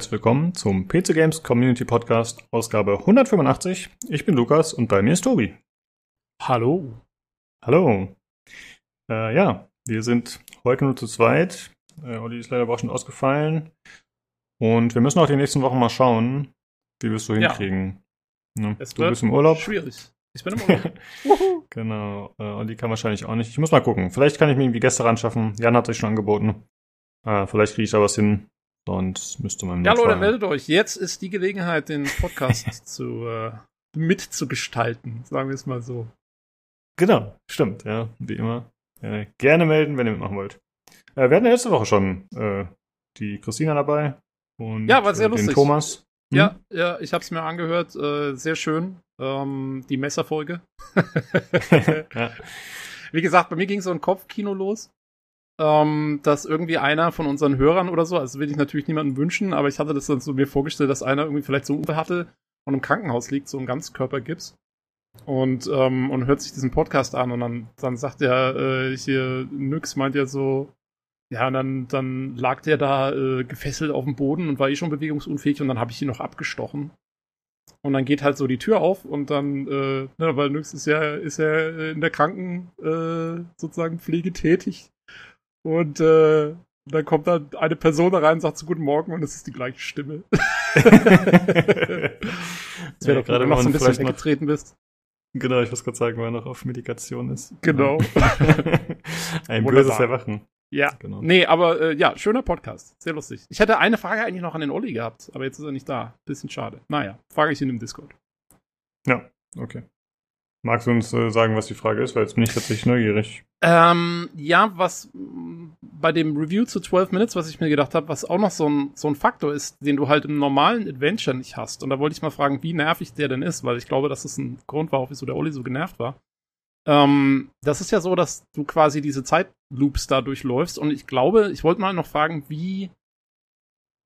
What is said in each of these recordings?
Herzlich willkommen zum PC Games Community Podcast, Ausgabe 185. Ich bin Lukas und bei mir ist Tobi. Hallo. Hallo. Äh, ja, wir sind heute nur zu zweit. Äh, Olli ist leider auch schon ausgefallen. Und wir müssen auch die nächsten Wochen mal schauen, wie wir es so hinkriegen. Ja. Es du bist im Urlaub. Schwierig. Ich bin im Urlaub. Genau. Äh, Olli kann wahrscheinlich auch nicht. Ich muss mal gucken. Vielleicht kann ich mir irgendwie Gäste ran schaffen. Jan hat sich schon angeboten. Äh, vielleicht kriege ich da was hin. Sonst müsste man. ja, Leute, meldet euch. Jetzt ist die Gelegenheit, den Podcast zu äh, mitzugestalten. Sagen wir es mal so. Genau, stimmt, ja, wie immer. Äh, gerne melden, wenn ihr mitmachen wollt. Äh, wir hatten ja letzte Woche schon äh, die Christina dabei und Ja, war sehr äh, den lustig. Thomas. Hm? Ja, ja, ich habe es mir angehört. Äh, sehr schön. Ähm, die Messerfolge. ja. Wie gesagt, bei mir ging so ein Kopfkino los. Ähm, dass irgendwie einer von unseren Hörern oder so, also will ich natürlich niemandem wünschen, aber ich hatte das dann so mir vorgestellt, dass einer irgendwie vielleicht so einen Unfall hatte und im Krankenhaus liegt, so ein Ganzkörpergips. Und, ähm, und hört sich diesen Podcast an und dann, dann sagt er, äh, hier, Nyx meint ja so, ja, und dann, dann lag der da äh, gefesselt auf dem Boden und war eh schon bewegungsunfähig und dann habe ich ihn noch abgestochen. Und dann geht halt so die Tür auf und dann, äh, ne, weil Nyx ist ja, ist ja in der Kranken, äh, sozusagen Pflege tätig. Und äh, dann kommt dann eine Person da rein und sagt so Guten Morgen und es ist die gleiche Stimme. Das wäre Ja, doch gerade noch so ein bisschen weggetreten bist. Genau, ich muss gerade sagen, wenn er noch auf Medikation ist. Genau. Ein Wunderbar. böses Erwachen. Ja. Genau. Nee, aber äh, ja, schöner Podcast. Sehr lustig. Ich hätte eine Frage eigentlich noch an den Olli gehabt, aber jetzt ist er nicht da. Bisschen schade. Naja, frage ich ihn im Discord. Ja, okay. Magst du uns äh, sagen, was die Frage ist? Weil jetzt bin ich tatsächlich neugierig. Ähm, ja, was bei dem Review zu 12 Minutes, was ich mir gedacht habe, was auch noch so ein, so ein Faktor ist, den du halt im normalen Adventure nicht hast. Und da wollte ich mal fragen, wie nervig der denn ist, weil ich glaube, dass es ein Grund war, wieso der Olli so genervt war. Ähm, das ist ja so, dass du quasi diese Zeitloops da durchläufst. Und ich glaube, ich wollte mal noch fragen, wie,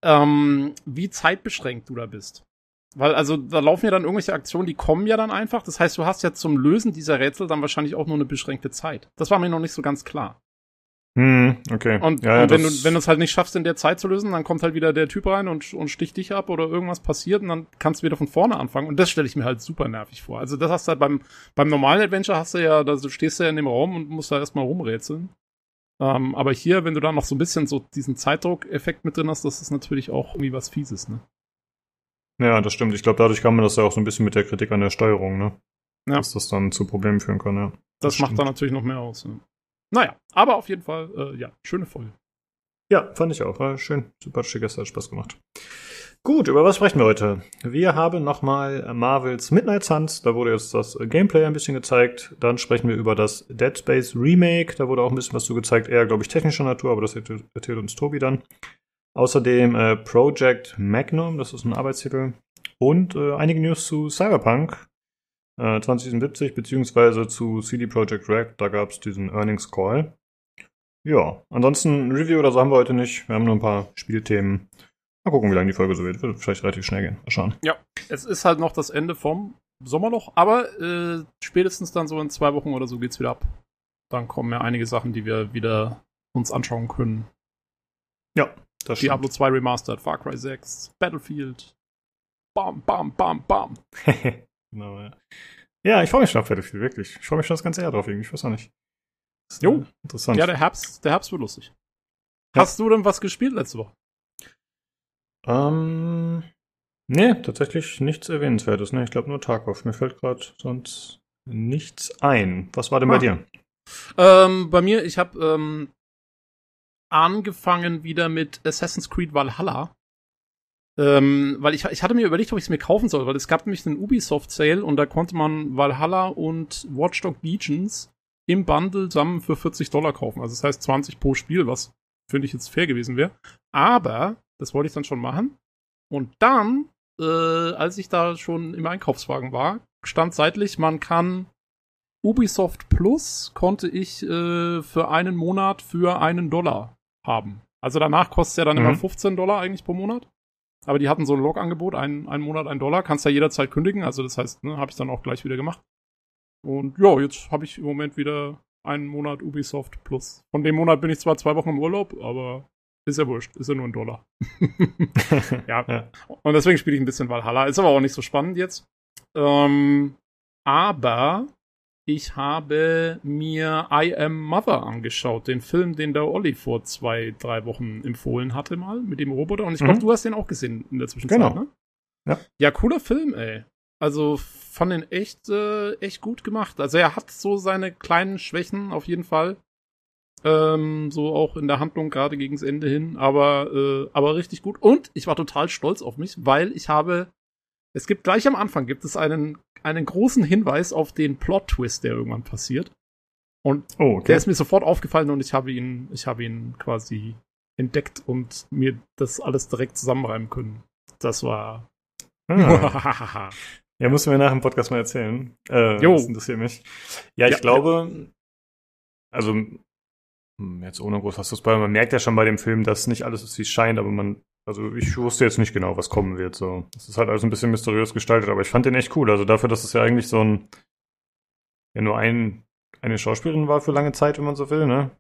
ähm, wie zeitbeschränkt du da bist. Weil, also, da laufen ja dann irgendwelche Aktionen, die kommen ja dann einfach. Das heißt, du hast ja zum Lösen dieser Rätsel dann wahrscheinlich auch nur eine beschränkte Zeit. Das war mir noch nicht so ganz klar. Hm, okay. Und, ja, und wenn du wenn du es halt nicht schaffst, in der Zeit zu lösen, dann kommt halt wieder der Typ rein und, und sticht dich ab oder irgendwas passiert und dann kannst du wieder von vorne anfangen. Und das stelle ich mir halt super nervig vor. Also das hast du halt beim, beim normalen Adventure hast du ja, also du stehst ja in dem Raum und musst da erstmal rumrätseln. Ähm, aber hier, wenn du da noch so ein bisschen so diesen Zeitdruck-Effekt mit drin hast, das ist natürlich auch irgendwie was Fieses, ne? Ja, das stimmt. Ich glaube, dadurch kann man das ja auch so ein bisschen mit der Kritik an der Steuerung, ne? Ja. Dass das dann zu Problemen führen kann, ja. Das, Das macht stimmt. da natürlich noch mehr aus. Ja. Naja, aber auf jeden Fall, äh, ja, schöne Folge. Ja, fand ich auch. War schön. Sympathische Gäste, hat Spaß gemacht. Gut, über was sprechen wir heute? Wir haben nochmal Marvels Midnight Suns. Da wurde jetzt das Gameplay ein bisschen gezeigt. Dann sprechen wir über das Dead Space Remake. Da wurde auch ein bisschen was zu gezeigt. Eher, glaube ich, technischer Natur, aber das erzählt uns Tobi dann. Außerdem äh, Project Magnum, das ist ein Arbeitstitel. Und äh, einige News zu Cyberpunk äh, 2077, beziehungsweise zu CD Projekt Red. Da gab es diesen Earnings Call. Ja, ansonsten ein Review oder so haben wir heute nicht. Wir haben nur ein paar Spielthemen. Mal gucken, wie lange die Folge so wird. Wird vielleicht relativ schnell gehen. Mal schauen. Es ist halt noch das Ende vom Sommerloch, aber äh, spätestens dann so in zwei Wochen oder so geht's wieder ab. Dann kommen ja einige Sachen, die wir wieder uns anschauen können. Das Diablo 2 Remastered, Far Cry 6, Battlefield. Bam, bam, bam, bam. genau, ja. Ja, ich freue mich schon auf Battlefield, wirklich. Ich freue mich schon das ganze Jahr drauf, irgendwie. Ich weiß auch nicht. Jo. äh, Interessant. Ja, der Herbst, der Herbst wird lustig. Ja. Hast du denn was gespielt letzte Woche? ähm, nee, tatsächlich nichts Erwähnenswertes. Ne? Ich glaube nur Tarkov. Mir fällt gerade sonst nichts ein. Was war denn bei Ah. dir? Ähm, bei mir, ich habe ähm, angefangen wieder mit Assassin's Creed Valhalla. Ähm, weil ich, ich hatte mir überlegt, ob ich es mir kaufen soll, weil es gab nämlich einen Ubisoft Sale und da konnte man Valhalla und Watchdog Legions im Bundle zusammen für 40 Dollar kaufen. Also das heißt 20 pro Spiel, was finde ich jetzt fair gewesen wäre. Aber das wollte ich dann schon machen. Und dann, äh, als ich da schon im Einkaufswagen war, stand seitlich, man kann Ubisoft Plus konnte ich äh, für einen Monat für einen Dollar haben. Also danach kostet es ja dann Mhm. immer 15 Dollar eigentlich pro Monat. Aber die hatten so ein Log-Angebot, ein, ein Monat ein Dollar, kannst ja jederzeit kündigen. Also das heißt, ne, habe ich dann auch gleich wieder gemacht. Und ja, jetzt habe ich im Moment wieder einen Monat Ubisoft Plus. Von dem Monat bin ich zwar zwei Wochen im Urlaub, aber Ist ja wurscht, ist ja nur ein Dollar. ja. ja. Und deswegen spiele ich ein bisschen Valhalla. Ist aber auch nicht so spannend jetzt. Ähm, aber ich habe mir I Am Mother angeschaut, den Film, den der Olli vor zwei, drei Wochen empfohlen hatte mal mit dem Roboter. Und ich glaube, mhm. du hast den auch gesehen in der Zwischenzeit, genau. ne? Ja. ja, cooler Film, ey. Also fand den echt, äh, echt gut gemacht. Also er hat so seine kleinen Schwächen auf jeden Fall. Ähm, so auch in der Handlung gerade gegens Ende hin, aber, äh, aber richtig gut. Und ich war total stolz auf mich, weil ich habe, es gibt gleich am Anfang gibt es einen, einen großen Hinweis auf den Plot-Twist, der irgendwann passiert. Und oh, okay. der ist mir sofort aufgefallen und ich habe ihn, ich habe ihn quasi entdeckt und mir das alles direkt zusammenreimen können. Das war. Ah. ja, musst du mir nach dem Podcast mal erzählen. Äh, jo. Das interessiert mich. Ja, ich ja, glaube, ja. also hm, jetzt ohne groß was zu spoilern, man merkt ja schon bei dem Film, dass nicht alles ist, wie es scheint, aber man, also ich wusste jetzt nicht genau, was kommen wird. So, es ist halt alles ein bisschen mysteriös gestaltet, aber ich fand den echt cool. Also dafür, dass es ja eigentlich so ein, ja nur ein, eine Schauspielerin war für lange Zeit, wenn man so will, ne?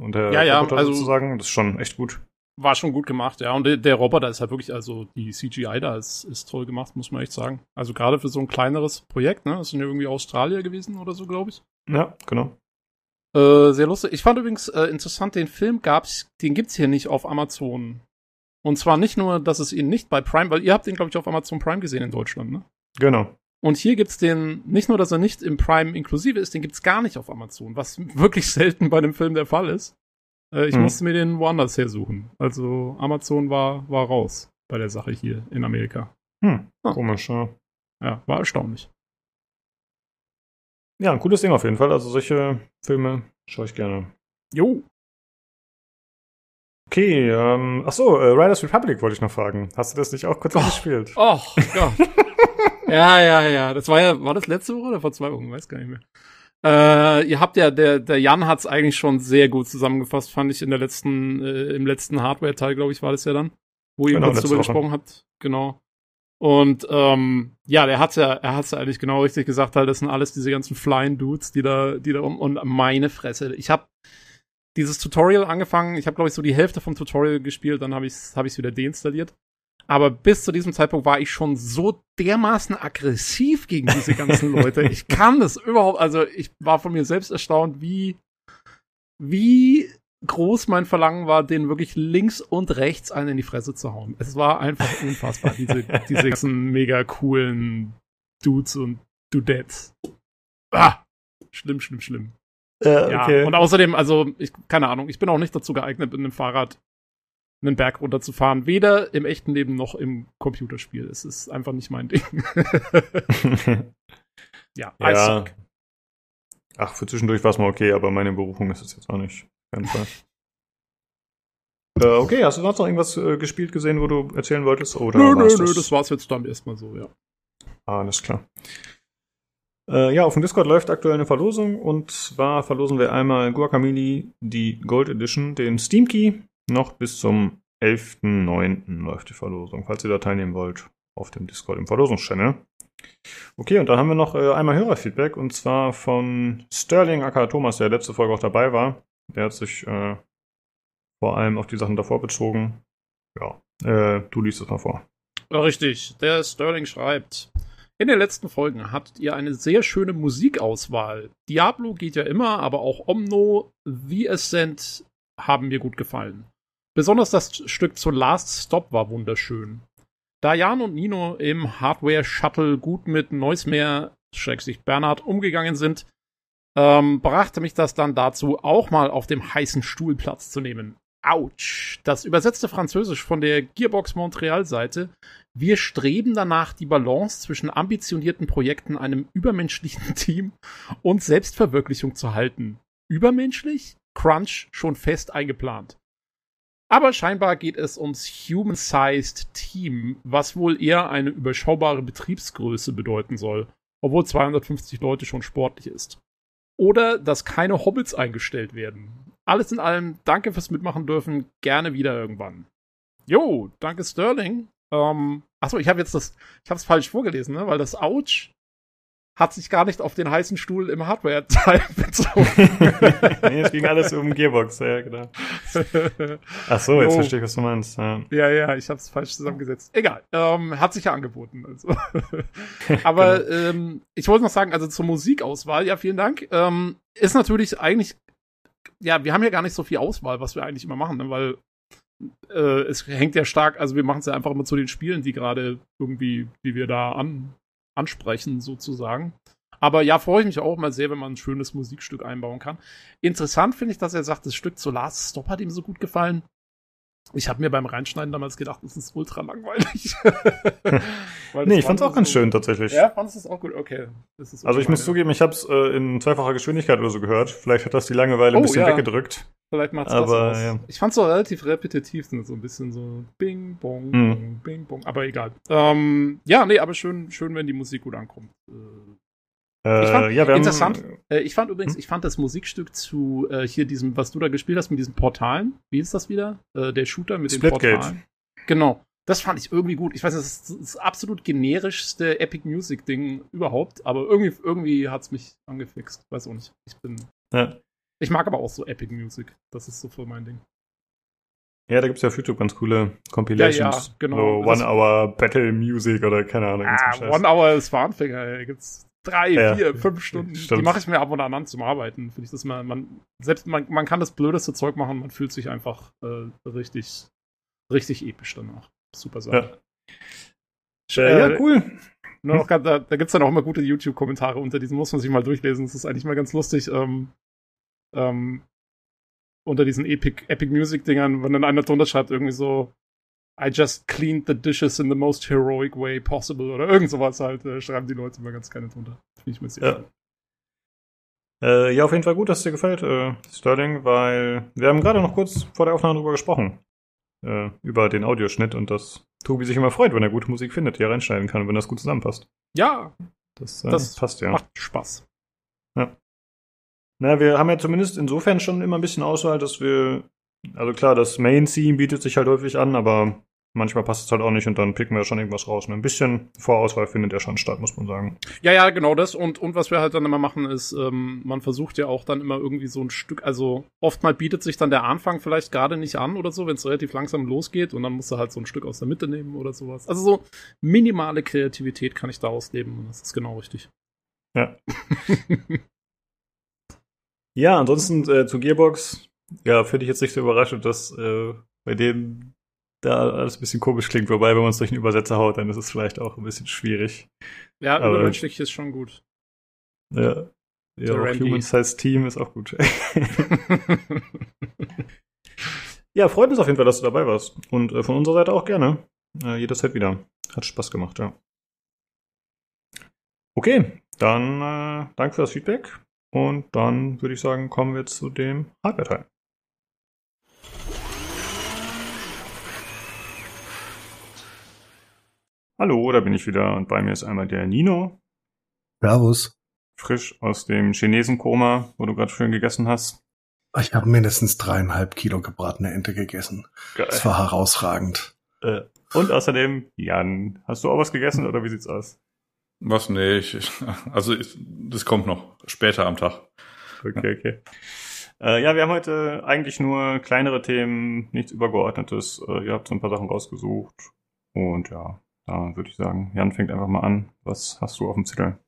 Und der ja, ja, Roboter also, sozusagen, das ist schon echt gut. War schon gut gemacht, ja. Und der, der Roboter ist halt wirklich, also die CGI da ist, ist toll gemacht, muss man echt sagen. Also gerade für so ein kleineres Projekt, ne? Das sind ja irgendwie Australier gewesen oder so, glaube ich. Ja, genau. Äh, sehr lustig. Ich fand übrigens äh, interessant, den Film gab's, den gibt's hier nicht auf Amazon. Und zwar nicht nur, dass es ihn nicht bei Prime, weil ihr habt den, glaube ich, auf Amazon Prime gesehen in Deutschland, ne? Genau. Und hier gibt's den, nicht nur, dass er nicht im Prime inklusive ist, den gibt's gar nicht auf Amazon, was wirklich selten bei einem Film der Fall ist. Äh, ich hm. musste mir den woanders hersuchen. Also Amazon war, war raus bei der Sache hier in Amerika. Hm, ah. komisch, ja. Ja, war erstaunlich. Ja, ein cooles Ding auf jeden Fall. Also solche Filme schaue ich gerne. Jo. Okay, ähm, ach so, äh, Riders Republic wollte ich noch fragen. Hast du das nicht auch kurz oh, gespielt? Oh, Gott. ja, ja, ja. Das war ja, war das letzte Woche oder vor zwei Wochen? Weiß gar nicht mehr. Äh, ihr habt ja, der, der Jan hat's eigentlich schon sehr gut zusammengefasst, fand ich in der letzten, äh, im letzten Hardware-Teil, glaube ich, war das ja dann, wo ihr genau, kurz drüber gesprochen habt. Genau. Und ähm, ja, der hat's ja, er hat's ja eigentlich genau richtig gesagt, halt, das sind alles diese ganzen Flying Dudes, die da, die da um und meine Fresse. Ich habe dieses Tutorial angefangen, ich habe glaube ich so die Hälfte vom Tutorial gespielt, dann habe ich's hab ich's wieder deinstalliert. Aber bis zu diesem Zeitpunkt war ich schon so dermaßen aggressiv gegen diese ganzen Leute. Ich kann das überhaupt, also ich war von mir selbst erstaunt, wie wie groß mein Verlangen war, den wirklich links und rechts einen in die Fresse zu hauen. Es war einfach unfassbar, diese, diese ganzen mega coolen Dudes und Dudettes. Ah! Schlimm, schlimm, schlimm. Äh, okay. Ja, und außerdem, also, ich, keine Ahnung, ich bin auch nicht dazu geeignet, mit einem Fahrrad einen Berg runterzufahren. Weder im echten Leben noch im Computerspiel. Es ist einfach nicht mein Ding. ja, ja. Ach, für zwischendurch war es mal okay, aber meine Berufung ist es jetzt auch nicht äh, okay, hast du sonst noch irgendwas äh, gespielt gesehen, wo du erzählen wolltest? Oder nö, nö, das? nö, das war's jetzt dann erstmal so, ja. Alles klar. Äh, ja, auf dem Discord läuft aktuell eine Verlosung und zwar verlosen wir einmal Guacamole, die Gold Edition, den Steam Key. Noch bis zum 11.09. läuft die Verlosung, falls ihr da teilnehmen wollt auf dem Discord im Verlosungschannel. Okay, und dann haben wir noch äh, einmal Hörerfeedback und zwar von Sterling aka Thomas, der letzte Folge auch dabei war. Der hat sich äh, vor allem auf die Sachen davor bezogen. Ja, äh, du liest es mal vor. Richtig, der Sterling schreibt. In den letzten Folgen hattet ihr eine sehr schöne Musikauswahl. Diablo geht ja immer, aber auch Omno, The Ascent haben mir gut gefallen. Besonders das Stück zu Last Stop war wunderschön. Da Jan und Nino im Hardware Shuttle gut mit Neusmeer, Schrägstrich Bernhard, umgegangen sind, ähm, brachte mich das dann dazu, auch mal auf dem heißen Stuhl Platz zu nehmen. Autsch. Das übersetzte Französisch von der Gearbox Montreal Seite. Wir streben danach, die Balance zwischen ambitionierten Projekten, einem übermenschlichen Team und Selbstverwirklichung zu halten. Übermenschlich? Crunch schon fest eingeplant. Aber scheinbar geht es ums Human-Sized Team, was wohl eher eine überschaubare Betriebsgröße bedeuten soll, obwohl 250 Leute schon sportlich ist oder dass keine Hobbits eingestellt werden. Alles in allem, danke fürs Mitmachen dürfen. Gerne wieder irgendwann. Jo, danke Sterling. Ähm, achso, ich habe jetzt das, ich habe es falsch vorgelesen, ne? Weil das Ouch hat sich gar nicht auf den heißen Stuhl im Hardware-Teil bezogen. nee, es ging alles um Gearbox, ja, genau. Ach so, jetzt oh. verstehe ich, was du meinst. Ja, ja, ja ich habe es falsch zusammengesetzt. Egal, ähm, hat sich ja angeboten. Also. Aber genau. ähm, ich wollte noch sagen, also zur Musikauswahl, ja, vielen Dank. Ähm, ist natürlich eigentlich, ja, wir haben ja gar nicht so viel Auswahl, was wir eigentlich immer machen, ne? weil äh, es hängt ja stark, also wir machen es ja einfach immer zu den Spielen, die gerade irgendwie, die wir da an, ansprechen, sozusagen. Aber ja, freue ich mich auch mal sehr, wenn man ein schönes Musikstück einbauen kann. Interessant finde ich, dass er sagt, das Stück zu Last Stop hat ihm so gut gefallen. Ich habe mir beim Reinschneiden damals gedacht, das ist ultra langweilig. nee, ich fand's auch ganz so schön tatsächlich. Ja, fandest es auch gut? Okay. also ich muss zugeben, ich habe es äh, in zweifacher Geschwindigkeit oder so gehört. Vielleicht hat das die Langeweile oh, ein bisschen ja. weggedrückt. Vielleicht macht's aber, das. Ja. Ich fand's auch relativ repetitiv, so ein bisschen so Bing, Bong, mhm. Bing, Bong. Aber egal. Ähm, ja, nee, aber schön, schön, wenn die Musik gut ankommt. Äh, ich fand, äh, ja, interessant. Haben, äh, ich fand übrigens, hm? ich fand das Musikstück zu äh, hier diesem, was du da gespielt hast mit diesen Portalen. Wie ist das wieder? Äh, der Shooter mit Splitgate. den Portalen. Genau. Das fand ich irgendwie gut. Ich weiß, das ist das absolut generischste Epic Music Ding überhaupt, aber irgendwie, irgendwie hat's mich angefixt. Weiß auch nicht. Ich bin. Ja. Ich mag aber auch so Epic Music. Das ist so voll mein Ding. Ja, da gibt's ja auf YouTube ganz coole Compilations. Ja, ja genau. So One Hour Battle Music oder keine Ahnung. Ah, One Hour ist für Anfänger. Ey. Gibt's drei, ja, vier, fünf Stunden. Stimmt. Die mache ich mir ab und an zum Arbeiten. Finde ich das mal, man, selbst man, man kann das blödeste Zeug machen, man fühlt sich einfach äh, richtig, richtig episch danach. Super Sache. Ja, äh, ja cool. Nur noch, da, da gibt's dann auch immer gute YouTube-Kommentare unter diesen, muss man sich mal durchlesen. Das ist eigentlich mal ganz lustig. Ähm, ähm, unter diesen Epic, Epic Music-Dingern, wenn dann einer drunter schreibt, irgendwie so, I just cleaned the dishes in the most heroic way possible oder irgend sowas halt, äh, schreiben die Leute immer ganz gerne drunter. Finde ich mir sehr ja. Äh, ja, auf jeden Fall gut, dass es dir gefällt, äh, Sterling, weil wir haben gerade noch kurz vor der Aufnahme drüber gesprochen. Äh, über den Audioschnitt und dass Tobi sich immer freut, wenn er gute Musik findet, die er reinschneiden kann, wenn das gut zusammenpasst. Ja, das, äh, das passt ja. Macht Spaß. Ja. Na, wir haben ja zumindest insofern schon immer ein bisschen Auswahl, dass wir also klar, das Main-Theme bietet sich halt häufig an, aber manchmal passt es halt auch nicht und dann picken wir schon irgendwas raus. Und ein bisschen Vorauswahl findet ja schon statt, muss man sagen. Ja, ja, genau das. Und, und was wir halt dann immer machen, ist, ähm, man versucht ja auch dann immer irgendwie so ein Stück, also oftmal bietet sich dann der Anfang vielleicht gerade nicht an oder so, wenn es relativ langsam losgeht und dann musst du halt so ein Stück aus der Mitte nehmen oder sowas. Also so minimale Kreativität kann ich da ausleben und das ist genau richtig. Ja. ja, ansonsten äh, zu Gearbox ja, finde ich jetzt nicht so überraschend, dass äh, bei denen da alles ein bisschen komisch klingt. Wobei, wenn man es durch einen Übersetzer haut, dann ist es vielleicht auch ein bisschen schwierig. Ja, Aber, übermenschlich ist schon gut. Ja. Ja, auch Human Size Team ist auch gut. ja, freut uns auf jeden Fall, dass du dabei warst. Und äh, von unserer Seite auch gerne. Äh, jederzeit wieder. Hat Spaß gemacht, ja. Okay, dann äh, danke für das Feedback. Und dann würde ich sagen, kommen wir zu dem Hardware-Teil. Hallo, da bin ich wieder und bei mir ist einmal der Nino. Servus. Frisch aus dem Chinesenkoma, wo du gerade schön gegessen hast. Ich habe mindestens dreieinhalb Kilo gebratene Ente gegessen. Geil. Das war herausragend. Äh, und außerdem, Jan, hast du auch was gegessen oder wie sieht's aus? Was? Nee, ich, also ich, das kommt noch später am Tag. Okay, okay. Äh, ja, wir haben heute eigentlich nur kleinere Themen, nichts Übergeordnetes. Äh, ihr habt so ein paar Sachen rausgesucht. Und ja, da würde ich sagen, Jan fängt einfach mal an. Was hast du auf dem Zettel?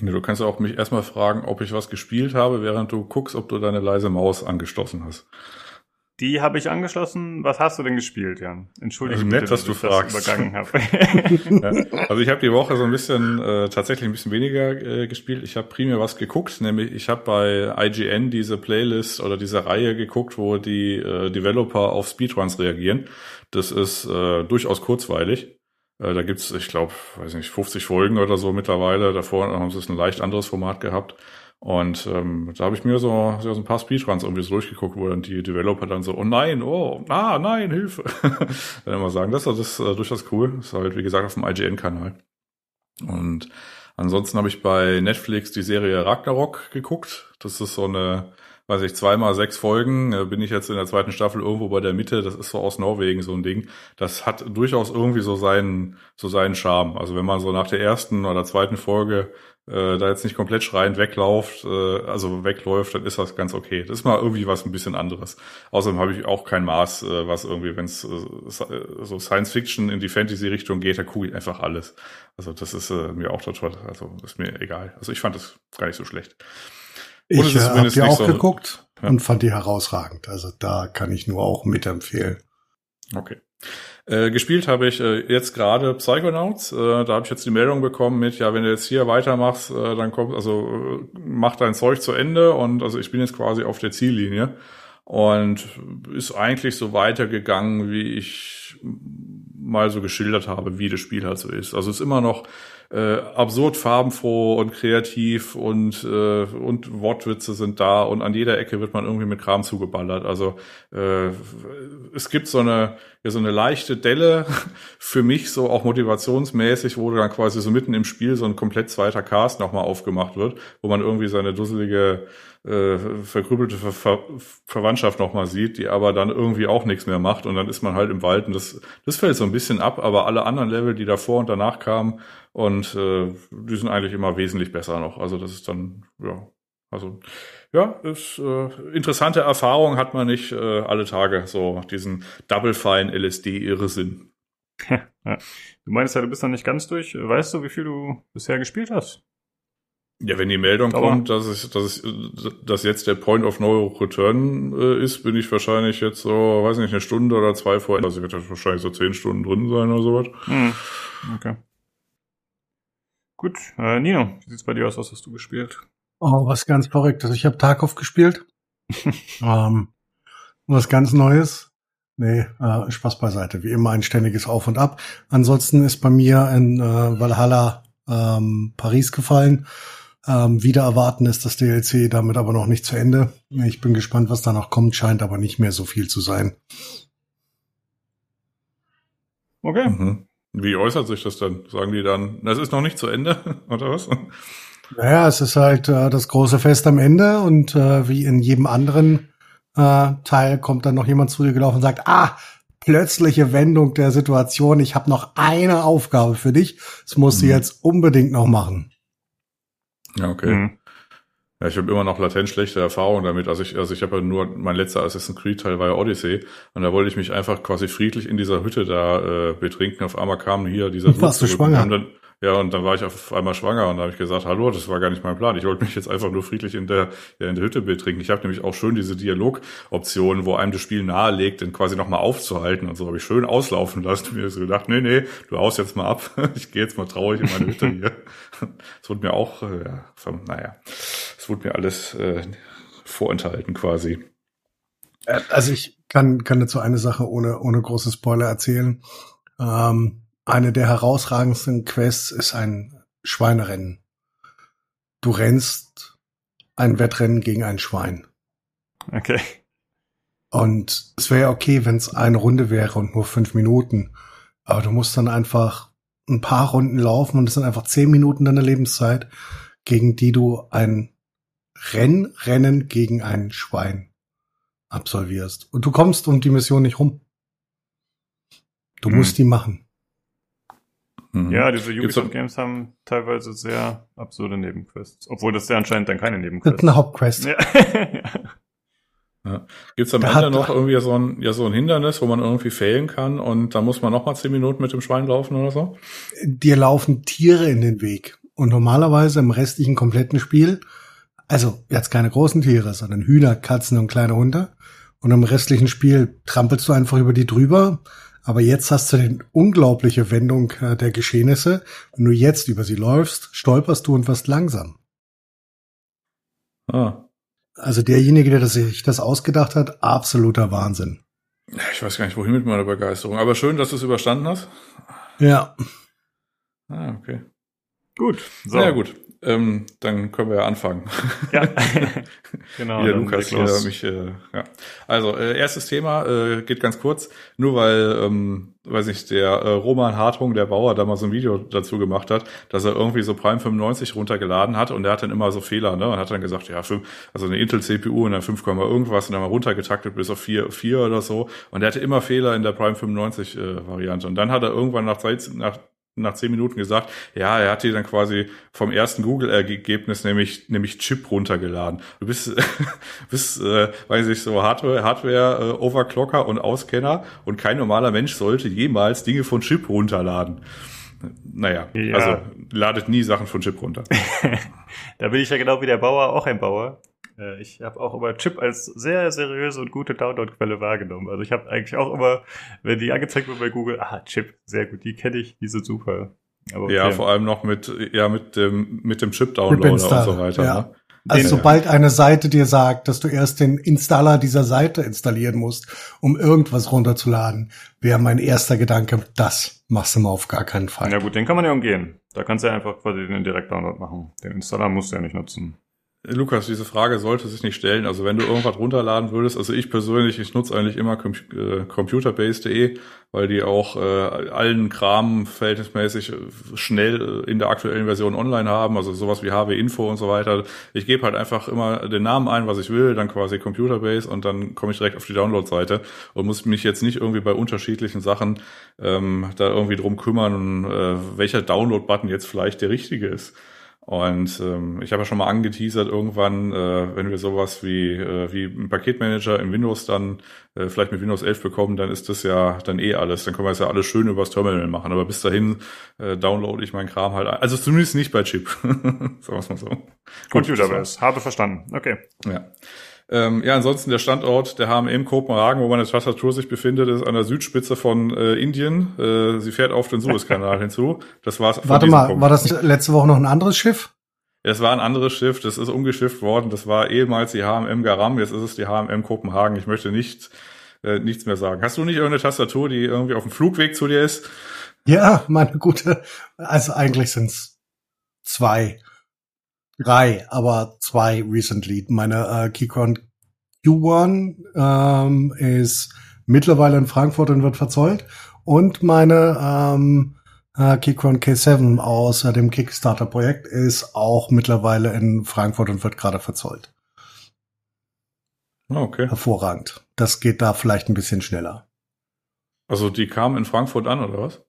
du kannst auch mich erstmal fragen, ob ich was gespielt habe, während du guckst, ob du deine leise Maus angeschlossen hast. Die habe ich angeschlossen. Was hast du denn gespielt, Jan? Entschuldige also nett, bitte, dass, dass du fragst. übergangen habe. ja, also ich habe die Woche so ein bisschen äh, tatsächlich ein bisschen weniger äh, gespielt. Ich habe primär was geguckt, nämlich ich habe bei IGN diese Playlist oder diese Reihe geguckt, wo die äh, Developer auf Speedruns reagieren. Das ist äh, durchaus kurzweilig. Äh, da gibt's, ich glaube, weiß nicht, 50 Folgen oder so mittlerweile. Davor haben sie es ein leicht anderes Format gehabt. Und ähm, da habe ich mir so, so ein paar Speedruns irgendwie so durchgeguckt, wo dann die Developer dann so, oh nein, oh, ah, nein, Hilfe. dann immer sagen, das, das ist äh, durchaus cool. Das ist halt, wie gesagt, auf dem IGN-Kanal. Und ansonsten habe ich bei Netflix die Serie Ragnarok geguckt. Das ist so eine weiß ich, zweimal sechs Folgen, äh, bin ich jetzt in der zweiten Staffel irgendwo bei der Mitte, das ist so aus Norwegen so ein Ding. Das hat durchaus irgendwie so seinen, so seinen Charme. Also wenn man so nach der ersten oder zweiten Folge äh, da jetzt nicht komplett schreiend weglauft, äh, also wegläuft, dann ist das ganz okay. Das ist mal irgendwie was ein bisschen anderes. Außerdem habe ich auch kein Maß, äh, was irgendwie, wenn es äh, so Science Fiction in die Fantasy-Richtung geht, da gucke einfach alles. Also das ist äh, mir auch total, also ist mir egal. Also ich fand das gar nicht so schlecht. Ich äh, habe die auch so, geguckt ja. und fand die herausragend. Also da kann ich nur auch mitempfehlen. Okay. Äh, gespielt habe ich äh, jetzt gerade Psychonauts. Äh, da habe ich jetzt die Meldung bekommen mit, ja, wenn du jetzt hier weitermachst, äh, dann kommt, also äh, mach dein Zeug zu Ende und also ich bin jetzt quasi auf der Ziellinie und ist eigentlich so weitergegangen, wie ich mal so geschildert habe, wie das Spiel halt so ist. Also es ist immer noch äh, absurd farbenfroh und kreativ und äh, und Wortwitze sind da und an jeder Ecke wird man irgendwie mit Kram zugeballert. Also äh, es gibt so eine ja, so eine leichte Delle für mich so auch motivationsmäßig, wo dann quasi so mitten im Spiel so ein komplett zweiter Cast nochmal aufgemacht wird, wo man irgendwie seine dusselige äh, verkrüppelte Ver Ver Verwandtschaft nochmal sieht, die aber dann irgendwie auch nichts mehr macht und dann ist man halt im Wald und das, das fällt so ein bisschen ab, aber alle anderen Level, die davor und danach kamen und äh, die sind eigentlich immer wesentlich besser noch. Also das ist dann, ja, also ja, ist äh, interessante Erfahrung, hat man nicht äh, alle Tage so diesen Double Fine LSD Irrsinn. ja. Du meinst ja, du bist noch nicht ganz durch. Weißt du, wie viel du bisher gespielt hast? Ja, wenn die Meldung Aber kommt, dass es, dass es, dass jetzt der Point of No Return äh, ist, bin ich wahrscheinlich jetzt so, weiß nicht, eine Stunde oder zwei vor. Also wird wahrscheinlich so zehn Stunden drin sein oder sowas. Hm. Okay. Gut, äh, Nino, wie sieht's bei dir aus? Was hast du gespielt? Oh, was ganz Verrücktes. Ich habe Tarkov gespielt. ähm, was ganz Neues. Nee, äh, Spaß beiseite. Wie immer ein ständiges Auf und Ab. Ansonsten ist bei mir in äh, Valhalla ähm, Paris gefallen. Ähm, wieder erwarten ist das DLC damit aber noch nicht zu Ende. Ich bin gespannt, was da noch kommt, scheint aber nicht mehr so viel zu sein. Okay. Mhm. Wie äußert sich das dann? Sagen die dann, das ist noch nicht zu Ende, oder was? Naja, es ist halt äh, das große Fest am Ende und äh, wie in jedem anderen äh, Teil kommt dann noch jemand zu dir gelaufen und sagt, ah, plötzliche Wendung der Situation, ich habe noch eine Aufgabe für dich, das musst mhm. du jetzt unbedingt noch machen. Ja, okay. Mhm. Ja, ich habe immer noch latent schlechte Erfahrungen damit. Also ich, also ich habe ja nur, mein letzter Assassin's Creed Teil war ja Odyssey und da wollte ich mich einfach quasi friedlich in dieser Hütte da äh, betrinken. Auf einmal kam hier dieser Warst du schwanger? Dann, ja, und dann war ich auf einmal schwanger und da habe ich gesagt, hallo, das war gar nicht mein Plan. Ich wollte mich jetzt einfach nur friedlich in der, ja, in der Hütte betrinken. Ich habe nämlich auch schön diese Dialogoption, wo einem das Spiel nahelegt, den quasi nochmal aufzuhalten und so habe ich schön auslaufen lassen. Mir so gedacht, nee, nee, du haust jetzt mal ab. Ich gehe jetzt mal traurig in meine Hütte hier. Das wurde mir auch, äh, ja, naja, es wurde mir alles äh, vorenthalten quasi. Äh, also ich kann, kann dazu eine Sache ohne, ohne große Spoiler erzählen. Ähm eine der herausragendsten Quests ist ein Schweinerennen. Du rennst ein Wettrennen gegen ein Schwein. Okay. Und es wäre okay, wenn es eine Runde wäre und nur fünf Minuten. Aber du musst dann einfach ein paar Runden laufen und es sind einfach zehn Minuten deiner Lebenszeit, gegen die du ein Rennrennen gegen ein Schwein absolvierst. Und du kommst um die Mission nicht rum. Du hm. musst die machen. Mhm. Ja, diese Ubisoft Games haben teilweise sehr absurde Nebenquests. Obwohl das ja anscheinend dann keine Nebenquests. Das ist eine Hauptquest. Ja. ja. Gibt's am da Ende noch irgendwie so ein, ja, so ein Hindernis, wo man irgendwie fehlen kann und da muss man noch mal zehn Minuten mit dem Schwein laufen oder so? Dir laufen Tiere in den Weg. Und normalerweise im restlichen kompletten Spiel, also jetzt keine großen Tiere, sondern Hühner, Katzen und kleine Hunde. Und im restlichen Spiel trampelst du einfach über die drüber, aber jetzt hast du den unglaubliche Wendung äh, der Geschehnisse. Wenn du jetzt über sie läufst, stolperst du und wirst langsam. Ah. Also derjenige, der sich das ausgedacht hat, absoluter Wahnsinn. Ich weiß gar nicht, wohin mit meiner Begeisterung. Aber schön, dass du es überstanden hast. Ja. Ah, okay. Gut. So. Ja, gut. Ähm, dann können wir ja anfangen. Ja, genau. Wie der Lukas hier mich, äh, ja. Also, äh, erstes Thema äh, geht ganz kurz, nur weil, ähm, weiß ich, der äh, Roman Hartung, der Bauer, da mal so ein Video dazu gemacht hat, dass er irgendwie so Prime 95 runtergeladen hat und der hat dann immer so Fehler, ne? Und hat dann gesagt, ja, fünf, also eine Intel CPU und dann 5, irgendwas und dann mal runtergetaktet bis auf 4, 4 oder so. Und der hatte immer Fehler in der Prime 95 äh, Variante. Und dann hat er irgendwann nach, nach nach zehn Minuten gesagt, ja, er hat dir dann quasi vom ersten Google-Ergebnis nämlich nämlich Chip runtergeladen. Du bist bist äh, weiß ich so Hardware Hardware äh, Overclocker und Auskenner und kein normaler Mensch sollte jemals Dinge von Chip runterladen. Naja, ja. also ladet nie Sachen von Chip runter. da bin ich ja genau wie der Bauer auch ein Bauer. Äh, ich habe auch immer Chip als sehr seriöse und gute Download-Quelle wahrgenommen. Also ich habe eigentlich auch immer, wenn die angezeigt wird bei Google, ah, Chip, sehr gut, die kenne ich, die sind super. Okay. Ja, vor allem noch mit, ja, mit dem, mit dem Chip-Downloader und so weiter. Ja. Ne? Also sobald eine Seite dir sagt, dass du erst den Installer dieser Seite installieren musst, um irgendwas runterzuladen, wäre mein erster Gedanke, das machst du mal auf gar keinen Fall. Ja gut, den kann man ja umgehen. Da kannst du ja einfach quasi den Direkt-Download machen. Den Installer musst du ja nicht nutzen. Lukas, diese Frage sollte sich nicht stellen. Also wenn du irgendwas runterladen würdest, also ich persönlich, ich nutze eigentlich immer Com äh, computerbase.de, weil die auch äh, allen Kram verhältnismäßig schnell in der aktuellen Version online haben, also sowas wie HW Info und so weiter. Ich gebe halt einfach immer den Namen ein, was ich will, dann quasi Computerbase und dann komme ich direkt auf die Download-Seite und muss mich jetzt nicht irgendwie bei unterschiedlichen Sachen ähm, da irgendwie drum kümmern, äh, welcher Download-Button jetzt vielleicht der richtige ist. Und ähm, ich habe ja schon mal angeteasert, irgendwann, äh, wenn wir sowas wie, äh, wie ein Paketmanager in Windows dann äh, vielleicht mit Windows 11 bekommen, dann ist das ja dann eh alles. Dann können wir es ja alles schön übers Terminal machen. Aber bis dahin äh, download ich meinen Kram halt. Also zumindest nicht bei Chip. Sagen wir mal so. Computerbase. Habe verstanden. Okay. Ja. Ähm, ja, ansonsten der Standort der HMM Kopenhagen, wo meine Tastatur sich befindet, ist an der Südspitze von äh, Indien. Äh, sie fährt auf den Suezkanal hinzu. Das war's. Warte mal, Punkt. war das letzte Woche noch ein anderes Schiff? Es war ein anderes Schiff, das ist umgeschifft worden. Das war ehemals die HMM Garam, jetzt ist es die HMM Kopenhagen. Ich möchte nicht äh, nichts mehr sagen. Hast du nicht irgendeine Tastatur, die irgendwie auf dem Flugweg zu dir ist? Ja, meine gute. Also eigentlich sind's zwei drei, aber zwei recently. Meine äh, Keychron Q1 ähm, ist mittlerweile in Frankfurt und wird verzollt. Und meine ähm, äh, Keychron K7 aus äh, dem Kickstarter-Projekt ist auch mittlerweile in Frankfurt und wird gerade verzollt. Ah, okay. Hervorragend. Das geht da vielleicht ein bisschen schneller. Also die kamen in Frankfurt an, oder was?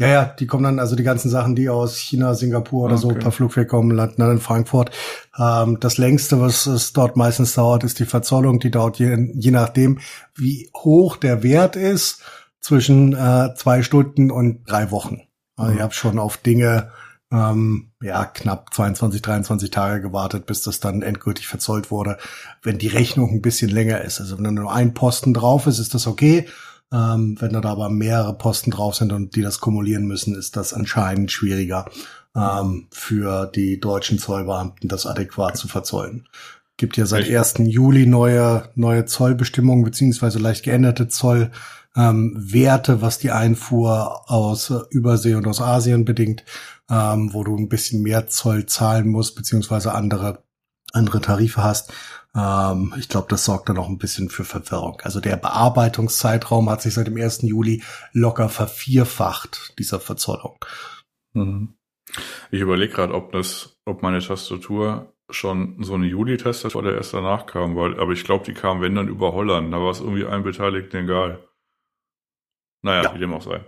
Ja, ja, die kommen dann, also die ganzen Sachen, die aus China, Singapur oder okay. so per Flugweg kommen, landen dann in Frankfurt. Ähm, das längste, was es dort meistens dauert, ist die Verzollung. Die dauert je, je nachdem, wie hoch der Wert ist, zwischen äh, zwei Stunden und drei Wochen. Also mhm. ich habe schon auf Dinge ähm, ja knapp 22, 23 Tage gewartet, bis das dann endgültig verzollt wurde. Wenn die Rechnung ein bisschen länger ist, also wenn nur ein Posten drauf ist, ist das okay. Ähm, wenn da aber mehrere Posten drauf sind und die das kumulieren müssen, ist das anscheinend schwieriger ähm, für die deutschen Zollbeamten, das adäquat zu verzollen. Gibt ja seit 1. Juli neue, neue Zollbestimmungen beziehungsweise leicht geänderte Zollwerte, ähm, was die Einfuhr aus Übersee und aus Asien bedingt, ähm, wo du ein bisschen mehr Zoll zahlen musst, beziehungsweise andere andere Tarife hast. Ähm, ich glaube, das sorgt dann auch ein bisschen für Verwirrung. Also der Bearbeitungszeitraum hat sich seit dem 1. Juli locker vervierfacht, dieser Verzollung. Mhm. Ich überlege gerade, ob das, ob meine Tastatur schon so eine Juli-Tastatur oder erst danach kam, weil, aber ich glaube, die kam, wenn dann über Holland. Da war es irgendwie allen Beteiligten egal. Naja, ja. wie dem auch sei.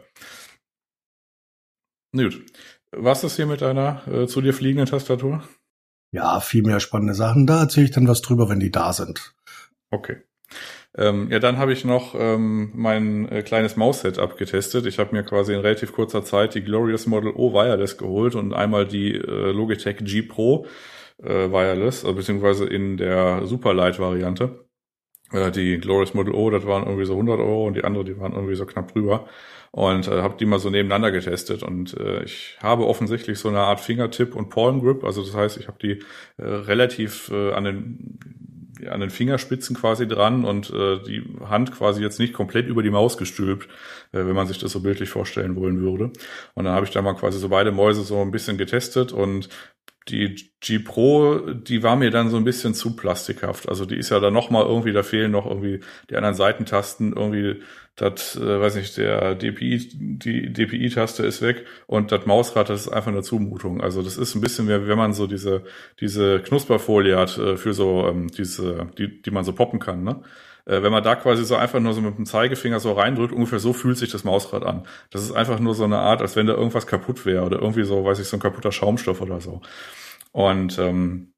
Gut. Was ist hier mit deiner äh, zu dir fliegenden Tastatur? Ja, viel mehr spannende Sachen. Da erzähle ich dann was drüber, wenn die da sind. Okay. Ähm, ja, dann habe ich noch ähm, mein äh, kleines Maus-Setup getestet. Ich habe mir quasi in relativ kurzer Zeit die Glorious Model O Wireless geholt und einmal die äh, Logitech G Pro äh, Wireless, äh, beziehungsweise in der Superlight-Variante. Äh, die Glorious Model O, das waren irgendwie so 100 Euro und die andere, die waren irgendwie so knapp drüber und äh, habe die mal so nebeneinander getestet und äh, ich habe offensichtlich so eine Art Fingertip und Palm Grip, also das heißt, ich habe die äh, relativ äh, an den an den Fingerspitzen quasi dran und äh, die Hand quasi jetzt nicht komplett über die Maus gestülpt, äh, wenn man sich das so bildlich vorstellen wollen würde. Und dann habe ich da mal quasi so beide Mäuse so ein bisschen getestet und die G Pro, die war mir dann so ein bisschen zu plastikhaft. Also die ist ja dann noch mal irgendwie, da fehlen noch irgendwie die anderen Seitentasten, irgendwie das, äh, weiß nicht, der DPI, die DPI-Taste ist weg und das Mausrad, das ist einfach eine Zumutung. Also das ist ein bisschen mehr, wenn man so diese diese Knusperfolie hat äh, für so ähm, diese, die die man so poppen kann, ne? Äh, wenn man da quasi so einfach nur so mit dem Zeigefinger so reindrückt, ungefähr so fühlt sich das Mausrad an. Das ist einfach nur so eine Art, als wenn da irgendwas kaputt wäre oder irgendwie so, weiß ich, so ein kaputter Schaumstoff oder so. Und ähm,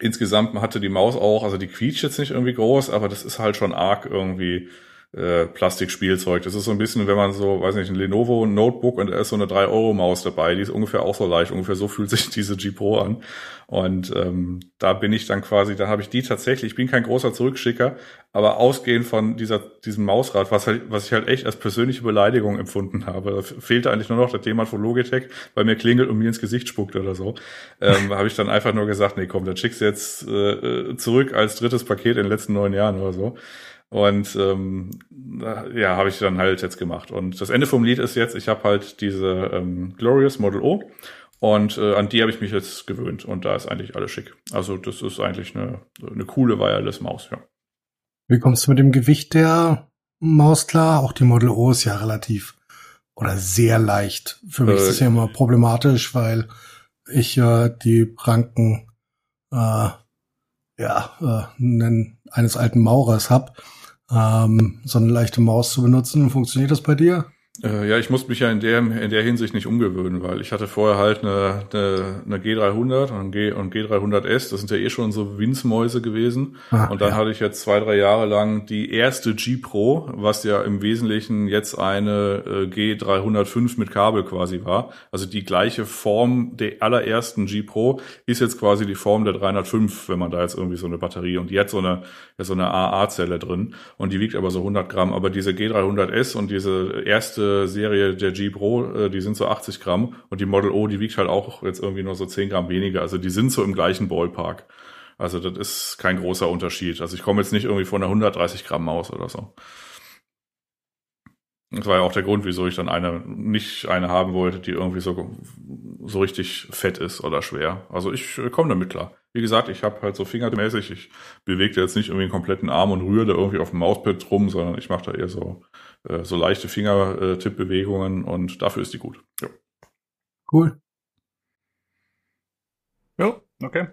insgesamt hatte die Maus auch, also die quietscht jetzt nicht irgendwie groß, aber das ist halt schon arg irgendwie äh, Plastikspielzeug. Das ist so ein bisschen, wenn man so, weiß nicht, ein Lenovo Notebook und da ist so eine 3-Euro-Maus dabei, die ist ungefähr auch so leicht, ungefähr so fühlt sich diese G Pro an. Und ähm, da bin ich dann quasi, da habe ich die tatsächlich, ich bin kein großer Zurückschicker, aber ausgehend von dieser, diesem Mausrad, was halt, was ich halt echt als persönliche Beleidigung empfunden habe, da fehlte eigentlich nur noch, dass jemand von Logitech bei mir klingelt und mir ins Gesicht spuckt oder so, ähm, habe ich dann einfach nur gesagt, nee komm, dann schickst du jetzt äh, zurück als drittes Paket in den letzten neun Jahren oder so. Und ähm, ja, habe ich dann halt jetzt gemacht. Und das Ende vom Lied ist jetzt, ich habe halt diese ähm, Glorious Model O und äh, an die habe ich mich jetzt gewöhnt und da ist eigentlich alles schick. Also das ist eigentlich eine, eine coole Wireless-Maus, ja. Wie kommst du mit dem Gewicht der Maus klar? Auch die Model O ist ja relativ oder sehr leicht. Für mich äh, ist das ja immer problematisch, weil ich äh, die Ranken äh, ja, äh, eines alten Maurers hab ähm, so eine leichte Maus zu benutzen. Funktioniert das bei dir? Äh, ja, ich musste mich ja in der, in der Hinsicht nicht umgewöhnen, weil ich hatte vorher halt eine, eine, eine G300 und, G, und G300S, das sind ja eh schon so Winzmäuse gewesen. Ah, und dann ja. hatte ich jetzt zwei, drei Jahre lang die erste G Pro, was ja im Wesentlichen jetzt eine äh, G305 mit Kabel quasi war. Also die gleiche Form der allerersten G Pro ist jetzt quasi die Form der 305, wenn man da jetzt irgendwie so eine Batterie und die hat so eine, so eine AA-Zelle drin und die wiegt aber so 100 Gramm. Aber diese G300S und diese erste Serie der G Pro, äh, die sind so 80 Gramm und die Model O, die wiegt halt auch jetzt irgendwie nur so 10 Gramm weniger. Also die sind so im gleichen Ballpark. Also das ist kein großer Unterschied. Also ich komme jetzt nicht irgendwie von einer 130 Gramm Maus oder so. Das war ja auch der Grund, wieso ich dann eine, nicht eine haben wollte, die irgendwie so, so richtig fett ist oder schwer. Also ich äh, komme damit klar. Wie gesagt, ich habe halt so fingermäßig, ich bewege jetzt nicht irgendwie einen kompletten Arm und rühre da irgendwie auf dem Mauspad rum, sondern ich mache da eher so äh, so leichte Fingertippbewegungen und dafür ist die gut. Ja. Cool. Ja, okay.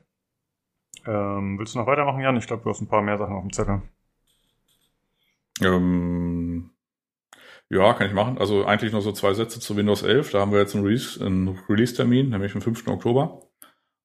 Ähm, willst du noch weitermachen, Jan? Ich glaube, du hast ein paar mehr Sachen auf dem Zettel. Ähm, ja, kann ich machen. Also eigentlich nur so zwei Sätze zu Windows 11. Da haben wir jetzt einen Release-Termin, Release nämlich am 5. Oktober.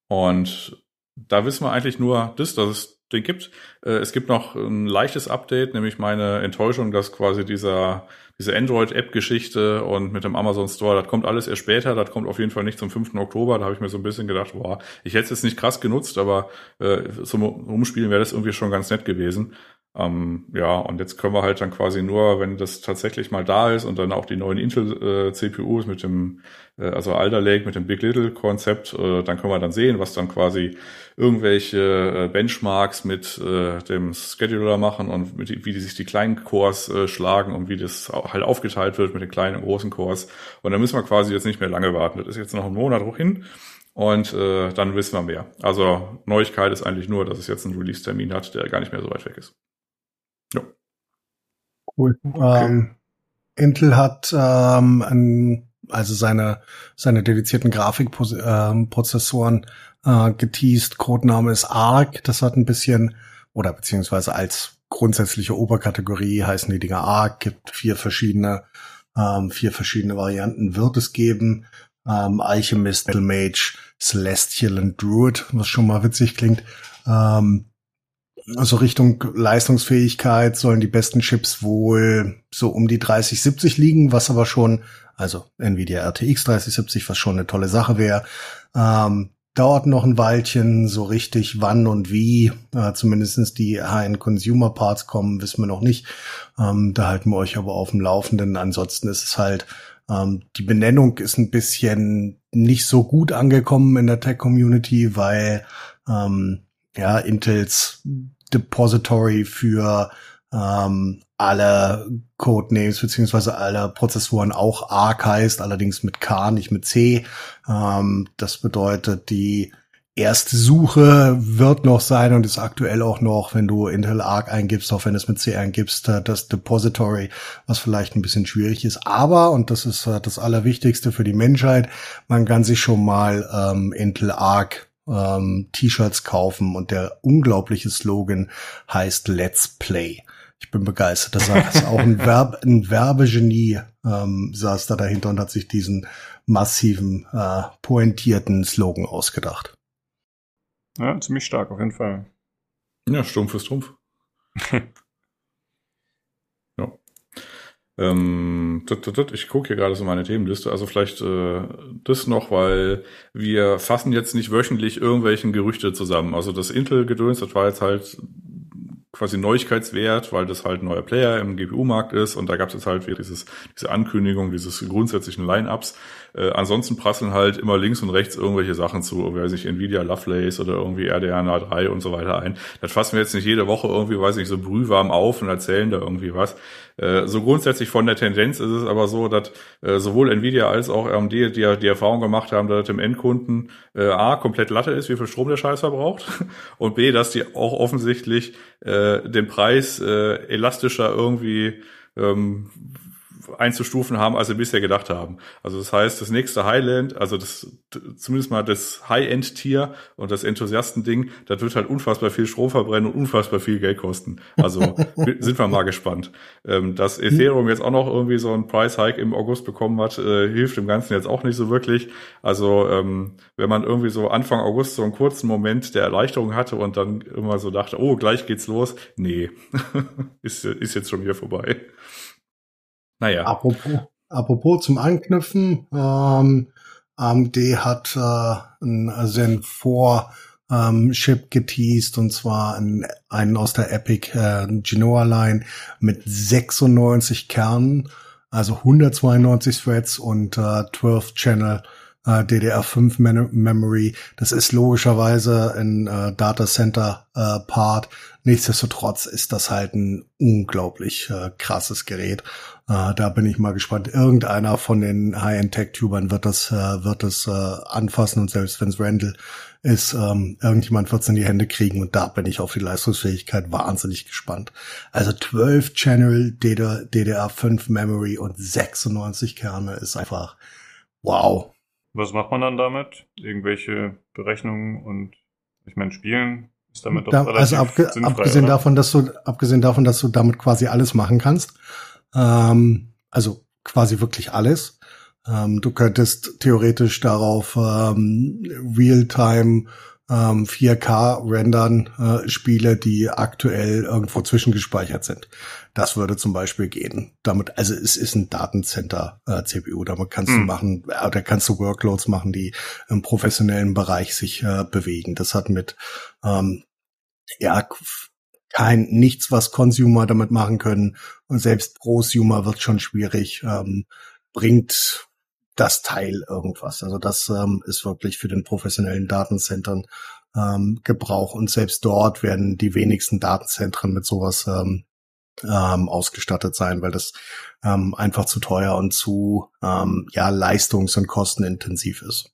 Und da wissen wir eigentlich nur das, dass es den gibt. Äh, es gibt noch ein leichtes Update, nämlich meine Enttäuschung, dass quasi dieser, diese Android-App-Geschichte und mit dem Amazon Store, das kommt alles erst später, das kommt auf jeden Fall nicht zum 5. Oktober. Da habe ich mir so ein bisschen gedacht, boah, ich hätte es jetzt nicht krass genutzt, aber äh, zum Umspielen wäre das irgendwie schon ganz nett gewesen. Ähm, ja, und jetzt können wir halt dann quasi nur, wenn das tatsächlich mal da ist und dann auch die neuen Intel-CPUs äh, mit dem, äh, also Alder Lake mit dem Big Little-Konzept, äh, dann können wir dann sehen, was dann quasi irgendwelche äh, Benchmarks mit äh, dem Scheduler machen und mit, wie die sich die kleinen Cores äh, schlagen und wie das halt aufgeteilt wird mit den kleinen und großen Cores. Und dann müssen wir quasi jetzt nicht mehr lange warten. Das ist jetzt noch ein Monat hoch hin. Und äh, dann wissen wir mehr. Also Neuigkeit ist eigentlich nur, dass es jetzt einen Release-Termin hat, der gar nicht mehr so weit weg ist. Cool. Okay. Ähm, Intel hat ähm, ein, also seine, seine dedizierten Grafikprozessoren äh, geteased. Codename ist ARC. Das hat ein bisschen, oder beziehungsweise als grundsätzliche Oberkategorie heißen die Dinger ARC. Gibt vier verschiedene, ähm, vier verschiedene Varianten wird es geben. Ähm, Alchemist, Metal Mage, Celestial und Druid, was schon mal witzig klingt. Ähm, also Richtung Leistungsfähigkeit sollen die besten Chips wohl so um die 3070 liegen, was aber schon, also Nvidia RTX 3070, was schon eine tolle Sache wäre. Ähm, dauert noch ein Weilchen, so richtig wann und wie, äh, zumindestens die High-End-Consumer-Parts kommen, wissen wir noch nicht. Ähm, da halten wir euch aber auf dem Laufenden. Ansonsten ist es halt, ähm, die Benennung ist ein bisschen nicht so gut angekommen in der Tech-Community, weil ähm, ja, Intels Depository für ähm, alle Codenames beziehungsweise alle Prozessoren auch ARC heißt, allerdings mit K, nicht mit C. Ähm, das bedeutet, die erste Suche wird noch sein und ist aktuell auch noch, wenn du Intel Arc eingibst, auch wenn es mit C eingibst, äh, das Depository, was vielleicht ein bisschen schwierig ist. Aber, und das ist äh, das Allerwichtigste für die Menschheit, man kann sich schon mal ähm, Intel Arc ähm, T-Shirts kaufen und der unglaubliche Slogan heißt Let's Play. Ich bin begeistert. Das ist auch ein, Verb, ein Werbegenie ähm, saß da dahinter und hat sich diesen massiven, äh, pointierten Slogan ausgedacht. Ja, ziemlich stark, auf jeden Fall. Ja, Stumpf ist Trumpf. Ähm, ich gucke hier gerade so meine Themenliste. Also vielleicht äh, das noch, weil wir fassen jetzt nicht wöchentlich irgendwelchen Gerüchte zusammen. Also das Intel-Gedöns, das war jetzt halt quasi Neuigkeitswert, weil das halt ein neuer Player im GPU-Markt ist und da gab es jetzt halt dieses, diese Ankündigung dieses grundsätzlichen Line-Ups. Äh, ansonsten prasseln halt immer links und rechts irgendwelche Sachen zu, weiß ich, Nvidia Lovelace oder irgendwie RDNA 3 und so weiter ein. Das fassen wir jetzt nicht jede Woche irgendwie, weiß ich, so brühwarm auf und erzählen da irgendwie was. Äh, so grundsätzlich von der Tendenz ist es aber so, dass äh, sowohl Nvidia als auch AMD die, die Erfahrung gemacht haben, dass dem Endkunden äh, A, komplett Latte ist, wie viel Strom der Scheiß verbraucht und B, dass die auch offensichtlich äh, den Preis äh, elastischer irgendwie ähm, einzustufen haben, als sie bisher gedacht haben. Also das heißt, das nächste Highland, also das zumindest mal das High-End-Tier und das Enthusiasten-Ding, das wird halt unfassbar viel Strom verbrennen und unfassbar viel Geld kosten. Also sind wir mal gespannt. Ähm, dass Ethereum jetzt auch noch irgendwie so einen Price-Hike im August bekommen hat, äh, hilft dem Ganzen jetzt auch nicht so wirklich. Also ähm, wenn man irgendwie so Anfang August so einen kurzen Moment der Erleichterung hatte und dann immer so dachte, oh, gleich geht's los, nee, ist, ist jetzt schon wieder vorbei. Naja. Apropos, apropos zum Anknüpfen, ähm, AMD hat äh, ein Zen 4 ähm, Chip geteased und zwar einen, einen aus der Epic äh, Genoa Line mit 96 Kernen, also 192 Threads und äh, 12 Channel äh, DDR5 Memory. Das ist logischerweise ein äh, Data Center äh, Part. Nichtsdestotrotz ist das halt ein unglaublich äh, krasses Gerät. Äh, da bin ich mal gespannt. Irgendeiner von den High-End-Tech-Tubern wird das, äh, wird das äh, anfassen und selbst wenn es Randall ist, ähm, irgendjemand wird es in die Hände kriegen und da bin ich auf die Leistungsfähigkeit wahnsinnig gespannt. Also 12 Channel DDR, DDR5 Memory und 96 Kerne ist einfach wow. Was macht man dann damit? Irgendwelche Berechnungen und ich meine, Spielen ist damit doch da, Also abge abgesehen oder? davon, dass du, abgesehen davon, dass du damit quasi alles machen kannst, ähm, also quasi wirklich alles. Ähm, du könntest theoretisch darauf ähm, Realtime ähm, 4K rendern äh, Spiele, die aktuell irgendwo zwischengespeichert sind. Das würde zum Beispiel gehen. Damit, also es ist ein Datencenter äh, CPU. Damit kannst hm. du machen, äh, da kannst du Workloads machen, die im professionellen Bereich sich äh, bewegen. Das hat mit ähm, ja kein nichts, was Consumer damit machen können. Und selbst Prosumer wird schon schwierig. Ähm, bringt das Teil irgendwas. Also das ähm, ist wirklich für den professionellen Datencentern ähm, Gebrauch. Und selbst dort werden die wenigsten Datenzentren mit sowas ähm, ähm, ausgestattet sein, weil das ähm, einfach zu teuer und zu ähm, ja leistungs- und kostenintensiv ist.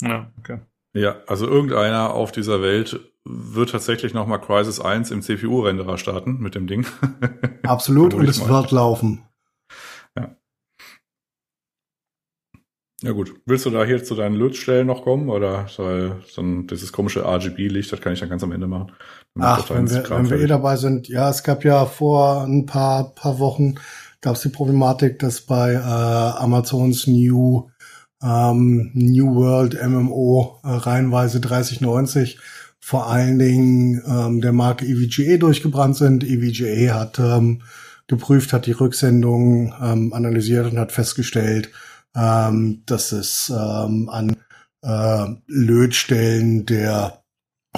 Ja, okay. Ja, also irgendeiner auf dieser Welt wird tatsächlich nochmal Crisis 1 im CPU-Renderer starten mit dem Ding. Absolut, und es mal. wird laufen. Ja. Ja gut, willst du da hier zu deinen Lötstellen noch kommen oder soll dann dieses komische RGB-Licht, das kann ich dann ganz am Ende machen. Ach, wenn wir, wenn wir eh dabei sind, ja, es gab ja vor ein paar, paar Wochen gab es die Problematik, dass bei äh, Amazons New ähm, New World MMO äh, reihenweise 3090 vor allen Dingen ähm, der Marke EVGA durchgebrannt sind. EVGA hat ähm, geprüft, hat die Rücksendungen ähm, analysiert und hat festgestellt, ähm, dass es ähm, an äh, Lötstellen der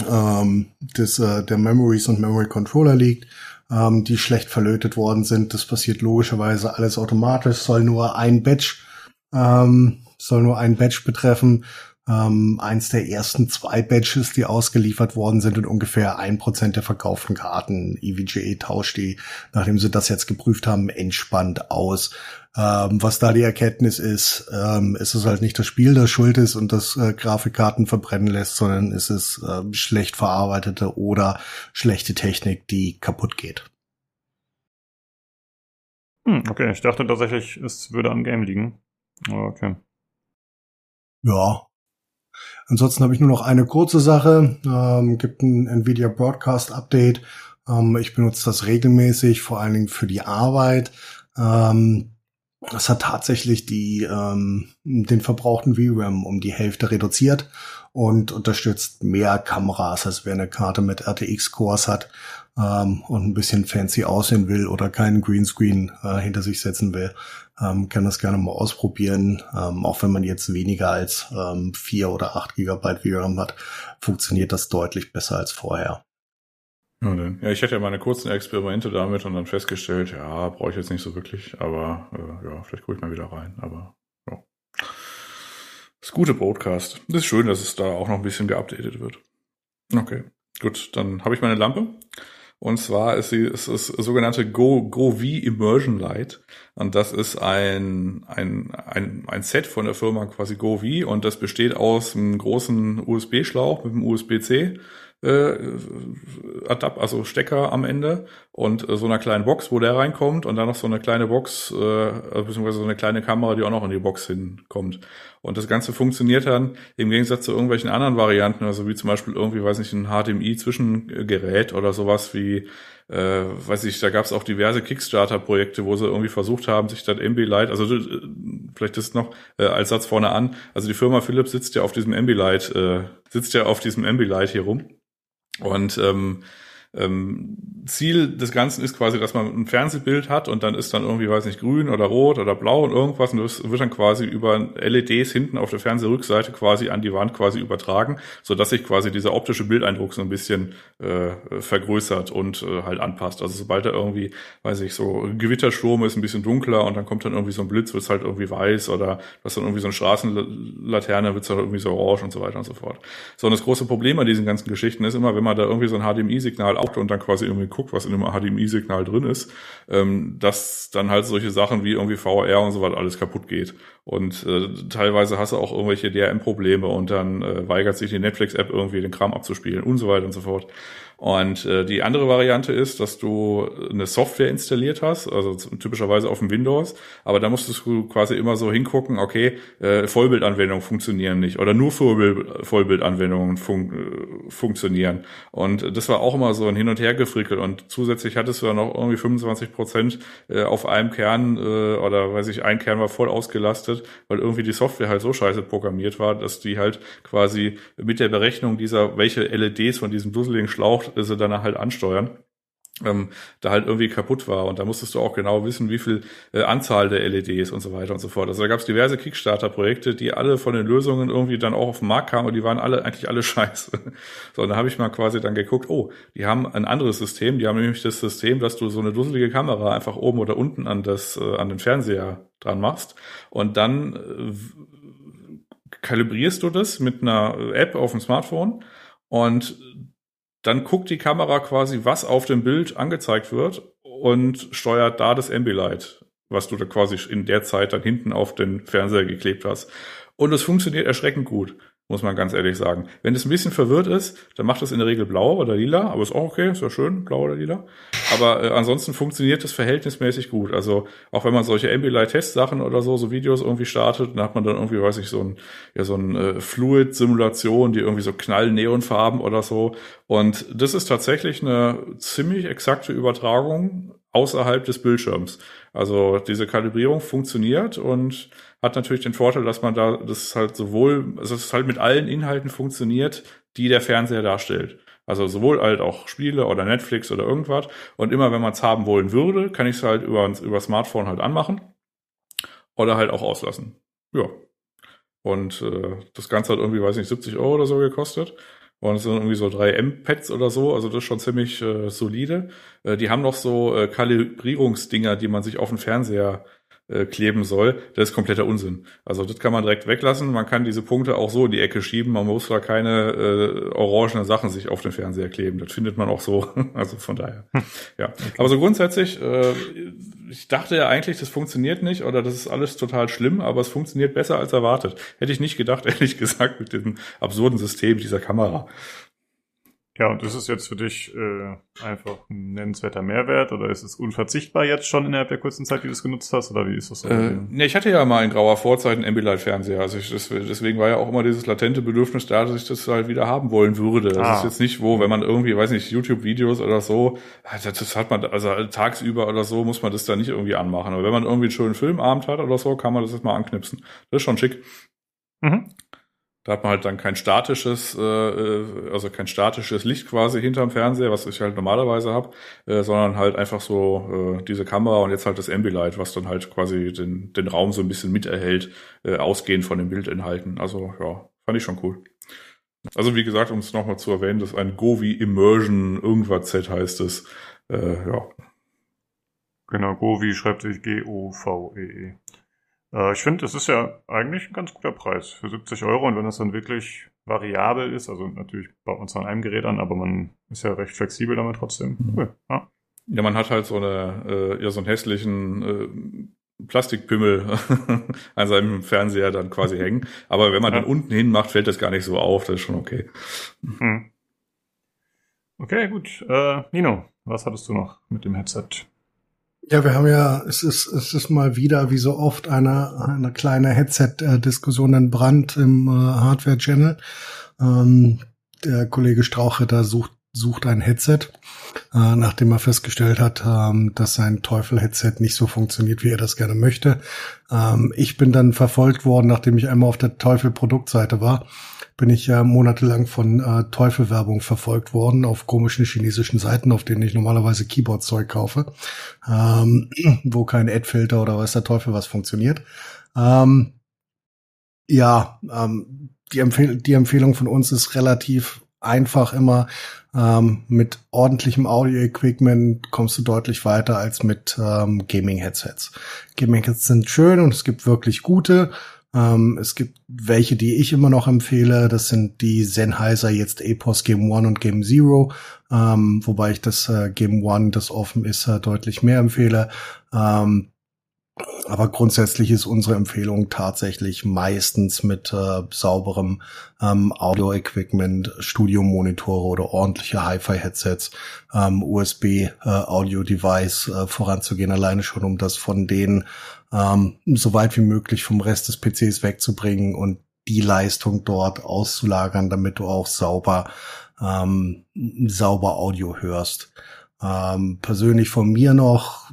ähm, des, äh, der Memories und Memory Controller liegt, ähm, die schlecht verlötet worden sind. Das passiert logischerweise alles automatisch, soll nur ein Batch, ähm, soll nur ein Batch betreffen ähm, eins der ersten zwei Batches, die ausgeliefert worden sind und ungefähr ein Prozent der verkauften Karten. EVGA tauscht die, nachdem sie das jetzt geprüft haben, entspannt aus. Ähm, was da die Erkenntnis ist, ähm, ist es halt nicht das Spiel, das schuld ist und das äh, Grafikkarten verbrennen lässt, sondern ist es äh, schlecht verarbeitete oder schlechte Technik, die kaputt geht. Hm, okay, ich dachte tatsächlich, es würde am Game liegen. Okay. Ja. Ansonsten habe ich nur noch eine kurze Sache. Ähm, gibt ein Nvidia Broadcast Update. Ähm, ich benutze das regelmäßig, vor allen Dingen für die Arbeit. Ähm, das hat tatsächlich die, ähm, den verbrauchten VRAM um die Hälfte reduziert und unterstützt mehr Kameras, als wer eine Karte mit RTX-Cores hat ähm, und ein bisschen fancy aussehen will oder keinen Greenscreen äh, hinter sich setzen will, ähm, kann das gerne mal ausprobieren. Ähm, auch wenn man jetzt weniger als ähm, 4 oder 8 Gigabyte VRAM hat, funktioniert das deutlich besser als vorher. Ja, ich hatte ja meine kurzen Experimente damit und dann festgestellt, ja, brauche ich jetzt nicht so wirklich, aber äh, ja, vielleicht gucke ich mal wieder rein, aber ja. Das gute Broadcast. Das ist schön, dass es da auch noch ein bisschen geupdatet wird. Okay, gut, dann habe ich meine Lampe. Und zwar ist sie ist das sogenannte Go, Go V Immersion Light. Und das ist ein, ein, ein, ein Set von der Firma quasi Go V und das besteht aus einem großen USB-Schlauch mit einem USB-C äh, Adapt, also Stecker am Ende und äh, so einer kleinen Box, wo der reinkommt und dann noch so eine kleine Box, äh, also beziehungsweise so eine kleine Kamera, die auch noch in die Box hinkommt. Und das Ganze funktioniert dann im Gegensatz zu irgendwelchen anderen Varianten, also wie zum Beispiel irgendwie, weiß nicht, ein HDMI-Zwischengerät oder sowas wie äh, weiß ich, da gab es auch diverse Kickstarter-Projekte, wo sie irgendwie versucht haben, sich das MB-Light, also äh, vielleicht ist noch äh, als Satz vorne an, also die Firma Philips sitzt ja auf diesem MB-Light, äh, sitzt ja auf diesem MB-Light hier rum und ähm, ähm, Ziel des Ganzen ist quasi, dass man ein Fernsehbild hat und dann ist dann irgendwie, weiß nicht, grün oder rot oder blau und irgendwas und das wird dann quasi über LEDs hinten auf der Fernsehrückseite quasi an die Wand quasi übertragen, so dass sich quasi dieser optische Bildeindruck so ein bisschen äh, vergrößert und äh, halt anpasst. Also sobald da irgendwie, weiß ich, so Gewittersturm ist ein bisschen dunkler und dann kommt dann irgendwie so ein Blitz, wird es halt irgendwie weiß oder was dann irgendwie so eine Straßenlaterne, wird es dann irgendwie so orange und so weiter und so fort. So, und das große Problem an diesen ganzen Geschichten ist immer, wenn man da irgendwie so ein HDMI-Signal Auto und dann quasi irgendwie guckt, was in dem HDMI-Signal drin ist, ähm, dass dann halt solche Sachen wie irgendwie VR und so weiter alles kaputt geht. Und äh, teilweise hast du auch irgendwelche DRM-Probleme und dann äh, weigert sich die Netflix-App irgendwie den Kram abzuspielen und so weiter und so fort. Und äh, die andere Variante ist, dass du eine Software installiert hast, also typischerweise auf dem Windows, aber da musstest du quasi immer so hingucken, okay, äh, Vollbildanwendungen funktionieren nicht oder nur Vollbild, Vollbildanwendungen fun äh, funktionieren. Und das war auch immer so ein Hin- und Hergefrickel und zusätzlich hattest du dann noch irgendwie 25 Prozent äh, auf einem Kern äh, oder weiß ich, ein Kern war voll ausgelastet, weil irgendwie die Software halt so scheiße programmiert war, dass die halt quasi mit der Berechnung dieser, welche LEDs von diesem dusseligen Schlauch sie dann halt ansteuern. Ähm, da halt irgendwie kaputt war und da musstest du auch genau wissen, wie viel äh, Anzahl der LEDs und so weiter und so fort. Also da gab es diverse Kickstarter-Projekte, die alle von den Lösungen irgendwie dann auch auf den Markt kamen und die waren alle eigentlich alle scheiße. So, und da habe ich mal quasi dann geguckt, oh, die haben ein anderes System, die haben nämlich das System, dass du so eine dusselige Kamera einfach oben oder unten an das äh, an den Fernseher dran machst und dann äh, kalibrierst du das mit einer App auf dem Smartphone und dann guckt die Kamera quasi, was auf dem Bild angezeigt wird und steuert da das Ambilight, was du da quasi in der Zeit dann hinten auf den Fernseher geklebt hast. Und es funktioniert erschreckend gut muss man ganz ehrlich sagen. Wenn es ein bisschen verwirrt ist, dann macht es in der Regel blau oder lila, aber ist auch okay, ist ja schön, blau oder lila. Aber äh, ansonsten funktioniert das verhältnismäßig gut. Also auch wenn man solche Ambilight-Test-Sachen oder so, so Videos irgendwie startet, dann hat man dann irgendwie, weiß ich, so ein, ja, so ein äh, Fluid-Simulation, die irgendwie so knall-Neonfarben oder so. Und das ist tatsächlich eine ziemlich exakte Übertragung außerhalb des Bildschirms. Also diese Kalibrierung funktioniert und hat natürlich den Vorteil, dass man da das halt sowohl, also es halt mit allen Inhalten funktioniert, die der Fernseher darstellt. Also sowohl halt auch Spiele oder Netflix oder irgendwas. Und immer wenn man es haben wollen würde, kann ich es halt über, über Smartphone halt anmachen oder halt auch auslassen. Ja. Und äh, das Ganze hat irgendwie, weiß nicht, 70 Euro oder so gekostet. Und es sind irgendwie so drei M-Pads oder so, also das ist schon ziemlich äh, solide. Äh, die haben noch so äh, Kalibrierungsdinger, die man sich auf den Fernseher äh, kleben soll, das ist kompletter Unsinn. Also das kann man direkt weglassen. Man kann diese Punkte auch so in die Ecke schieben. Man muss da keine äh, orangenen Sachen sich auf den Fernseher kleben. Das findet man auch so. also von daher. Hm. Ja. Okay. Aber so grundsätzlich, äh, ich dachte ja eigentlich, das funktioniert nicht oder das ist alles total schlimm, aber es funktioniert besser als erwartet. Hätte ich nicht gedacht, ehrlich gesagt, mit diesem absurden System dieser Kamera. Ja, und ist es jetzt für dich äh, einfach ein nennenswerter Mehrwert oder ist es unverzichtbar jetzt schon innerhalb der kurzen Zeit, die du es genutzt hast oder wie ist das? So äh, nee, ich hatte ja mal in grauer Vorzeit einen Ambilight-Fernseher, also ich, das, deswegen war ja auch immer dieses latente Bedürfnis da, dass ich das halt wieder haben wollen würde. Das ah. ist jetzt nicht wo, wenn man irgendwie, weiß nicht, YouTube-Videos oder so, das, das hat man, also tagsüber oder so muss man das da nicht irgendwie anmachen. Aber wenn man irgendwie einen schönen Filmabend hat oder so, kann man das jetzt mal anknipsen. Das ist schon schick. Mhm. Da hat man halt dann kein statisches, äh, äh, also kein statisches Licht quasi hinterm Fernseher, was ich halt normalerweise habe, äh, sondern halt einfach so äh, diese Kamera und jetzt halt das Ambilight, was dann halt quasi den, den Raum so ein bisschen miterhält, äh, ausgehend von den Bildinhalten. Also ja, fand ich schon cool. Also wie gesagt, um es nochmal zu erwähnen, das ist ein Govi Immersion irgendwas Z heißt es. Äh, ja. Genau, Govi schreibt sich G-O-V-E-E. -E. Äh, ich finde, es ist ja eigentlich ein ganz guter Preis für 70 Euro und wenn das dann wirklich variabel ist, also natürlich baut man zwar an einem Gerät an, aber man ist ja recht flexibel damit trotzdem. Cool. Ja. ja, man hat halt so eine, äh, ja, so einen hässlichen äh, Plastikpimmel an seinem Fernseher dann quasi hängen. Aber wenn man ja. den unten hin macht, fällt das gar nicht so auf. Das ist schon okay. Mhm. Okay, gut. Äh, Nino, was hattest du noch mit dem Headset? Ja, wir haben ja, es ist, es ist mal wieder, wie so oft, eine, eine kleine Headset-Diskussion in Brand im äh, Hardware-Channel. Ähm, der Kollege Strauchritter sucht, sucht ein Headset, äh, nachdem er festgestellt hat, ähm, dass sein Teufel-Headset nicht so funktioniert, wie er das gerne möchte. Ähm, ich bin dann verfolgt worden, nachdem ich einmal auf der Teufel-Produktseite war bin ich ja monatelang von äh, Teufelwerbung verfolgt worden auf komischen chinesischen Seiten, auf denen ich normalerweise Keyboard-Zeug kaufe, ähm, wo kein Ad-Filter oder weiß der Teufel was funktioniert. Ähm, ja, ähm, die, Empfehl die Empfehlung von uns ist relativ einfach immer. Ähm, mit ordentlichem Audio-Equipment kommst du deutlich weiter als mit ähm, Gaming-Headsets. Gaming-Headsets sind schön und es gibt wirklich gute. Ähm, es gibt welche, die ich immer noch empfehle. Das sind die Sennheiser jetzt Epos Game One und Game Zero. Ähm, wobei ich das äh, Game One, das offen ist, äh, deutlich mehr empfehle. Ähm, aber grundsätzlich ist unsere Empfehlung tatsächlich meistens mit äh, sauberem ähm, Audio-Equipment, Studiomonitore oder ordentliche Hi-Fi-Headsets, ähm, USB-Audio-Device äh, voranzugehen, alleine schon um das von denen ähm, so weit wie möglich vom Rest des PCs wegzubringen und die Leistung dort auszulagern, damit du auch sauber, ähm, sauber Audio hörst. Ähm, persönlich von mir noch,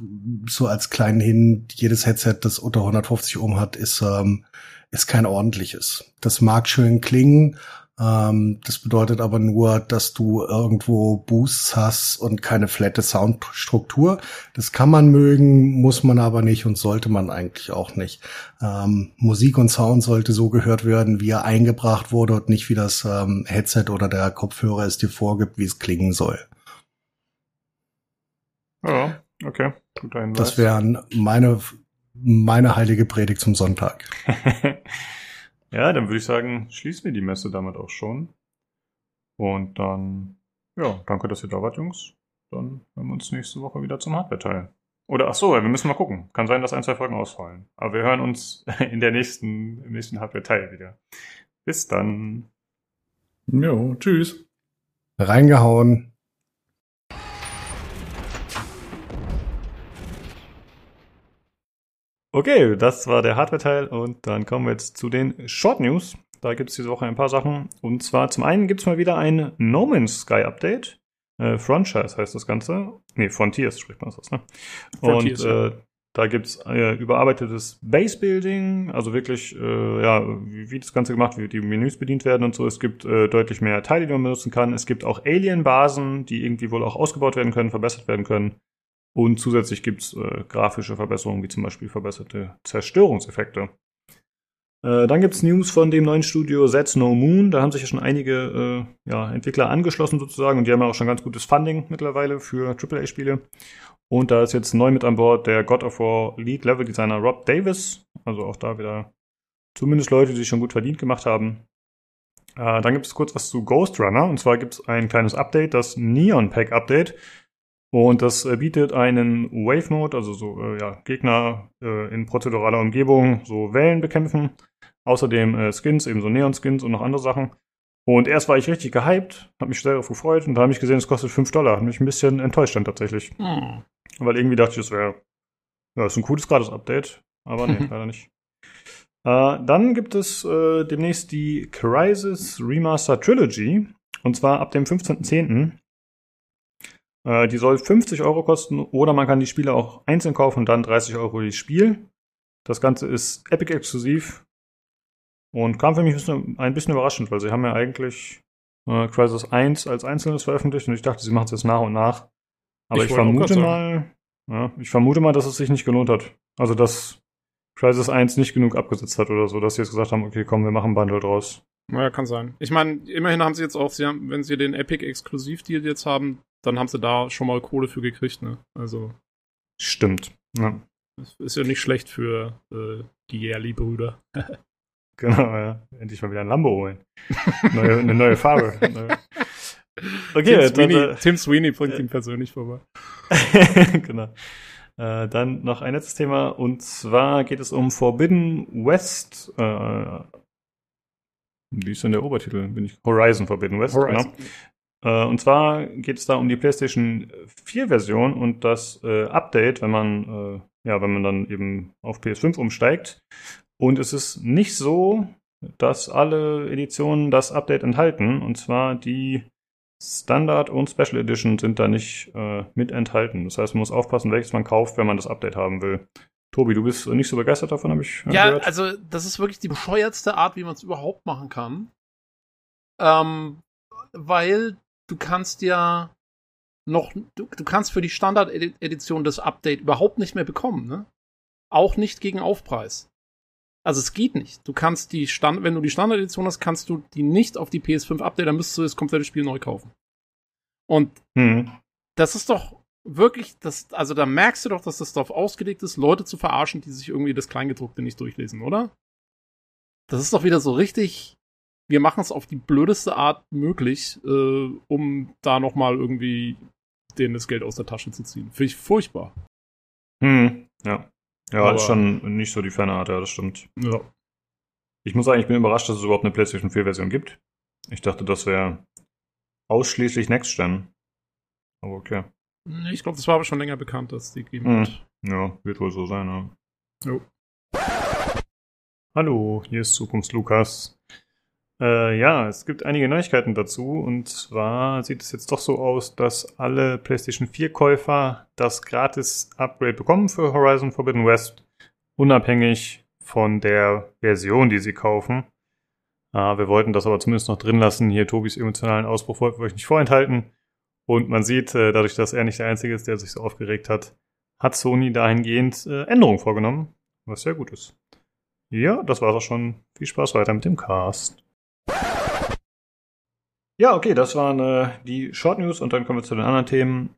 so als kleinen Hin, jedes Headset, das unter 150 Ohm hat, ist, ähm, ist kein ordentliches. Das mag schön klingen, ähm, das bedeutet aber nur, dass du irgendwo Boosts hast und keine flatte Soundstruktur. Das kann man mögen, muss man aber nicht und sollte man eigentlich auch nicht. Ähm, Musik und Sound sollte so gehört werden, wie er eingebracht wurde und nicht wie das ähm, Headset oder der Kopfhörer es dir vorgibt, wie es klingen soll. Ja, okay. Guter Hinweis. Das wären meine, meine heilige Predigt zum Sonntag. Ja, dann würde ich sagen, schließen wir die Messe damit auch schon. Und dann, ja, danke, dass ihr da wart, Jungs. Dann hören wir uns nächste Woche wieder zum Hardware-Teil. Oder ach so, wir müssen mal gucken. Kann sein, dass ein, zwei Folgen ausfallen. Aber wir hören uns in der nächsten, im nächsten Hardware-Teil wieder. Bis dann. Jo, tschüss. Reingehauen. Okay, das war der Hardware-Teil und dann kommen wir jetzt zu den Short News. Da gibt es diese Woche ein paar Sachen. Und zwar zum einen gibt es mal wieder ein No Man's Sky Update. Äh, Franchise heißt das Ganze. Nee, Frontiers spricht man das, ne? Frontiers, und äh, ja. da gibt's äh, überarbeitetes Base Building, also wirklich, äh, ja, wie, wie, das Ganze gemacht, wie die Menüs bedient werden und so. Es gibt äh, deutlich mehr Teile, die man benutzen kann. Es gibt auch Alien-Basen, die irgendwie wohl auch ausgebaut werden können, verbessert werden können. Und zusätzlich gibt's äh, grafische Verbesserungen, wie zum Beispiel verbesserte Zerstörungseffekte. Äh, dann gibt's News von dem neuen Studio That's No Moon. Da haben sich ja schon einige äh, ja, Entwickler angeschlossen sozusagen und die haben ja auch schon ganz gutes Funding mittlerweile für AAA-Spiele. Und da ist jetzt neu mit an Bord der God of War Lead Level Designer Rob Davis. Also auch da wieder zumindest Leute, die sich schon gut verdient gemacht haben. Äh, dann gibt es kurz was zu Ghost Runner. Und zwar gibt es ein kleines Update, das Neon Pack Update. Und das äh, bietet einen Wave Mode, also so äh, ja, Gegner äh, in prozeduraler Umgebung, so Wellen bekämpfen. Außerdem äh, Skins, ebenso Neon-Skins und noch andere Sachen. Und erst war ich richtig gehypt, habe mich sehr darauf gefreut und da habe ich gesehen, es kostet 5 Dollar. Hat mich ein bisschen enttäuscht dann tatsächlich. Hm. Weil irgendwie dachte ich, es wäre ja, ist ein cooles Gratis-Update. Aber nee, leider nicht. Äh, dann gibt es äh, demnächst die Crisis Remaster Trilogy. Und zwar ab dem 15.10. Äh, die soll 50 Euro kosten oder man kann die Spiele auch einzeln kaufen und dann 30 Euro das Spiel. Das Ganze ist Epic exklusiv und kam für mich ein bisschen überraschend, weil sie haben ja eigentlich äh, Crisis 1 als Einzelnes veröffentlicht und ich dachte, sie machen es jetzt nach und nach. Aber ich, ich vermute mal, ja, ich vermute mal, dass es sich nicht gelohnt hat. Also, dass Crisis 1 nicht genug abgesetzt hat oder so, dass sie jetzt gesagt haben, okay, komm, wir machen Bundle draus. Naja, kann sein. Ich meine, immerhin haben sie jetzt auch, sie haben, wenn sie den Epic Exklusivdeal jetzt haben, dann haben sie da schon mal Kohle für gekriegt, ne? Also. Stimmt. Ja. Das ist ja nicht schlecht für äh, die Yerli-Brüder. genau, ja. Endlich mal wieder ein Lambo holen. neue, eine neue Farbe. okay, Tim Sweeney, dann, äh, Tim Sweeney bringt ihn persönlich vorbei. genau. Äh, dann noch ein letztes Thema und zwar geht es um Forbidden West. Äh, wie ist denn der Obertitel? Bin ich Horizon Forbidden West, Horizon. genau. Äh, und zwar geht es da um die PlayStation 4 Version und das äh, Update, wenn man, äh, ja, wenn man dann eben auf PS5 umsteigt. Und es ist nicht so, dass alle Editionen das Update enthalten. Und zwar die Standard und Special Edition sind da nicht äh, mit enthalten. Das heißt, man muss aufpassen, welches man kauft, wenn man das Update haben will. Tobi, du bist nicht so begeistert davon, habe ich Ja, gehört. also das ist wirklich die bescheuertste Art, wie man es überhaupt machen kann. Ähm, weil du kannst ja noch, du, du kannst für die Standard-Edition das Update überhaupt nicht mehr bekommen, ne? Auch nicht gegen Aufpreis. Also es geht nicht. Du kannst die Stand, wenn du die Standard-Edition hast, kannst du die nicht auf die PS5 update, dann müsstest du das komplette Spiel neu kaufen. Und hm. das ist doch wirklich, das, also da merkst du doch, dass das darauf ausgelegt ist, Leute zu verarschen, die sich irgendwie das Kleingedruckte nicht durchlesen, oder? Das ist doch wieder so richtig wir machen es auf die blödeste Art möglich, äh, um da nochmal irgendwie denen das Geld aus der Tasche zu ziehen. Finde ich furchtbar. Hm, ja. Ja, Aber, ist schon nicht so die ferne Art, ja, das stimmt. Ja. Ich muss sagen, ich bin überrascht, dass es überhaupt eine PlayStation 4 Version gibt. Ich dachte, das wäre ausschließlich Next Gen. Aber okay. Ich glaube, das war aber schon länger bekannt, dass die gegeben hm. Ja, wird wohl so sein, ja. Jo. Hallo, hier ist Zukunft Lukas. Äh, ja, es gibt einige Neuigkeiten dazu. Und zwar sieht es jetzt doch so aus, dass alle PlayStation 4-Käufer das Gratis-Upgrade bekommen für Horizon Forbidden West, unabhängig von der Version, die sie kaufen. Äh, wir wollten das aber zumindest noch drin lassen. Hier Tobis emotionalen Ausbruch wollten wir euch nicht vorenthalten. Und man sieht, äh, dadurch, dass er nicht der Einzige ist, der sich so aufgeregt hat, hat Sony dahingehend äh, Änderungen vorgenommen, was sehr gut ist. Ja, das war's auch schon. Viel Spaß weiter mit dem Cast. Ja, okay, das waren äh, die Short News und dann kommen wir zu den anderen Themen.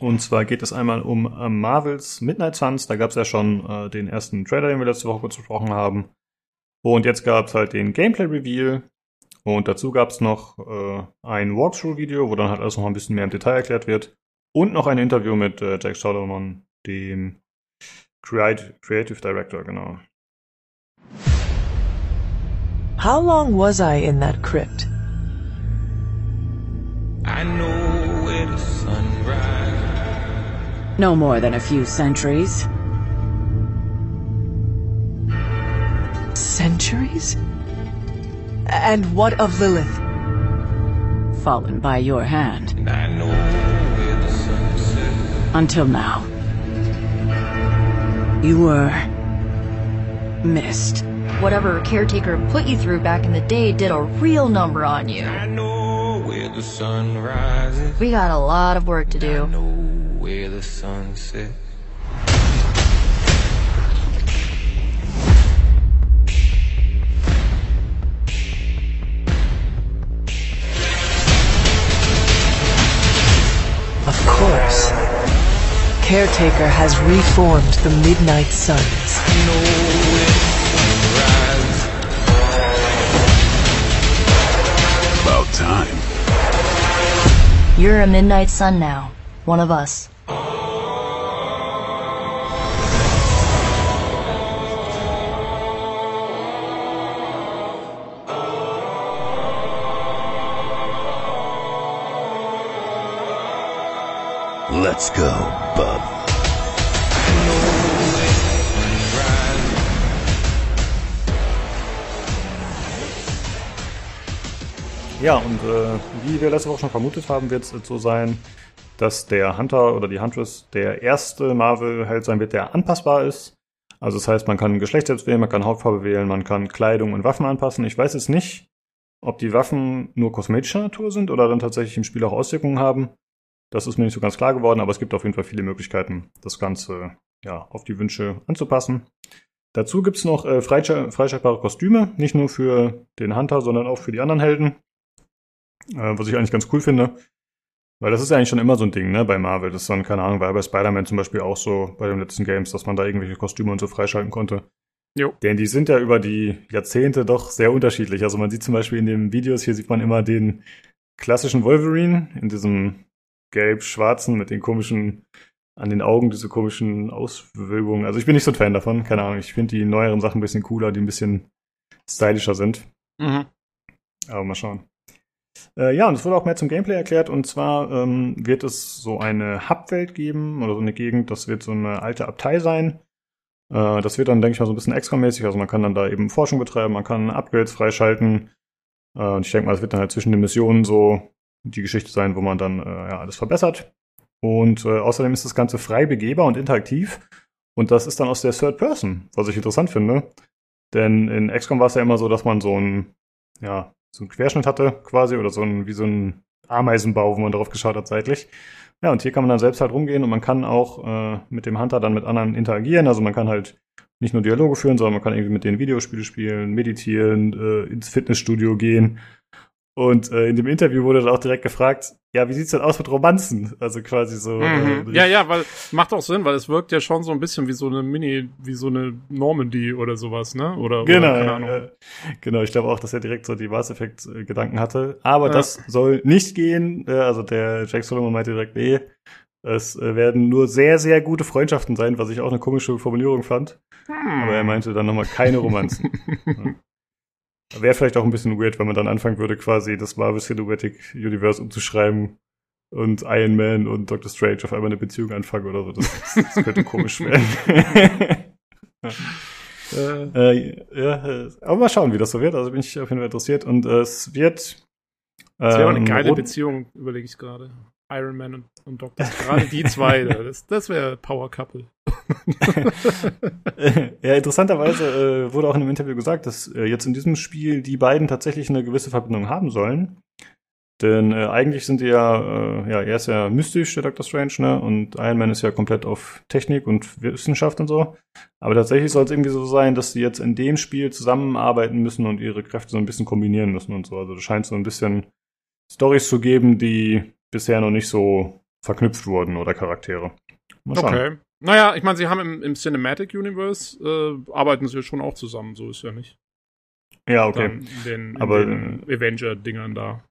Und zwar geht es einmal um äh, Marvels Midnight Suns. Da gab es ja schon äh, den ersten Trailer, den wir letzte Woche kurz besprochen haben. Und jetzt gab es halt den Gameplay-Reveal. Und dazu gab es noch äh, ein Walkthrough-Video, wo dann halt alles noch ein bisschen mehr im Detail erklärt wird. Und noch ein Interview mit äh, Jack Solomon, dem Creative Director, genau. How long was I in that crypt? I know where the sun rises. No more than a few centuries. Centuries? And what of Lilith? Fallen by your hand. I know where the sun sets. Until now. You were... missed. Whatever caretaker put you through back in the day did a real number on you. I know where the sun rises. We got a lot of work to do. Caretaker has reformed the Midnight Suns. About time. You're a Midnight Sun now. One of us. Let's go, bub. Ja, und äh, wie wir letzte Woche schon vermutet haben, wird es so sein, dass der Hunter oder die Huntress der erste Marvel-Held sein wird, der anpassbar ist. Also das heißt, man kann Geschlecht selbst wählen, man kann Hautfarbe wählen, man kann Kleidung und Waffen anpassen. Ich weiß jetzt nicht, ob die Waffen nur kosmetischer Natur sind oder dann tatsächlich im Spiel auch Auswirkungen haben. Das ist mir nicht so ganz klar geworden, aber es gibt auf jeden Fall viele Möglichkeiten, das Ganze ja, auf die Wünsche anzupassen. Dazu gibt's noch äh, freisch- freischaltbare Kostüme, nicht nur für den Hunter, sondern auch für die anderen Helden. Äh, was ich eigentlich ganz cool finde. Weil das ist ja eigentlich schon immer so ein Ding, ne, bei Marvel. Das ist dann, keine Ahnung, war bei Spider-Man zum Beispiel auch so bei den letzten Games, dass man da irgendwelche Kostüme und so freischalten konnte. Jo. Denn die sind ja über die Jahrzehnte doch sehr unterschiedlich. Also man sieht zum Beispiel in den Videos, hier sieht man immer den klassischen Wolverine in diesem gelb-schwarzen mit den komischen, an den Augen diese komischen Auswölbungen. Also ich bin nicht so ein Fan davon, keine Ahnung. Ich finde die neueren Sachen ein bisschen cooler, die ein bisschen stylischer sind. Mhm. Aber mal schauen. Äh, ja, und es wurde auch mehr zum Gameplay erklärt. Und zwar ähm, wird es so eine Hub-Welt geben oder so eine Gegend. Das wird so eine alte Abtei sein. Äh, das wird dann, denke ich mal, so ein bisschen extramäßig. Also man kann dann da eben Forschung betreiben, man kann Upgrades freischalten. Äh, und ich denke mal, es wird dann halt zwischen den Missionen so die Geschichte sein, wo man dann äh, ja, alles verbessert. Und äh, außerdem ist das Ganze frei begehbar und interaktiv. Und das ist dann aus der Third Person, was ich interessant finde. Denn in XCOM war es ja immer so, dass man so ein, ja, so einen Querschnitt hatte quasi oder so ein, wie so ein Ameisenbau, wo man drauf geschaut hat seitlich. Ja, und hier kann man dann selbst halt rumgehen und man kann auch äh, mit dem Hunter dann mit anderen interagieren. Also man kann halt nicht nur Dialoge führen, sondern man kann irgendwie mit denen Videospiele spielen, meditieren, äh, ins Fitnessstudio gehen. Und äh, in dem Interview wurde dann auch direkt gefragt, ja, wie sieht's denn aus mit Romanzen? Also quasi so. Mhm. Äh, Ja, ja, weil macht auch Sinn, weil es wirkt ja schon so ein bisschen wie so eine Mini, wie so eine Normandy oder sowas, ne? Oder, Genau, oder, keine Ahnung. ja. genau. Ich glaube auch, dass er direkt so die Mass Effect äh, Gedanken hatte. Aber Ja. das soll nicht gehen. Äh, Also der Jack Solomon meinte direkt, nee, es äh, werden nur sehr, sehr gute Freundschaften sein, was ich auch eine komische Formulierung fand. Hm. Aber er meinte dann nochmal keine Romanzen. ja. Wäre vielleicht auch ein bisschen weird, wenn man dann anfangen würde, quasi das Marvel Cinematic Universe umzuschreiben und Iron Man und Doctor Strange auf einmal eine Beziehung anfangen oder so. Das, das könnte komisch werden. Äh, Äh, ja, äh, aber mal schauen, wie das so wird. Also bin ich auf jeden Fall interessiert. Und äh, es wird. das wäre eine ähm, geile Beziehung, überlege ich gerade. Iron Man und, und Doctor. Gerade die zwei, da, das, das wäre Power Couple. ja, interessanterweise äh, wurde auch in einem Interview gesagt, dass äh, jetzt in diesem Spiel die beiden tatsächlich eine gewisse Verbindung haben sollen. Denn äh, eigentlich sind die ja, äh, ja, er ist ja mystisch, der Dr. Strange, ne? Und Iron Man ist ja komplett auf Technik und Wissenschaft und so. Aber tatsächlich soll es irgendwie so sein, dass sie jetzt in dem Spiel zusammenarbeiten müssen und ihre Kräfte so ein bisschen kombinieren müssen und so. Also das scheint so ein bisschen Stories zu geben, die bisher noch nicht so verknüpft wurden oder Charaktere. Mal schauen. Okay. Naja, ich meine, sie haben im, im Cinematic Universe, äh, arbeiten sie schon auch zusammen, so ist ja nicht. Ja, okay. Dann in den, in Aber, den Avenger-Dingern da.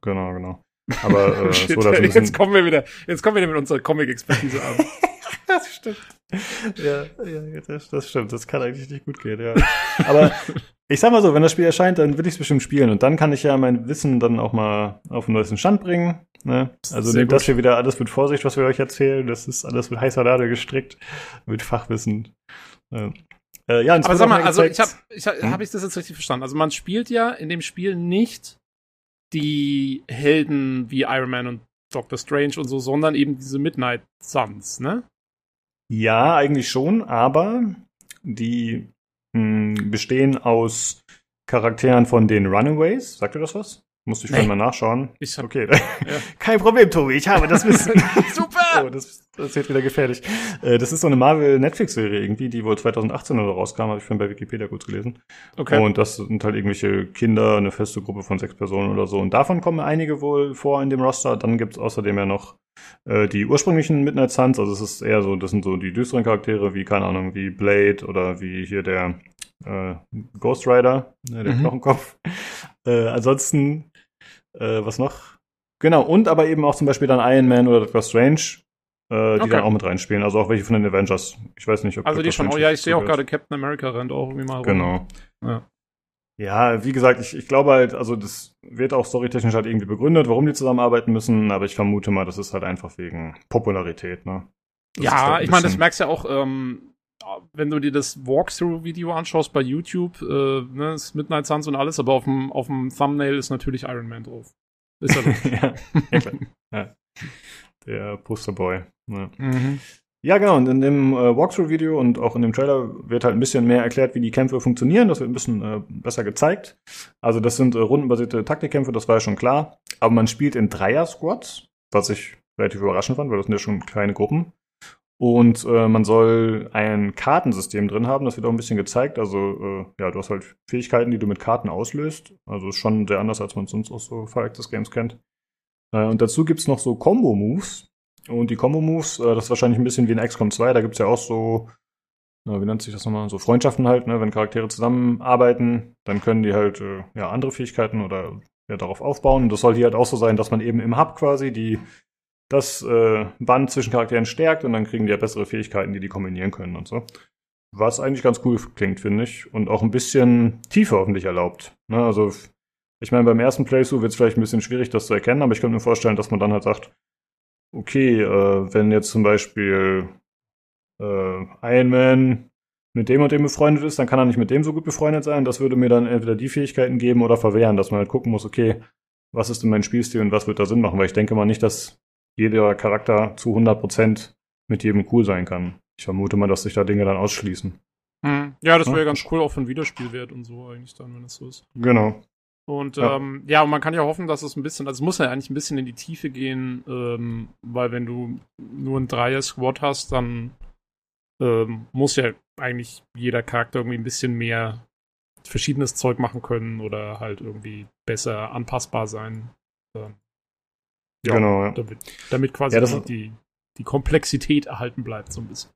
Genau, genau. Aber äh, Shit, ein jetzt bisschen, kommen wir wieder, jetzt kommen wir wieder mit unserer Comic-Expertise an. Das stimmt. Ja, ja das, das stimmt. Das kann eigentlich nicht gut gehen, ja. Aber ich sag mal so, wenn das Spiel erscheint, dann will ich es bestimmt spielen. Und dann kann ich ja mein Wissen dann auch mal auf den neuesten Stand bringen. Ne? Also Sehr nehmt das hier wieder alles mit Vorsicht, was wir euch erzählen. Das ist alles mit heißer Nadel gestrickt, mit Fachwissen. Ja, äh, ja Aber sag mal, also ich habe ich hab, Hm? hab ich das jetzt richtig verstanden? Also man spielt ja in dem Spiel nicht die Helden wie Iron Man und Doctor Strange und so, sondern eben diese Midnight Suns, ne? Ja, eigentlich schon, aber die mh, bestehen aus Charakteren von den Runaways. Sagt ihr das was? Musste ich Nee. mal nachschauen. Ich hab, Okay, kein Problem, Tobi, ich habe das Wissen. Super! Oh, das, das wird wieder gefährlich. Äh, Das ist so eine Marvel-Netflix-Serie irgendwie, die wohl 2018 oder rauskam, habe ich vorhin bei Wikipedia kurz gelesen. Okay. Und das sind halt irgendwelche Kinder, eine feste Gruppe von sechs Personen oder so. Und davon kommen einige wohl vor in dem Roster. Dann gibt's außerdem ja noch äh, die ursprünglichen Midnight Suns, also es ist eher so, das sind so die düsteren Charaktere, wie, keine Ahnung, wie Blade oder wie hier der äh, Ghost Rider, äh, der Mhm. Knochenkopf. Äh, ansonsten, äh, was noch? Genau, und aber eben auch zum Beispiel dann Iron Man oder Doctor Strange, äh, die Okay. dann auch mit reinspielen. Also auch welche von den Avengers. Ich weiß nicht, ob Also die schon, oh ja, ich sehe auch gerade Captain America rennt auch irgendwie mal rum. Genau. Ja. Ja, wie gesagt, ich, ich glaube halt, also das wird auch storytechnisch halt irgendwie begründet, warum die zusammenarbeiten müssen, aber ich vermute mal, das ist halt einfach wegen Popularität, ne? Das ist Ja, halt ich meine, das merkst du ja auch, ähm, wenn du dir das Walkthrough-Video anschaust bei YouTube, äh, ne, das Midnight Suns und alles, aber auf dem, auf dem Thumbnail ist natürlich Iron Man drauf. Ist er ja, ja, klar. ja. Der Posterboy. Ja. mhm. Ja, genau. Und in dem äh, Walkthrough-Video und auch in dem Trailer wird halt ein bisschen mehr erklärt, wie die Kämpfe funktionieren. Das wird ein bisschen äh, besser gezeigt. Also das sind äh, rundenbasierte Taktikkämpfe, das war ja schon klar. Aber man spielt in Dreier-Squads, was ich relativ überraschend fand, weil das sind ja schon kleine Gruppen. Und äh, man soll ein Kartensystem drin haben, das wird auch ein bisschen gezeigt. Also, äh, ja, du hast halt Fähigkeiten, die du mit Karten auslöst. Also ist schon sehr anders, als man es sonst aus so Fire Access Games kennt. Äh, und dazu gibt's noch so Combo-Moves. Und die Combo-Moves, äh, das ist wahrscheinlich ein bisschen wie in XCOM 2, da gibt's ja auch so, na, wie nennt sich das nochmal, so Freundschaften halt, ne? wenn Charaktere zusammenarbeiten, dann können die halt äh, ja andere Fähigkeiten oder ja, darauf aufbauen. Und das soll hier halt auch so sein, dass man eben im Hub quasi die das äh, Band zwischen Charakteren stärkt und dann kriegen die ja bessere Fähigkeiten, die die kombinieren können und so. Was eigentlich ganz cool klingt, finde ich. Und auch ein bisschen Tiefe hoffentlich erlaubt. Ne? Also, ich meine, beim ersten Playthrough wird es vielleicht ein bisschen schwierig, das zu erkennen, aber ich könnte mir vorstellen, dass man dann halt sagt, okay, äh, wenn jetzt zum Beispiel äh, Iron Man mit dem und dem befreundet ist, dann kann er nicht mit dem so gut befreundet sein. Das würde mir dann entweder die Fähigkeiten geben oder verwehren, dass man halt gucken muss, okay, was ist denn mein Spielstil und was wird da Sinn machen? Weil ich denke mal nicht, dass jeder Charakter zu 100% mit jedem cool sein kann. Ich vermute mal, dass sich da Dinge dann ausschließen. Mhm. Ja, das Ja. wäre ganz cool, auch für ein Wiederspielwert und so eigentlich dann, wenn es so ist. Genau. Und Ja. ähm, ja, und man kann ja hoffen, dass es ein bisschen, also es muss ja eigentlich ein bisschen in die Tiefe gehen, ähm, weil wenn du nur ein Dreier-Squad hast, dann ähm, muss ja eigentlich jeder Charakter irgendwie ein bisschen mehr verschiedenes Zeug machen können oder halt irgendwie besser anpassbar sein. Ähm, ja, Genau, ja. Damit, damit quasi Ja, die, die Komplexität erhalten bleibt, so ein bisschen.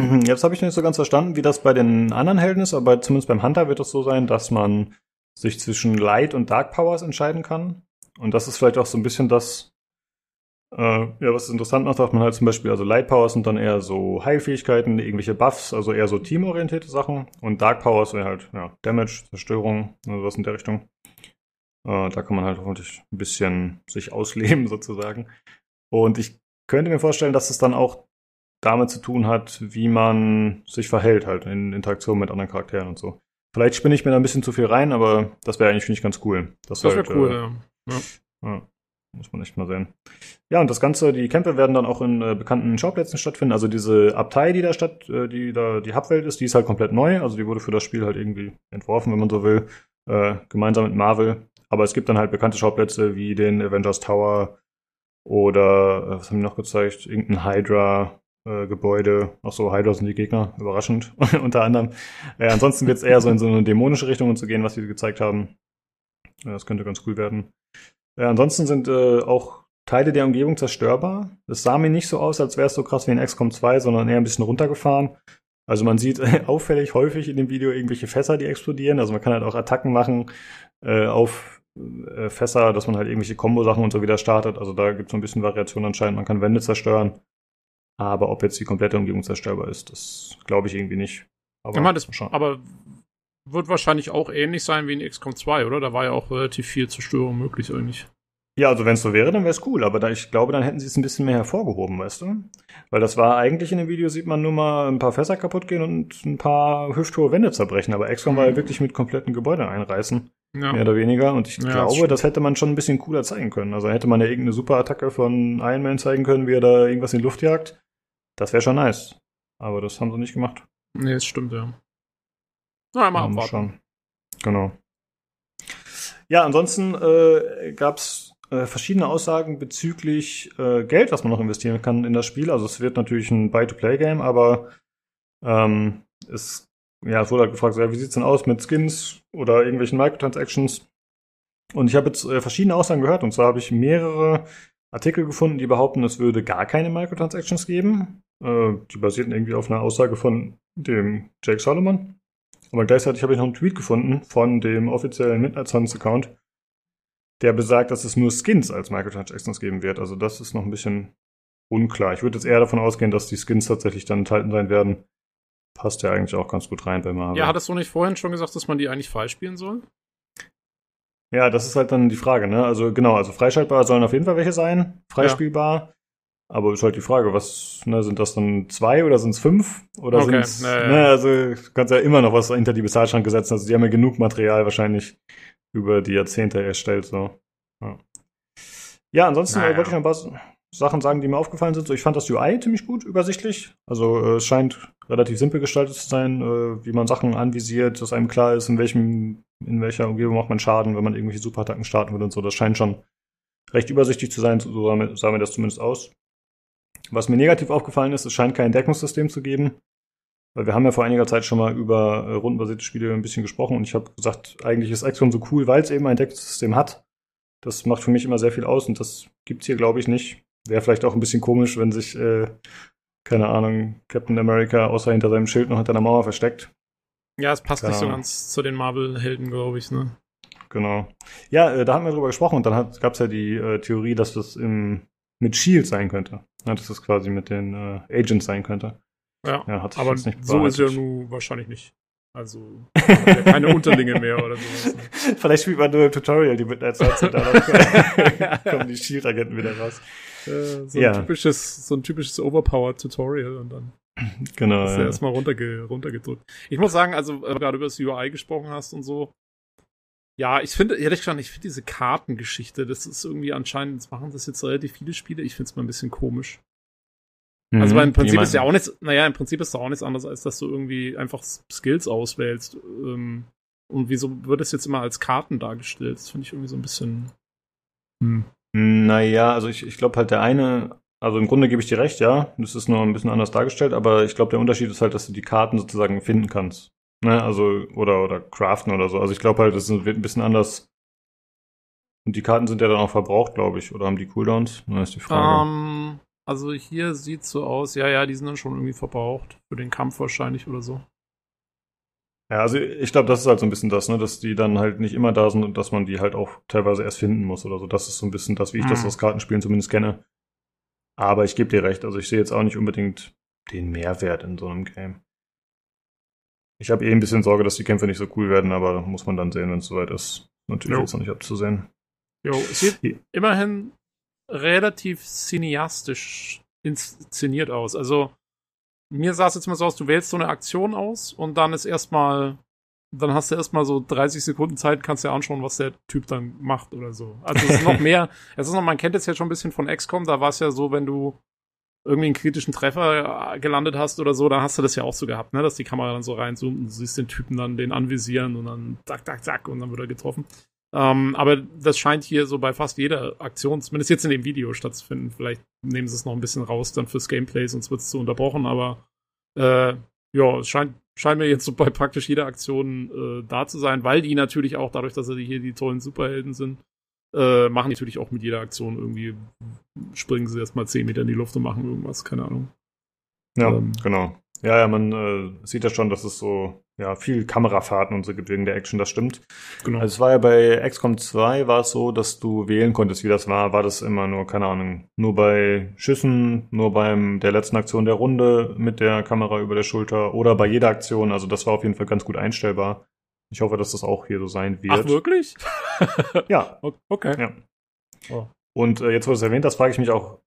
Mhm, Jetzt habe ich nicht so ganz verstanden, wie das bei den anderen Helden ist, aber zumindest beim Hunter wird es so sein, dass man sich zwischen Light und Dark Powers entscheiden kann. Und das ist vielleicht auch so ein bisschen das, äh, ja, was es interessant macht, dass man halt zum Beispiel, also Light Powers sind dann eher so Heilfähigkeiten, irgendwelche Buffs, also eher so teamorientierte Sachen. Und Dark Powers wäre halt, ja, Damage, Zerstörung, also was in der Richtung. Äh, da kann man halt hoffentlich ein bisschen sich ausleben, sozusagen. Und ich könnte mir vorstellen, dass es dann auch damit zu tun hat, wie man sich verhält, halt in Interaktion mit anderen Charakteren und so. Vielleicht spinne ich mir da ein bisschen zu viel rein, aber das wäre eigentlich, finde ich, ganz cool. Das wäre halt, cool, äh, ja. ja, muss man echt mal sehen. Ja, und das Ganze, die Kämpfe werden dann auch in äh, bekannten Schauplätzen stattfinden. Also diese Abtei, die da statt, äh, die da die Hubwelt ist, die ist halt komplett neu. Also die wurde für das Spiel halt irgendwie entworfen, wenn man so will, äh, gemeinsam mit Marvel. Aber es gibt dann halt bekannte Schauplätze wie den Avengers Tower oder äh, was haben die noch gezeigt? Irgendein Hydra. Äh, Gebäude, auch so Hydra sind die Gegner, überraschend, unter anderem. Äh, ansonsten wird es eher so in so eine dämonische Richtung zu gehen, was sie gezeigt haben. Ja, das könnte ganz cool werden. Ja, ansonsten sind äh, auch Teile der Umgebung zerstörbar. Es sah mir nicht so aus, als wäre es so krass wie in XCOM 2, sondern eher ein bisschen runtergefahren. Also man sieht äh, auffällig häufig in dem Video irgendwelche Fässer, die explodieren. Also man kann halt auch Attacken machen äh, auf äh, Fässer, dass man halt irgendwelche Kombo-Sachen und so wieder startet. Also da gibt es so ein bisschen Variation anscheinend. Man kann Wände zerstören. Aber ob jetzt die komplette Umgebung zerstörbar ist, das glaube ich irgendwie nicht. Aber, Ich meine, das, schauen. aber wird wahrscheinlich auch ähnlich sein wie in XCOM 2, oder? Da war ja auch relativ viel Zerstörung möglich eigentlich. Ja, also wenn es so wäre, dann wäre es cool. Aber da, ich glaube, dann hätten sie es ein bisschen mehr hervorgehoben, weißt du? Weil das war eigentlich in dem Video, sieht man nur mal ein paar Fässer kaputt gehen und ein paar hüfthohe Wände zerbrechen. Aber XCOM war ja wirklich mit kompletten Gebäuden einreißen, Ja. mehr oder weniger. Und ich Ja, das glaube, stimmt. das hätte man schon ein bisschen cooler zeigen können. Also hätte man ja irgendeine Superattacke von Iron Man zeigen können, wie er da irgendwas in die Luft jagt. Das wäre schon nice. Aber das haben sie nicht gemacht. Nee, das stimmt, ja. Na, mal abwarten. schauen. Genau. Ja, ansonsten äh, gab es äh, verschiedene Aussagen bezüglich äh, Geld, was man noch investieren kann in das Spiel. Also es wird natürlich ein Buy-to-Play-Game, aber ähm, es, ja, es wurde halt gefragt, ja, wie sieht's denn aus mit Skins oder irgendwelchen Microtransactions? Und ich habe jetzt äh, verschiedene Aussagen gehört, und zwar habe ich mehrere Artikel gefunden, die behaupten, es würde gar keine Microtransactions geben. Äh, die basierten irgendwie auf einer Aussage von dem Jake Solomon. Aber gleichzeitig habe ich noch einen Tweet gefunden von dem offiziellen Midnight Suns Account, der besagt, dass es nur Skins als Microtransactions geben wird. Also das ist noch ein bisschen unklar. Ich würde jetzt eher davon ausgehen, dass die Skins tatsächlich dann enthalten sein werden. Passt ja eigentlich auch ganz gut rein bei Marvel. Ja, hattest du nicht vorhin schon gesagt, dass man die eigentlich freispielen soll? Ja, das ist halt dann die Frage, ne? Also genau, also freischaltbar sollen auf jeden Fall welche sein, freispielbar. Aber ist halt die Frage, was, ne, sind das dann zwei oder sind es fünf? Oder Okay, sind's, ja, ja. ne, also du kannst ja immer noch was hinter die Bezahlschranke setzen. Also die haben ja genug Material wahrscheinlich über die Jahrzehnte erstellt, so. Ja, ja ansonsten Naja. äh, wollte ich noch ein paar Sachen sagen, die mir aufgefallen sind. So, ich fand das UI ziemlich gut, übersichtlich. Also äh, es scheint relativ simpel gestaltet zu sein, äh, wie man Sachen anvisiert, dass einem klar ist, in welchem, in welcher Umgebung macht man Schaden, wenn man irgendwelche Superattacken starten will und so. Das scheint schon recht übersichtlich zu sein, so sah mir, sah mir das zumindest aus. Was mir negativ aufgefallen ist, es scheint kein Deckungssystem zu geben. Weil wir haben ja vor einiger Zeit schon mal über äh, rundenbasierte Spiele ein bisschen gesprochen und ich habe gesagt, eigentlich ist XCOM so cool, weil es eben ein Deckungssystem hat. Das macht für mich immer sehr viel aus und das gibt's hier, glaube ich, nicht. Wäre vielleicht auch ein bisschen komisch, wenn sich, äh, keine Ahnung, Captain America außer hinter seinem Schild noch hinter einer Mauer versteckt. Ja, es passt Keine nicht so Ahnung. ganz zu den Marvel-Helden, glaube ich, ne? Genau. Ja, äh, da haben wir drüber gesprochen und dann gab es ja die äh, Theorie, dass das im, mit Shield sein könnte. Ja, dass das quasi mit den äh, Agents sein könnte. Ja, Ja, hat sich aber jetzt nicht so ist ja nun wahrscheinlich nicht. Also, ja keine Unterlinge mehr oder sowas. Ne? Vielleicht spielt man nur im Tutorial die Midnight Suns und dann kommen die Shield-Agenten wieder raus. Äh, so, Ja. ein typisches, so ein typisches Overpowered-Tutorial und dann Genau. ist er Ja. erstmal runterge runtergedrückt. Ich muss sagen, also, weil du gerade über das UI gesprochen hast und so. Ja, ich finde, ehrlich gesagt, ich finde diese Kartengeschichte, das ist irgendwie anscheinend, das machen das jetzt relativ viele Spiele, ich finde es mal ein bisschen komisch. Also, weil im Prinzip ist ja auch nichts, naja, im Prinzip ist da auch nichts anderes, als dass du irgendwie einfach Skills auswählst. Ähm, und wieso wird es jetzt immer als Karten dargestellt? Das finde ich irgendwie so ein bisschen. Hm. Naja, also ich, ich glaube halt der eine, also im Grunde gebe ich dir recht, ja, das ist nur ein bisschen anders dargestellt, aber ich glaube der Unterschied ist halt, dass du die Karten sozusagen finden kannst. Ne, also, oder, oder craften oder so. Also ich glaube halt, das wird ein bisschen anders. Und die Karten sind ja dann auch verbraucht, glaube ich, oder haben die Cooldowns? Na, ist die Frage. Ähm, also hier sieht so aus, ja, ja, die sind dann schon irgendwie verbraucht. Für den Kampf wahrscheinlich oder so. Ja, also ich glaube, das ist halt so ein bisschen das, ne, dass die dann halt nicht immer da sind und dass man die halt auch teilweise erst finden muss oder so. Das ist so ein bisschen das, wie ich das Mhm. aus Kartenspielen zumindest kenne. Aber ich gebe dir recht, also ich sehe jetzt auch nicht unbedingt den Mehrwert in so einem Game. Ich habe eh ein bisschen Sorge, dass die Kämpfe nicht so cool werden, aber muss man dann sehen, wenn es soweit ist. Natürlich Jo. jetzt noch nicht abzusehen. Jo, es sieht Ja. immerhin relativ cineastisch inszeniert aus. Also, mir sah es jetzt mal so aus, du wählst so eine Aktion aus und dann ist erstmal, dann hast du erstmal so 30 Sekunden Zeit, kannst dir anschauen, was der Typ dann macht oder so. Also es ist noch mehr, es ist noch, man kennt es ja schon ein bisschen von XCOM, da war es ja so, wenn du irgendwie einen kritischen Treffer äh, gelandet hast oder so, dann hast du das ja auch so gehabt, ne, dass die Kamera dann so reinzoomt und du siehst den Typen dann den anvisieren und dann zack, zack, zack und dann wird er getroffen. Ähm, aber das scheint hier so bei fast jeder Aktion, zumindest jetzt in dem Video stattzufinden. Vielleicht nehmen sie es noch ein bisschen raus dann fürs Gameplay, sonst wird es zu unterbrochen, aber äh, ja, es scheint, scheint mir jetzt so bei praktisch jeder Aktion äh, da zu sein, weil die natürlich auch dadurch, dass sie hier die tollen Superhelden sind, äh, machen natürlich auch mit jeder Aktion irgendwie, springen sie erstmal 10 Meter in die Luft und machen irgendwas, keine Ahnung. Ja, Ähm. genau. Ja, ja, man äh, sieht ja schon, dass es so ja viel Kamerafahrten und so gibt wegen der Action, das stimmt. Genau. Also es war ja bei XCOM 2 war es so, dass du wählen konntest, wie das war. War das immer nur, keine Ahnung, nur bei Schüssen, nur beim der letzten Aktion der Runde mit der Kamera über der Schulter oder bei jeder Aktion. Also das war auf jeden Fall ganz gut einstellbar. Ich hoffe, dass das auch hier so sein wird. Ach, wirklich? Ja, okay. ja. Oh. Und äh, jetzt, wo du es erwähnt hast, frage ich mich auch,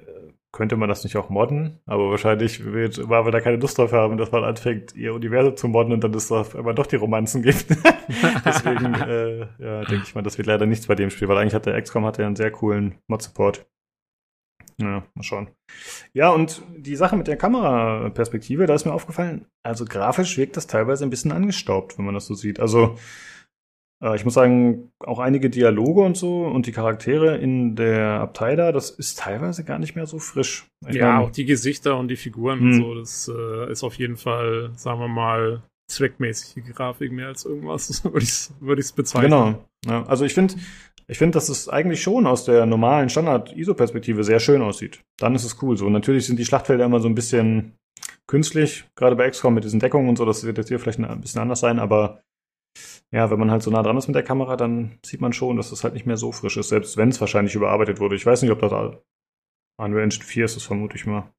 äh, könnte man das nicht auch modden? Aber wahrscheinlich wird Marvel da keine Lust drauf haben, dass man anfängt, ihr Universum zu modden und dann es auf einmal doch die Romanzen gibt. Deswegen, äh, ja, denke ich mal, das wird leider nichts bei dem Spiel, weil eigentlich hat der XCOM hatte ja einen sehr coolen Mod-Support. Ja, mal schauen. Ja, und die Sache mit der Kameraperspektive, da ist mir aufgefallen, also grafisch wirkt das teilweise ein bisschen angestaubt, wenn man das so sieht. Also, äh, ich muss sagen, auch einige Dialoge und so und die Charaktere in der Abtei da, das ist teilweise gar nicht mehr so frisch. Ich ja, mein, auch die Gesichter und die Figuren Hm. und so, das äh, ist auf jeden Fall, sagen wir mal, zweckmäßige Grafik mehr als irgendwas, würde ich es würd bezeichnen. Genau. Ja, also ich finde, ich finde, dass es eigentlich schon aus der normalen Standard-ISO-Perspektive sehr schön aussieht. Dann ist es cool so. Natürlich sind die Schlachtfelder immer so ein bisschen künstlich, gerade bei XCOM mit diesen Deckungen und so. Das wird jetzt hier vielleicht ein bisschen anders sein, aber ja, wenn man halt so nah dran ist mit der Kamera, dann sieht man schon, dass es halt nicht mehr so frisch ist, selbst wenn es wahrscheinlich überarbeitet wurde. Ich weiß nicht, ob das Unreal Engine 4 ist, das vermute ich mal.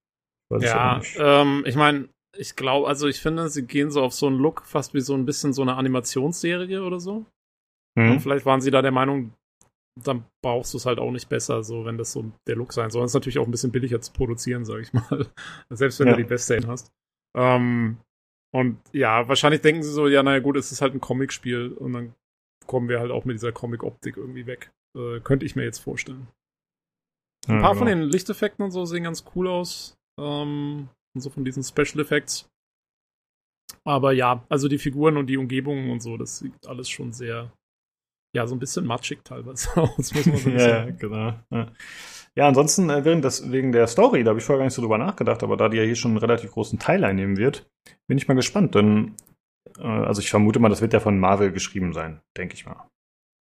Weiß es Ja, nicht. ähm, ich meine, ich glaube, also ich finde, sie gehen so auf so einen Look, fast wie so ein bisschen so eine Animationsserie oder so. Und Hm? vielleicht waren sie da der Meinung, dann brauchst du es halt auch nicht besser, so wenn das so der Look sein soll. Es ist natürlich auch ein bisschen billiger zu produzieren, sag ich mal. Selbst wenn Ja. du die beste hast. Ähm, und ja, wahrscheinlich denken sie so, ja, naja gut, es ist halt ein Comicspiel und dann kommen wir halt auch mit dieser Comic-Optik irgendwie weg. Äh, könnte ich mir jetzt vorstellen. Ein Ja, paar von genau. den Lichteffekten und so sehen ganz cool aus. Ähm, und so von diesen Special Effects. Aber ja, also die Figuren und die Umgebungen und so, das sieht alles schon sehr, ja, so ein bisschen matschig teilweise aus, muss man so ja, ja, sagen. genau. Ja, ja ansonsten äh, während das, wegen der Story, da habe ich vorher gar nicht so drüber nachgedacht, aber da die ja hier schon einen relativ großen Teil einnehmen wird, bin ich mal gespannt. Denn, äh, also ich vermute mal, das wird ja von Marvel geschrieben sein, denke ich mal.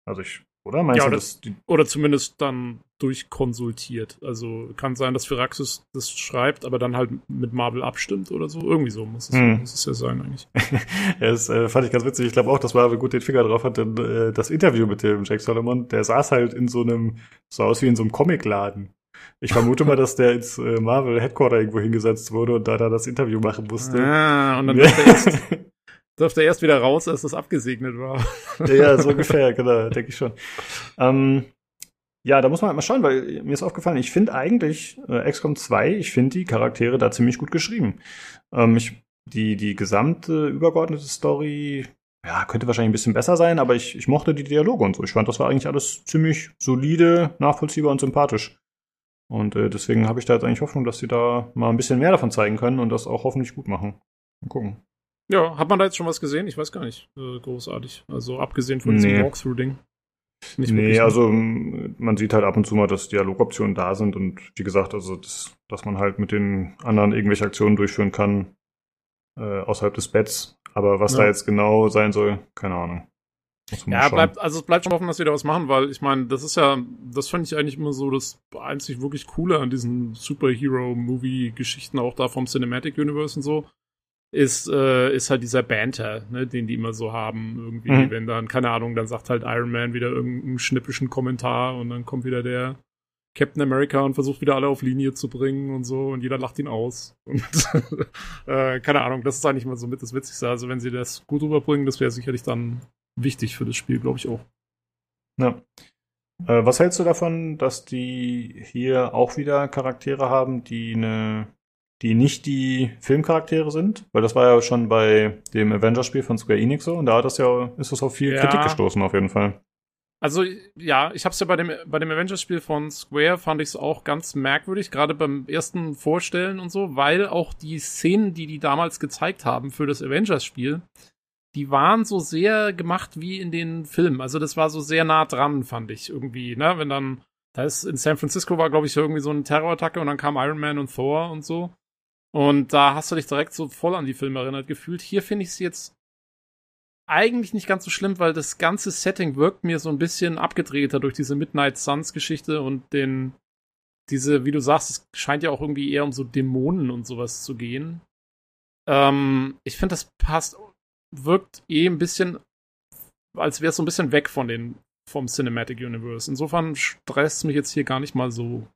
Also ich, oder? Meinst Ja, du, das- Oder zumindest dann durchkonsultiert. Also kann sein, dass Firaxis das schreibt, aber dann halt mit Marvel abstimmt oder so. Irgendwie so muss es, Hm. muss es ja sein eigentlich. ja, das äh, fand ich ganz witzig. Ich glaube auch, dass Marvel gut den Finger drauf hat, denn äh, das Interview mit dem Jack Solomon, der saß halt in so einem, so aus wie in so einem Comicladen. Ich vermute mal, dass der ins äh, Marvel Headquarter irgendwo hingesetzt wurde und da da das Interview machen musste. Ah, und dann dürfte er erst, dürfte er erst wieder raus, als das abgesegnet war. Ja, ja, so ungefähr, genau, denke ich schon. Ähm, ja, da muss man halt mal schauen, weil mir ist aufgefallen, ich finde eigentlich äh, XCOM 2, ich finde die Charaktere da ziemlich gut geschrieben. Ähm, ich, die, die gesamte übergeordnete Story, ja, könnte wahrscheinlich ein bisschen besser sein, aber ich, ich mochte die Dialoge und so. Ich fand, das war eigentlich alles ziemlich solide, nachvollziehbar und sympathisch. Und äh, deswegen habe ich da jetzt eigentlich Hoffnung, dass sie da mal ein bisschen mehr davon zeigen können und das auch hoffentlich gut machen. Mal gucken. Ja, hat man da jetzt schon was gesehen? Ich weiß gar nicht. Äh, großartig. Also abgesehen von Nee. diesem Walkthrough-Ding. Nicht nee, ne? also m, man sieht halt ab und zu mal, dass Dialogoptionen da sind und wie gesagt, also das, dass man halt mit den anderen irgendwelche Aktionen durchführen kann äh, außerhalb des Betts. Aber was Ja. da jetzt genau sein soll, keine Ahnung. Ja, schauen. bleibt, also es bleibt schon offen, dass wir da was machen, weil ich meine, das ist ja, das fand ich eigentlich immer so das einzig wirklich Coole an diesen Superhero-Movie-Geschichten, auch da vom Cinematic Universe und so, ist, äh, ist halt dieser Banter, ne, den die immer so haben, irgendwie, Mhm. wenn dann, keine Ahnung, dann sagt halt Iron Man wieder irgendeinen schnippischen Kommentar und dann kommt wieder der Captain America und versucht wieder alle auf Linie zu bringen und so und jeder lacht ihn aus. Und äh, keine Ahnung, das ist eigentlich mal so mit das Witzigste. Also wenn sie das gut rüberbringen, das wäre sicherlich dann wichtig für das Spiel, glaube ich auch. Ja. Äh, was hältst du davon, dass die hier auch wieder Charaktere haben, die eine, die nicht die Filmcharaktere sind? Weil das war ja schon bei dem Avengers-Spiel von Square Enix so und da hat das ja, ist das auf viel Ja. Kritik gestoßen auf jeden Fall. Also ja, ich habe es ja bei dem bei dem Avengers-Spiel von Square fand ich es auch ganz merkwürdig, gerade beim ersten Vorstellen und so, weil auch die Szenen, die die damals gezeigt haben für das Avengers-Spiel, die waren so sehr gemacht wie in den Filmen. Also das war so sehr nah dran, fand ich irgendwie. Ne, wenn dann da ist in San Francisco war glaube ich irgendwie so eine Terrorattacke und dann kam Iron Man und Thor und so. Und da hast du dich direkt so voll an die Filme erinnert gefühlt. Hier finde ich es jetzt eigentlich nicht ganz so schlimm, weil das ganze Setting wirkt mir so ein bisschen abgedrehter durch diese Midnight Suns Geschichte und den, diese, wie du sagst, es scheint ja auch irgendwie eher um so Dämonen und sowas zu gehen. Ähm, ich finde, das passt, wirkt eh ein bisschen, als wäre es so ein bisschen weg von den, vom Cinematic Universe. Insofern stresst es mich jetzt hier gar nicht mal so.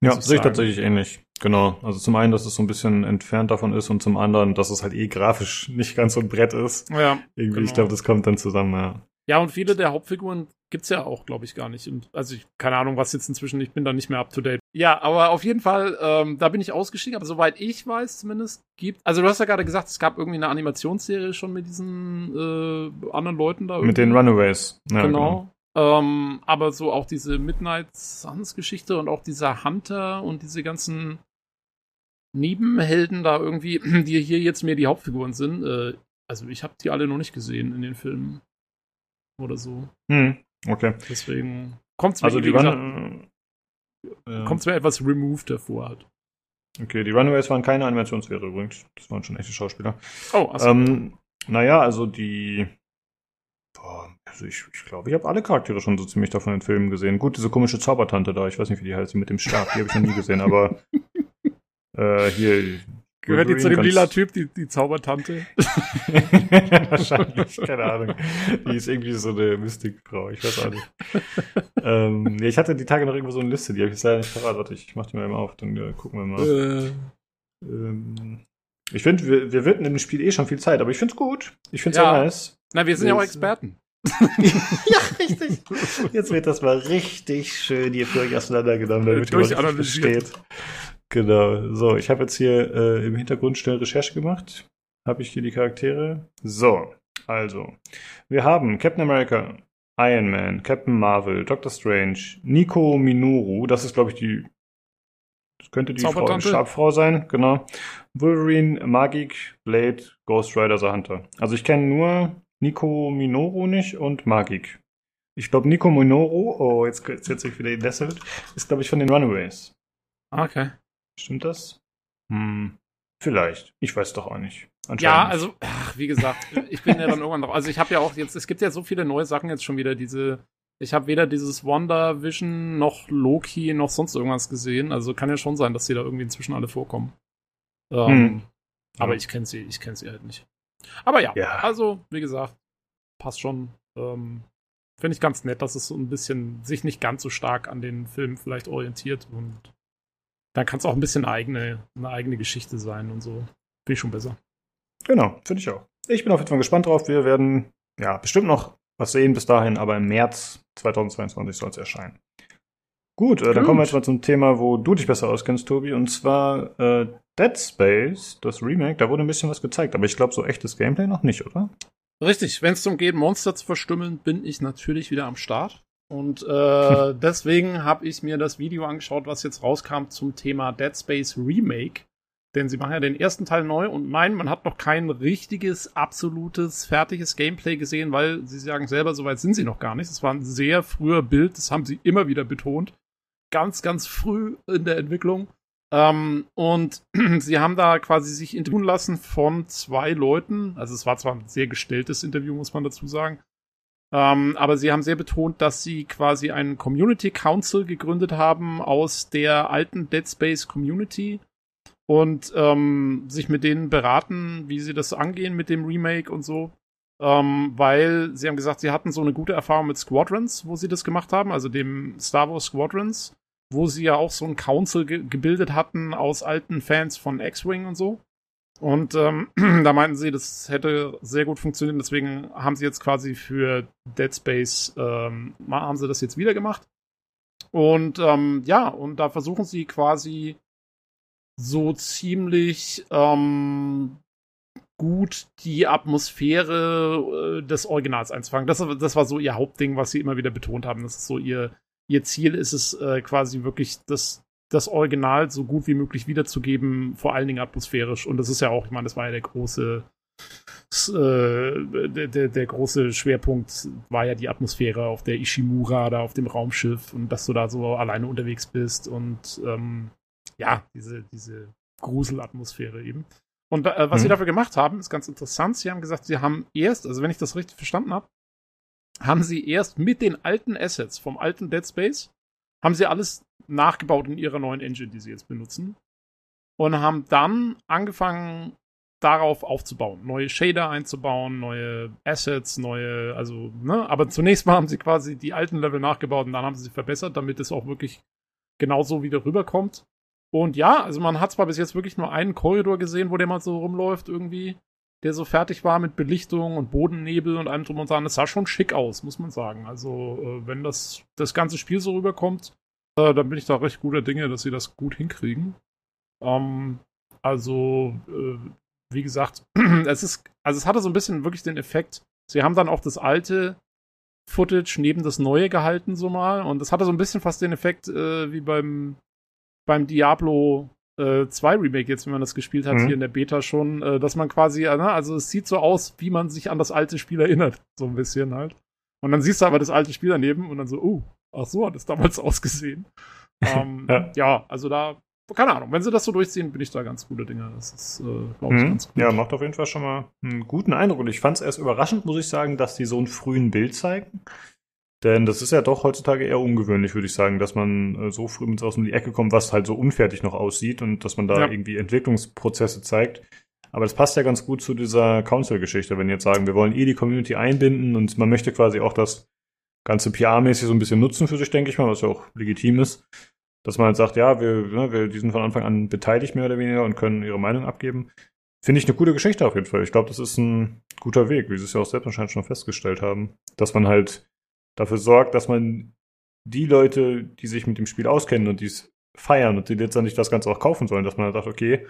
Ja, sehe ich tatsächlich ähnlich. Genau. Also zum einen, dass es so ein bisschen entfernt davon ist und zum anderen, dass es halt eh grafisch nicht ganz so ein Brett ist. Ja, Irgendwie, ich Genau. glaube, das kommt dann zusammen, ja. Ja, und viele der Hauptfiguren gibt's ja auch, glaube ich, gar nicht. Also ich, keine Ahnung, was jetzt inzwischen, ich bin da nicht mehr up to date. Ja, aber auf jeden Fall, ähm, da bin ich ausgestiegen, aber soweit ich weiß zumindest, gibt. Also du hast ja gerade gesagt, es gab irgendwie eine Animationsserie schon mit diesen äh, anderen Leuten da. Mit den irgendwie. Runaways. Ja, genau. Ähm, aber so auch diese Midnight Suns Geschichte und auch dieser Hunter und diese ganzen Nebenhelden da irgendwie, die hier jetzt mehr die Hauptfiguren sind. Äh, also ich habe die alle noch nicht gesehen in den Filmen oder so. Hm, okay. Deswegen kommt's mir, Also die Run äh, kommt's mir etwas removed davor halt. Okay, die Runaways waren keine Animationsserie übrigens. Das waren schon echte Schauspieler. Oh, also, Ähm, naja, also die. Boah, also ich, ich glaube, ich habe alle Charaktere schon so ziemlich davon in Filmen gesehen. Gut, diese komische Zaubertante da, ich weiß nicht, wie die heißt, die mit dem Stab, die habe ich noch nie gesehen, aber äh, hier. Gehört die zu dem lila Typ, die, die Zaubertante? Wahrscheinlich, keine Ahnung. Die ist irgendwie so eine Mystikfrau, ich weiß auch nicht. ähm, ich hatte die Tage noch irgendwo so eine Liste, die habe ich jetzt leider nicht parat. Warte, ich mach die mal eben auf, dann äh, gucken wir mal. Äh, Ähm, ich finde, wir, wir widmen dem Spiel eh schon viel Zeit, aber ich finde es gut. Ich finde es Ja. nice. na, wir sind ja auch Experten. ja, richtig. Jetzt wird das mal richtig schön hier für euch auseinandergenommen, damit ihr mal richtig Durchanalysiert. versteht. Genau. So, ich habe jetzt hier äh, im Hintergrund schnell Recherche gemacht. Habe ich hier die Charaktere? So, also. Wir haben Captain America, Iron Man, Captain Marvel, Doctor Strange, Nico Minoru, das ist, glaube ich, die. Das könnte die Frau? Stabfrau sein, genau. Wolverine, Magik, Blade, Ghost Rider, The Hunter. Also ich kenne nur Nico Minoru nicht und Magik. Ich glaube, Nico Minoru, oh, jetzt, jetzt wird sich wieder gedesselt, ist, glaube ich, von den Runaways. Okay. Stimmt das? Hm, vielleicht. Ich weiß doch auch nicht. Ja, also, ach, wie gesagt, ich bin ja dann irgendwann noch. Also ich habe ja auch jetzt, es gibt ja so viele neue Sachen jetzt schon wieder, diese. Ich habe weder dieses Wonder Vision noch Loki noch sonst irgendwas gesehen. Also kann ja schon sein, dass die da irgendwie inzwischen alle vorkommen. Ähm, Hm. Aber Ja. ich kenne sie, ich kenne sie halt nicht. Aber ja, Ja. also wie gesagt, passt schon. Ähm, Finde ich ganz nett, dass es so ein bisschen sich nicht ganz so stark an den Film vielleicht orientiert und dann kann es auch ein bisschen eigene, eine eigene Geschichte sein und so. Finde ich schon besser. Genau, finde ich auch. Ich bin auf jeden Fall gespannt drauf. Wir werden ja bestimmt noch was sehen bis dahin, aber im März 2022 soll es erscheinen. Gut, äh, dann kommen wir jetzt mal zum Thema, wo du dich besser auskennst, Tobi, und zwar äh, Dead Space, das Remake. Da wurde ein bisschen was gezeigt, aber ich glaube, so echtes Gameplay noch nicht, oder? Richtig, wenn es darum geht, Monster zu verstümmeln, bin ich natürlich wieder am Start. Und äh, deswegen habe ich mir das Video angeschaut, was jetzt rauskam zum Thema Dead Space Remake. Denn sie machen ja den ersten Teil neu und nein, man hat noch kein richtiges, absolutes, fertiges Gameplay gesehen, weil sie sagen selber, soweit sind sie noch gar nicht. Das war ein sehr früher Bild, das haben sie immer wieder betont. Ganz, ganz früh in der Entwicklung. Ähm, und sie haben da quasi sich interviewen lassen von zwei Leuten. Also es war zwar ein sehr gestelltes Interview, muss man dazu sagen. Ähm, aber sie haben sehr betont, dass sie quasi einen Community Council gegründet haben aus der alten Dead Space Community und ähm, sich mit denen beraten, wie sie das angehen mit dem Remake und so. Ähm, weil sie haben gesagt, sie hatten so eine gute Erfahrung mit Squadrons, wo sie das gemacht haben, also dem Star Wars Squadrons, wo sie ja auch so ein Council ge gebildet hatten aus alten Fans von X-Wing und so. Und ähm, da meinten sie, das hätte sehr gut funktioniert, deswegen haben sie jetzt quasi für Dead Space, ähm, haben sie das jetzt wieder gemacht. Und ähm, ja, und da versuchen sie quasi so ziemlich ähm, gut die Atmosphäre äh, des Originals einzufangen. Das, das war so ihr Hauptding, was sie immer wieder betont haben. Das ist so ihr, ihr Ziel ist es äh, quasi wirklich das, das Original so gut wie möglich wiederzugeben, vor allen Dingen atmosphärisch. Und das ist ja auch, ich meine, das war ja der große, äh, der, der, der große Schwerpunkt war ja die Atmosphäre auf der Ishimura, da auf dem Raumschiff und dass du da so alleine unterwegs bist und ähm, ja, diese, diese Gruselatmosphäre eben. Und äh, was Mhm. sie dafür gemacht haben, ist ganz interessant. Sie haben gesagt, sie haben erst, also wenn ich das richtig verstanden habe, haben sie erst mit den alten Assets vom alten Dead Space, haben sie alles nachgebaut in ihrer neuen Engine, die sie jetzt benutzen. Und haben dann angefangen, darauf aufzubauen, neue Shader einzubauen, neue Assets, neue, also, ne, aber zunächst mal haben sie quasi die alten Level nachgebaut und dann haben sie sie verbessert, damit es auch wirklich genauso wieder rüberkommt. Und ja, also man hat zwar bis jetzt wirklich nur einen Korridor gesehen, wo der mal so rumläuft irgendwie, der so fertig war mit Belichtung und Bodennebel und allem drum und dran. Das sah schon schick aus, muss man sagen. Also äh, wenn das, das ganze Spiel so rüberkommt, äh, dann bin ich da recht guter Dinge, dass sie das gut hinkriegen. Ähm, also, äh, wie gesagt, es ist, also es hatte so ein bisschen wirklich den Effekt, sie haben dann auch das alte Footage neben das neue gehalten, so mal. Und es hatte so ein bisschen fast den Effekt, äh, wie beim, beim Diablo äh, 2 Remake jetzt, wenn man das gespielt hat, Mhm. hier in der Beta schon, äh, dass man quasi, äh, ne, also es sieht so aus, wie man sich an das alte Spiel erinnert, so ein bisschen halt. Und dann siehst du aber das alte Spiel daneben und dann so, oh, ach so hat es damals ausgesehen. ähm, Ja. ja. also da keine Ahnung, wenn sie das so durchziehen, bin ich da ganz gute Dinge. Das ist, äh, glaube ich, Mhm. ganz gut. Ja, macht auf jeden Fall schon mal einen guten Eindruck. Und ich fand es erst überraschend, muss ich sagen, dass die so einen frühen Bild zeigen. Denn das ist ja doch heutzutage eher ungewöhnlich, würde ich sagen, dass man äh, so früh mit aus um die Ecke kommt, was halt so unfertig noch aussieht und dass man da Ja. irgendwie Entwicklungsprozesse zeigt. Aber das passt ja ganz gut zu dieser Council-Geschichte, wenn jetzt sagen, wir wollen eh die Community einbinden und man möchte quasi auch das ganze PR-mäßig so ein bisschen nutzen für sich, denke ich mal, was ja auch legitim ist. Dass man halt sagt, ja, wir, ne, wir die sind von Anfang an beteiligt mehr oder weniger und können ihre Meinung abgeben. Finde ich eine gute Geschichte auf jeden Fall. Ich glaube, das ist ein guter Weg, wie sie es ja auch selbst wahrscheinlich schon festgestellt haben. Dass man halt dafür sorgt, dass man die Leute, die sich mit dem Spiel auskennen und die es feiern und die letztendlich das Ganze auch kaufen sollen, dass man halt sagt, okay,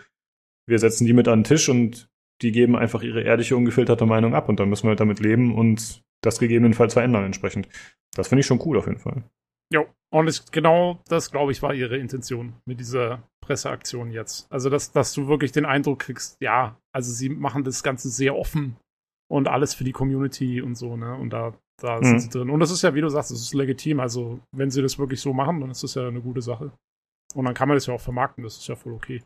wir setzen die mit an den Tisch und die geben einfach ihre ehrliche, ungefilterte Meinung ab und dann müssen wir halt damit leben und das gegebenenfalls verändern entsprechend. Das finde ich schon cool auf jeden Fall. Jo, und ich, genau das, glaube ich, war ihre Intention mit dieser Presseaktion jetzt. Also, dass, dass du wirklich den Eindruck kriegst, ja, also sie machen das Ganze sehr offen und alles für die Community und so, ne? Und da, da Mhm. sind sie drin. Und das ist ja, wie du sagst, das ist legitim. Also, wenn sie das wirklich so machen, dann ist das ja eine gute Sache. Und dann kann man das ja auch vermarkten, das ist ja voll okay.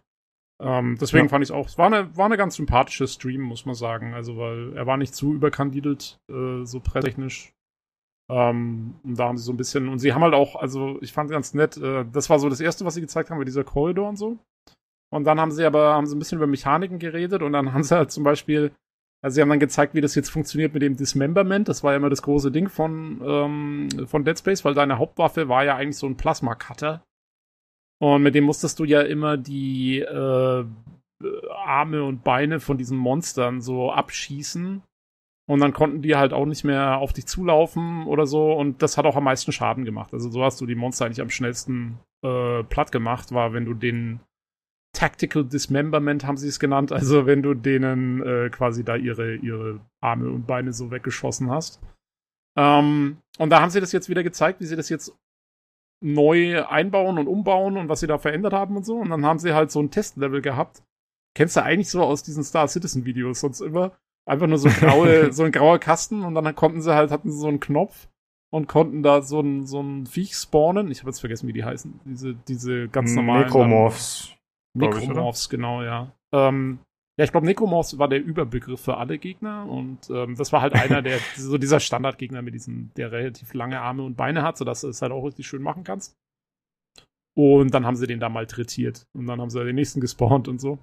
Ähm, deswegen Ja. fand ich es auch, es war eine, war eine ganz sympathische Stream, muss man sagen. Also, weil er war nicht zu überkandidelt, äh, so pressetechnisch. Ähm, und da haben sie so ein bisschen, und sie haben halt auch, also ich fand ganz nett, äh, das war so das erste, was sie gezeigt haben, mit dieser Korridor und so. Und dann haben sie aber, haben sie ein bisschen über Mechaniken geredet und dann haben sie halt zum Beispiel, also sie haben dann gezeigt, wie das jetzt funktioniert mit dem Dismemberment. Das war ja immer das große Ding von, ähm, von Dead Space, weil deine Hauptwaffe war ja eigentlich so ein Plasma-Cutter. Und mit dem musstest du ja immer die äh, Arme und Beine von diesen Monstern so abschießen. Und dann konnten die halt auch nicht mehr auf dich zulaufen oder so. Und das hat auch am meisten Schaden gemacht. Also so hast du die Monster eigentlich am schnellsten äh, platt gemacht, war, wenn du den Tactical Dismemberment haben sie es genannt. Also wenn du denen äh, quasi da ihre, ihre Arme und Beine so weggeschossen hast. Ähm, und da haben sie das jetzt wieder gezeigt, wie sie das jetzt neu einbauen und umbauen und was sie da verändert haben und so. Und dann haben sie halt so ein Testlevel gehabt. Kennst du eigentlich so aus diesen Star Citizen Videos sonst immer? Einfach nur so graue, so ein grauer Kasten und dann konnten sie halt, hatten sie so einen Knopf und konnten da so ein, so ein Viech spawnen. Ich habe jetzt vergessen, wie die heißen. Diese, diese ganz normalen. Necromorphs. Necromorphs, genau, ja. Ähm, ja, ich glaube, Necromorphs war der Überbegriff für alle Gegner und ähm, das war halt einer der, so dieser Standardgegner mit diesem, der relativ lange Arme und Beine hat, sodass du es halt auch richtig schön machen kannst. Und dann haben sie den da malträtiert und dann haben sie den nächsten gespawnt und so.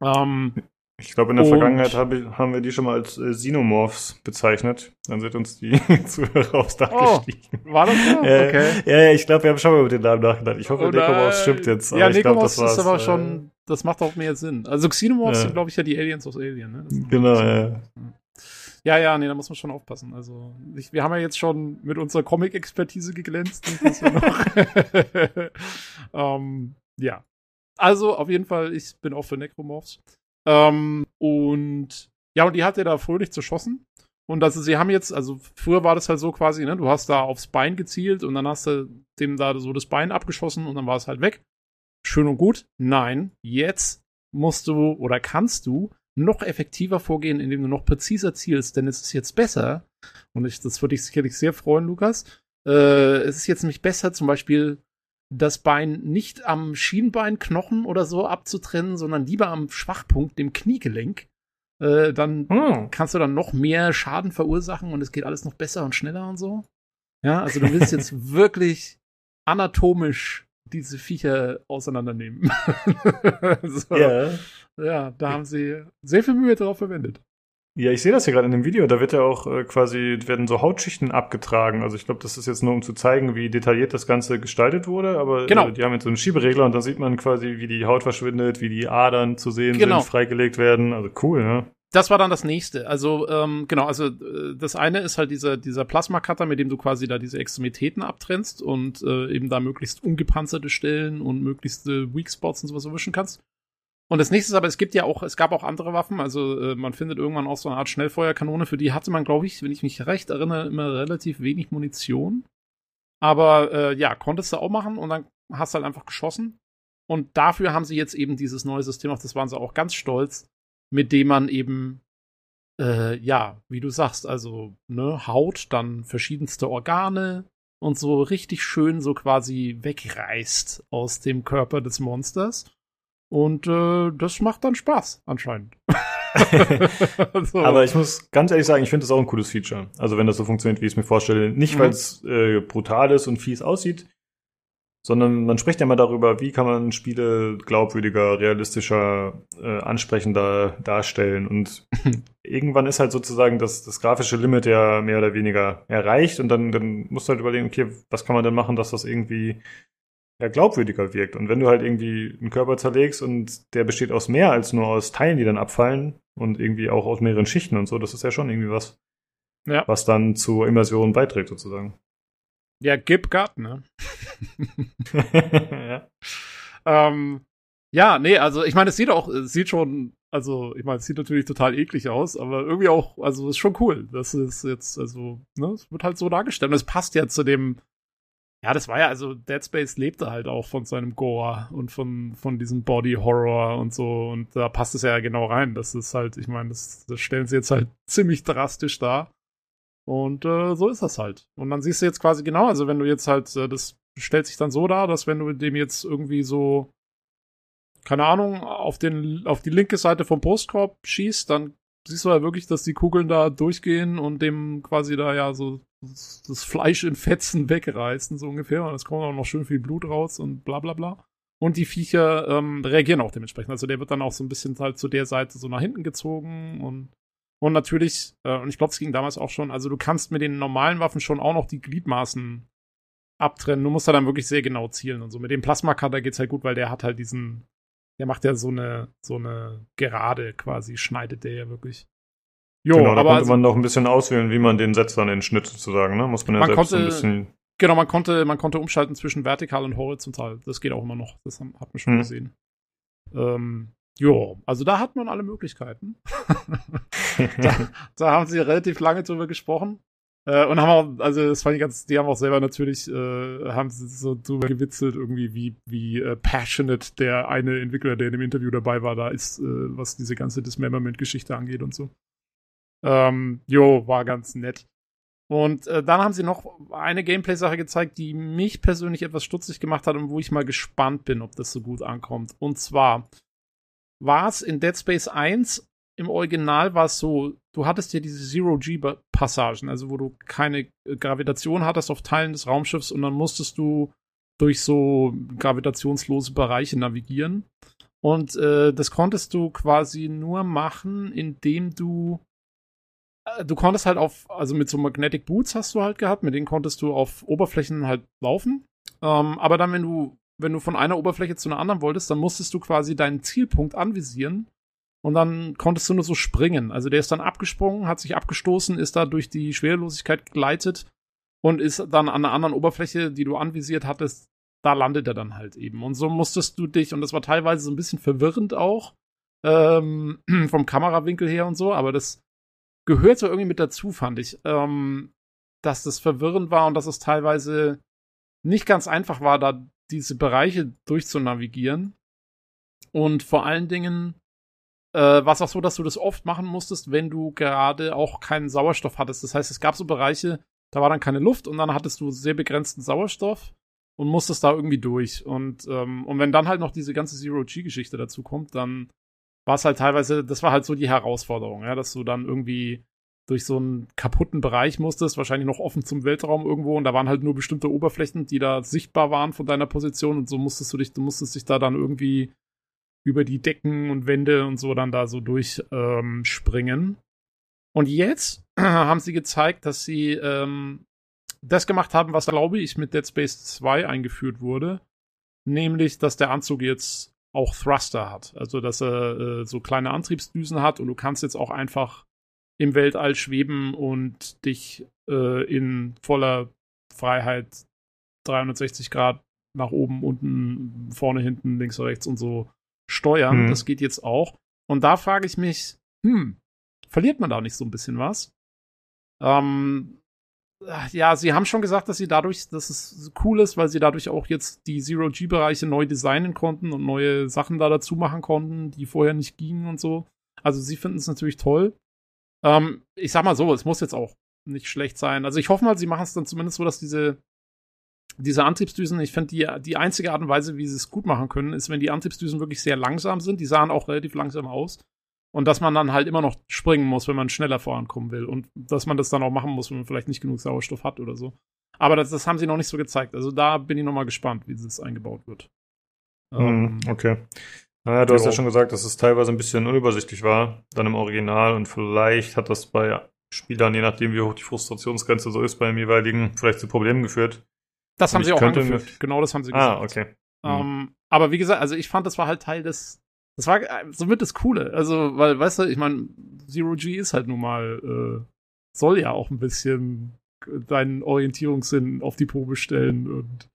Ähm, Ich glaube, in der Und- Vergangenheit hab ich, haben wir die schon mal als äh, Xenomorphs bezeichnet. Dann sind uns die Zuhörer aufs Dach Oh, gestiegen. war das so? Äh, Okay. Ja, ja, ich glaube, wir haben schon mal über den Namen nachgedacht. Ich hoffe, Necromorphs stimmt jetzt. Ja, Necromorphs ist aber äh, schon, das macht auch mehr Sinn. Also Xenomorphs sind, glaube ich, ja die Aliens aus Alien, ne? Genau, ja. Ja, ja, nee, da muss man schon aufpassen. Also, ich, wir haben ja jetzt schon mit unserer Comic-Expertise geglänzt. Ähm, ja. Also, auf jeden Fall, ich bin auch für Necromorphs. Ähm, und ja, und die hat er da fröhlich zerschossen. Und also, sie haben jetzt, also früher war das halt so quasi, ne, du hast da aufs Bein gezielt und dann hast du dem da so das Bein abgeschossen und dann war es halt weg. Schön und gut. Nein, jetzt musst du oder kannst du noch effektiver vorgehen, indem du noch präziser zielst, denn es ist jetzt besser, und ich, das würde ich sicherlich sehr freuen, Lukas, äh, es ist jetzt nämlich besser, zum Beispiel das Bein nicht am Schienbeinknochen oder so abzutrennen, sondern lieber am Schwachpunkt, dem Kniegelenk. Äh, dann Hm. kannst du dann noch mehr Schaden verursachen und es geht alles noch besser und schneller und so. Ja, also du willst jetzt wirklich anatomisch diese Viecher auseinandernehmen. so. Ja. Ja, da haben sie sehr viel Mühe drauf verwendet. Ja, ich sehe das hier gerade in dem Video. Da wird ja auch äh, quasi, werden so Hautschichten abgetragen. Also ich glaube, das ist jetzt nur, um zu zeigen, wie detailliert das Ganze gestaltet wurde. Aber Genau. äh, die haben jetzt so einen Schieberegler und da sieht man quasi, wie die Haut verschwindet, wie die Adern zu sehen Genau. sind, freigelegt werden. Also cool, ne? Das war dann das nächste. Also, ähm, genau, also äh, das eine ist halt dieser, dieser Plasma-Cutter, mit dem du quasi da diese Extremitäten abtrennst und äh, eben da möglichst ungepanzerte Stellen und möglichst äh, Weak Spots und sowas erwischen kannst. Und das nächste ist aber, es gibt ja auch, es gab auch andere Waffen, also äh, man findet irgendwann auch so eine Art Schnellfeuerkanone, für die hatte man, glaube ich, wenn ich mich recht erinnere, immer relativ wenig Munition. Aber äh, ja, konntest du auch machen und dann hast du halt einfach geschossen. Und dafür haben sie jetzt eben dieses neue System, auf das waren sie auch ganz stolz, mit dem man eben, äh, ja, wie du sagst, also ne, Haut, dann verschiedenste Organe und so richtig schön so quasi wegreißt aus dem Körper des Monsters. Und äh, das macht dann Spaß, anscheinend. so. Aber ich muss ganz ehrlich sagen, ich finde das auch ein cooles Feature. Also wenn das so funktioniert, wie ich es mir vorstelle. Nicht, mhm. weil es äh, brutal ist und fies aussieht, sondern man spricht ja immer darüber, wie kann man Spiele glaubwürdiger, realistischer, äh, ansprechender darstellen. Und irgendwann ist halt sozusagen das, das grafische Limit ja mehr oder weniger erreicht und dann, dann musst du halt überlegen, okay, was kann man denn machen, dass das irgendwie ja, glaubwürdiger wirkt. Und wenn du halt irgendwie einen Körper zerlegst und der besteht aus mehr als nur aus Teilen, die dann abfallen und irgendwie auch aus mehreren Schichten und so, das ist ja schon irgendwie was, ja. was dann zur Immersion beiträgt sozusagen. Ja, Gib Gab, ne? ja. Ähm, ja, nee, also ich meine, es sieht auch, es sieht schon, also ich meine, es sieht natürlich total eklig aus, aber irgendwie auch, also ist schon cool. Das ist jetzt, also, ne, es wird halt so dargestellt. Und es passt ja zu dem, ja, das war ja, also Dead Space lebte halt auch von seinem Gore und von, von diesem Body Horror und so. Und da passt es ja genau rein. Das ist halt, ich meine, das, das stellen sie jetzt halt ziemlich drastisch dar. Und äh, so ist das halt. Und dann siehst du jetzt quasi genau, also wenn du jetzt halt, äh, das stellt sich dann so dar, dass wenn du dem jetzt irgendwie so, keine Ahnung, auf, den, auf die linke Seite vom Brustkorb schießt, dann siehst du ja wirklich, dass die Kugeln da durchgehen und dem quasi da ja so das Fleisch in Fetzen wegreißen, so ungefähr. Und es kommt auch noch schön viel Blut raus und bla bla bla. Und die Viecher ähm, reagieren auch dementsprechend. Also der wird dann auch so ein bisschen halt zu der Seite so nach hinten gezogen und und natürlich, äh, und ich glaube, es ging damals auch schon, also du kannst mit den normalen Waffen schon auch noch die Gliedmaßen abtrennen. Du musst da dann wirklich sehr genau zielen und so. Mit dem Plasma-Cutter geht's halt gut, weil der hat halt diesen, der macht ja so eine, so eine Gerade quasi, schneidet der ja wirklich. Jo, genau, da aber konnte also, man noch ein bisschen auswählen, wie man den setzt dann in Schnitt sozusagen, ne? Muss man ja man selbst konnte, ein bisschen. Genau, man konnte, man konnte umschalten zwischen vertikal und horizontal. Das geht auch immer noch. Das hat man schon hm. gesehen. Ähm, Jo, also da hat man alle Möglichkeiten. da, da, haben sie relativ lange drüber gesprochen. Äh, und haben auch, also das fand ich ganz, die haben auch selber natürlich, äh, haben sie so drüber gewitzelt, irgendwie, wie, wie äh, passionate der eine Entwickler, der in dem Interview dabei war, da ist, äh, was diese ganze Dismemberment-Geschichte angeht und so. Ähm, jo, war ganz nett. Und äh, dann haben sie noch eine Gameplay-Sache gezeigt, die mich persönlich etwas stutzig gemacht hat und wo ich mal gespannt bin, ob das so gut ankommt. Und zwar, war es in Dead Space 1 im Original war es so, du hattest ja diese Zero-G-Passagen, also wo du keine äh, Gravitation hattest auf Teilen des Raumschiffs und dann musstest du durch so gravitationslose Bereiche navigieren. Und äh, das konntest du quasi nur machen, indem du du konntest halt auf, also mit so Magnetic Boots hast du halt gehabt, mit denen konntest du auf Oberflächen halt laufen. Ähm, aber dann, wenn du wenn du von einer Oberfläche zu einer anderen wolltest, dann musstest du quasi deinen Zielpunkt anvisieren und dann konntest du nur so springen. Also der ist dann abgesprungen, hat sich abgestoßen, ist da durch die Schwerelosigkeit gegleitet und ist dann an einer anderen Oberfläche, die du anvisiert hattest, da landet er dann halt eben. Und so musstest du dich, und das war teilweise so ein bisschen verwirrend auch, ähm, vom Kamerawinkel her und so, aber das gehört so irgendwie mit dazu, fand ich, ähm, dass das verwirrend war und dass es teilweise nicht ganz einfach war, da diese Bereiche durchzunavigieren. Und vor allen Dingen äh, war es auch so, dass du das oft machen musstest, wenn du gerade auch keinen Sauerstoff hattest. Das heißt, es gab so Bereiche, da war dann keine Luft und dann hattest du sehr begrenzten Sauerstoff und musstest da irgendwie durch. Und, ähm, und wenn dann halt noch diese ganze Zero-G-Geschichte dazu kommt, dann war es halt teilweise, das war halt so die Herausforderung, ja, dass du dann irgendwie durch so einen kaputten Bereich musstest, wahrscheinlich noch offen zum Weltraum irgendwo und da waren halt nur bestimmte Oberflächen, die da sichtbar waren von deiner Position und so musstest du dich, du musstest dich da dann irgendwie über die Decken und Wände und so dann da so durchspringen. Ähm, und jetzt haben sie gezeigt, dass sie ähm, das gemacht haben, was glaube ich mit Dead Space 2 eingeführt wurde, nämlich, dass der Anzug jetzt auch Thruster hat, also dass er äh, so kleine Antriebsdüsen hat und du kannst jetzt auch einfach im Weltall schweben und dich äh, in voller Freiheit 360 Grad nach oben, unten, vorne, hinten, links, rechts und so steuern. Mhm. Das geht jetzt auch. Und da frage ich mich, hm, verliert man da nicht so ein bisschen was? Ähm, ja, sie haben schon gesagt, dass sie dadurch, dass es cool ist, weil sie dadurch auch jetzt die Zero-G-Bereiche neu designen konnten und neue Sachen da dazu machen konnten, die vorher nicht gingen und so. Also sie finden es natürlich toll. Ähm, ich sag mal so, es muss jetzt auch nicht schlecht sein. Also ich hoffe mal, sie machen es dann zumindest so, dass diese diese Antriebsdüsen, ich finde, die, die einzige Art und Weise, wie sie es gut machen können, ist, wenn die Antriebsdüsen wirklich sehr langsam sind. Die sahen auch relativ langsam aus. Und dass man dann halt immer noch springen muss, wenn man schneller vorankommen will. Und dass man das dann auch machen muss, wenn man vielleicht nicht genug Sauerstoff hat oder so. Aber das, das haben sie noch nicht so gezeigt. Also da bin ich noch mal gespannt, wie das eingebaut wird. Mhm, okay. Naja, du hast ja schon gesagt, dass es teilweise ein bisschen unübersichtlich war, dann im Original. Und vielleicht hat das bei Spielern, je nachdem, wie hoch die Frustrationsgrenze so ist, beim jeweiligen, vielleicht zu Problemen geführt. Das Und haben sie auch angeführt. Genau das haben sie gesagt. Ah, okay. Ähm, aber wie gesagt, also ich fand, das war halt Teil des. Das war äh, somit das Coole. Also, weil, weißt du, ich meine, Zero G ist halt nun mal, äh, soll ja auch ein bisschen deinen Orientierungssinn auf die Probe stellen und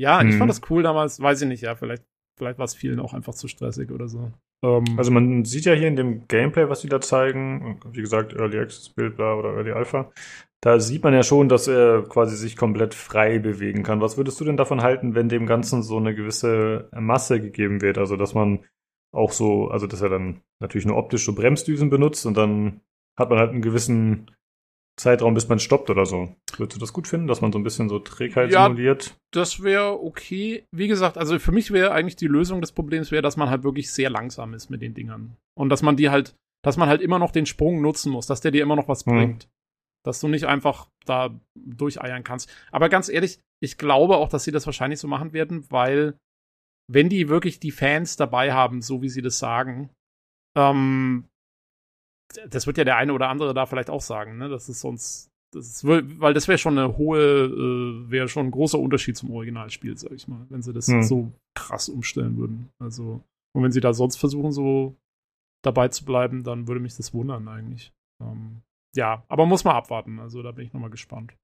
ja, ich Mhm. fand das cool damals, weiß ich nicht, ja, vielleicht, vielleicht war es vielen auch einfach zu stressig oder so. Ähm, Also man sieht ja hier in dem Gameplay, was sie da zeigen, wie gesagt, Early Access Bild bla oder Early Alpha, da sieht man ja schon, dass er quasi sich komplett frei bewegen kann. Was würdest du denn davon halten, wenn dem Ganzen so eine gewisse Masse gegeben wird? Also dass man auch so, also dass er dann natürlich nur optisch so Bremsdüsen benutzt und dann hat man halt einen gewissen Zeitraum, bis man stoppt oder so. Würdest du das gut finden, dass man so ein bisschen so Trägheit Ja. simuliert? das wäre okay. Wie gesagt, also für mich wäre eigentlich die Lösung des Problems wäre, dass man halt wirklich sehr langsam ist mit den Dingern. Und dass man die halt, dass man halt immer noch den Sprung nutzen muss, dass der dir immer noch was Mhm. bringt. Dass du nicht einfach da durcheiern kannst. Aber ganz ehrlich, ich glaube auch, dass sie das wahrscheinlich so machen werden, weil wenn die wirklich die Fans dabei haben, so wie sie das sagen, ähm, das wird ja der eine oder andere da vielleicht auch sagen, ne? Das ist sonst, das ist, weil das wäre schon eine hohe, äh, wäre schon ein großer Unterschied zum Originalspiel, sag ich mal, wenn sie das Hm. so krass umstellen würden. Also, und wenn sie da sonst versuchen, so dabei zu bleiben, dann würde mich das wundern eigentlich. Ähm, ja, aber muss man abwarten. Also da bin ich nochmal gespannt.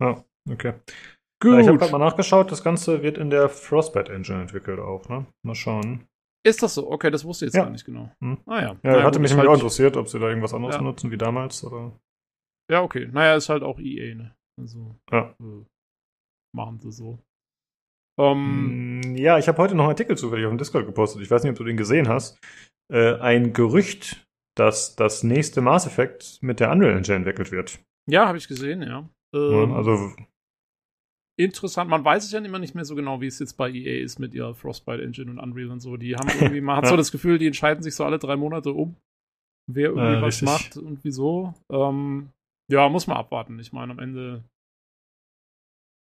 Ja, okay. Gut. Ja, ich habe gerade mal nachgeschaut, das Ganze wird in der Frostbite Engine entwickelt auch, ne? Mal schauen. Ist das so? Okay, das wusste ich jetzt Ja. gar nicht genau. Hm. Ah ja. Ja, Naja, hatte gut, mich nämlich auch halt, interessiert, ob sie da irgendwas anderes Ja. benutzen wie damals oder. Ja, okay. Naja, ist halt auch EA, ne? Also, Ja. äh, machen sie so. Ähm, Mm, Ja, ich habe heute noch einen Artikel zufällig auf dem Discord gepostet. Ich weiß nicht, ob du den gesehen hast. Äh, ein Gerücht, dass das nächste Mass Effect mit der Unreal Engine entwickelt wird. ja, habe ich gesehen, ja. Ja, Ähm, also, interessant. Man weiß es ja immer nicht mehr so genau, wie es jetzt bei EA ist mit ihrer Frostbite Engine und Unreal und so. Die haben irgendwie, man hat so das Gefühl, die entscheiden sich so alle drei Monate um, wer irgendwie Äh, was richtig. macht und wieso. Ähm, ja, muss man abwarten. Ich meine, am Ende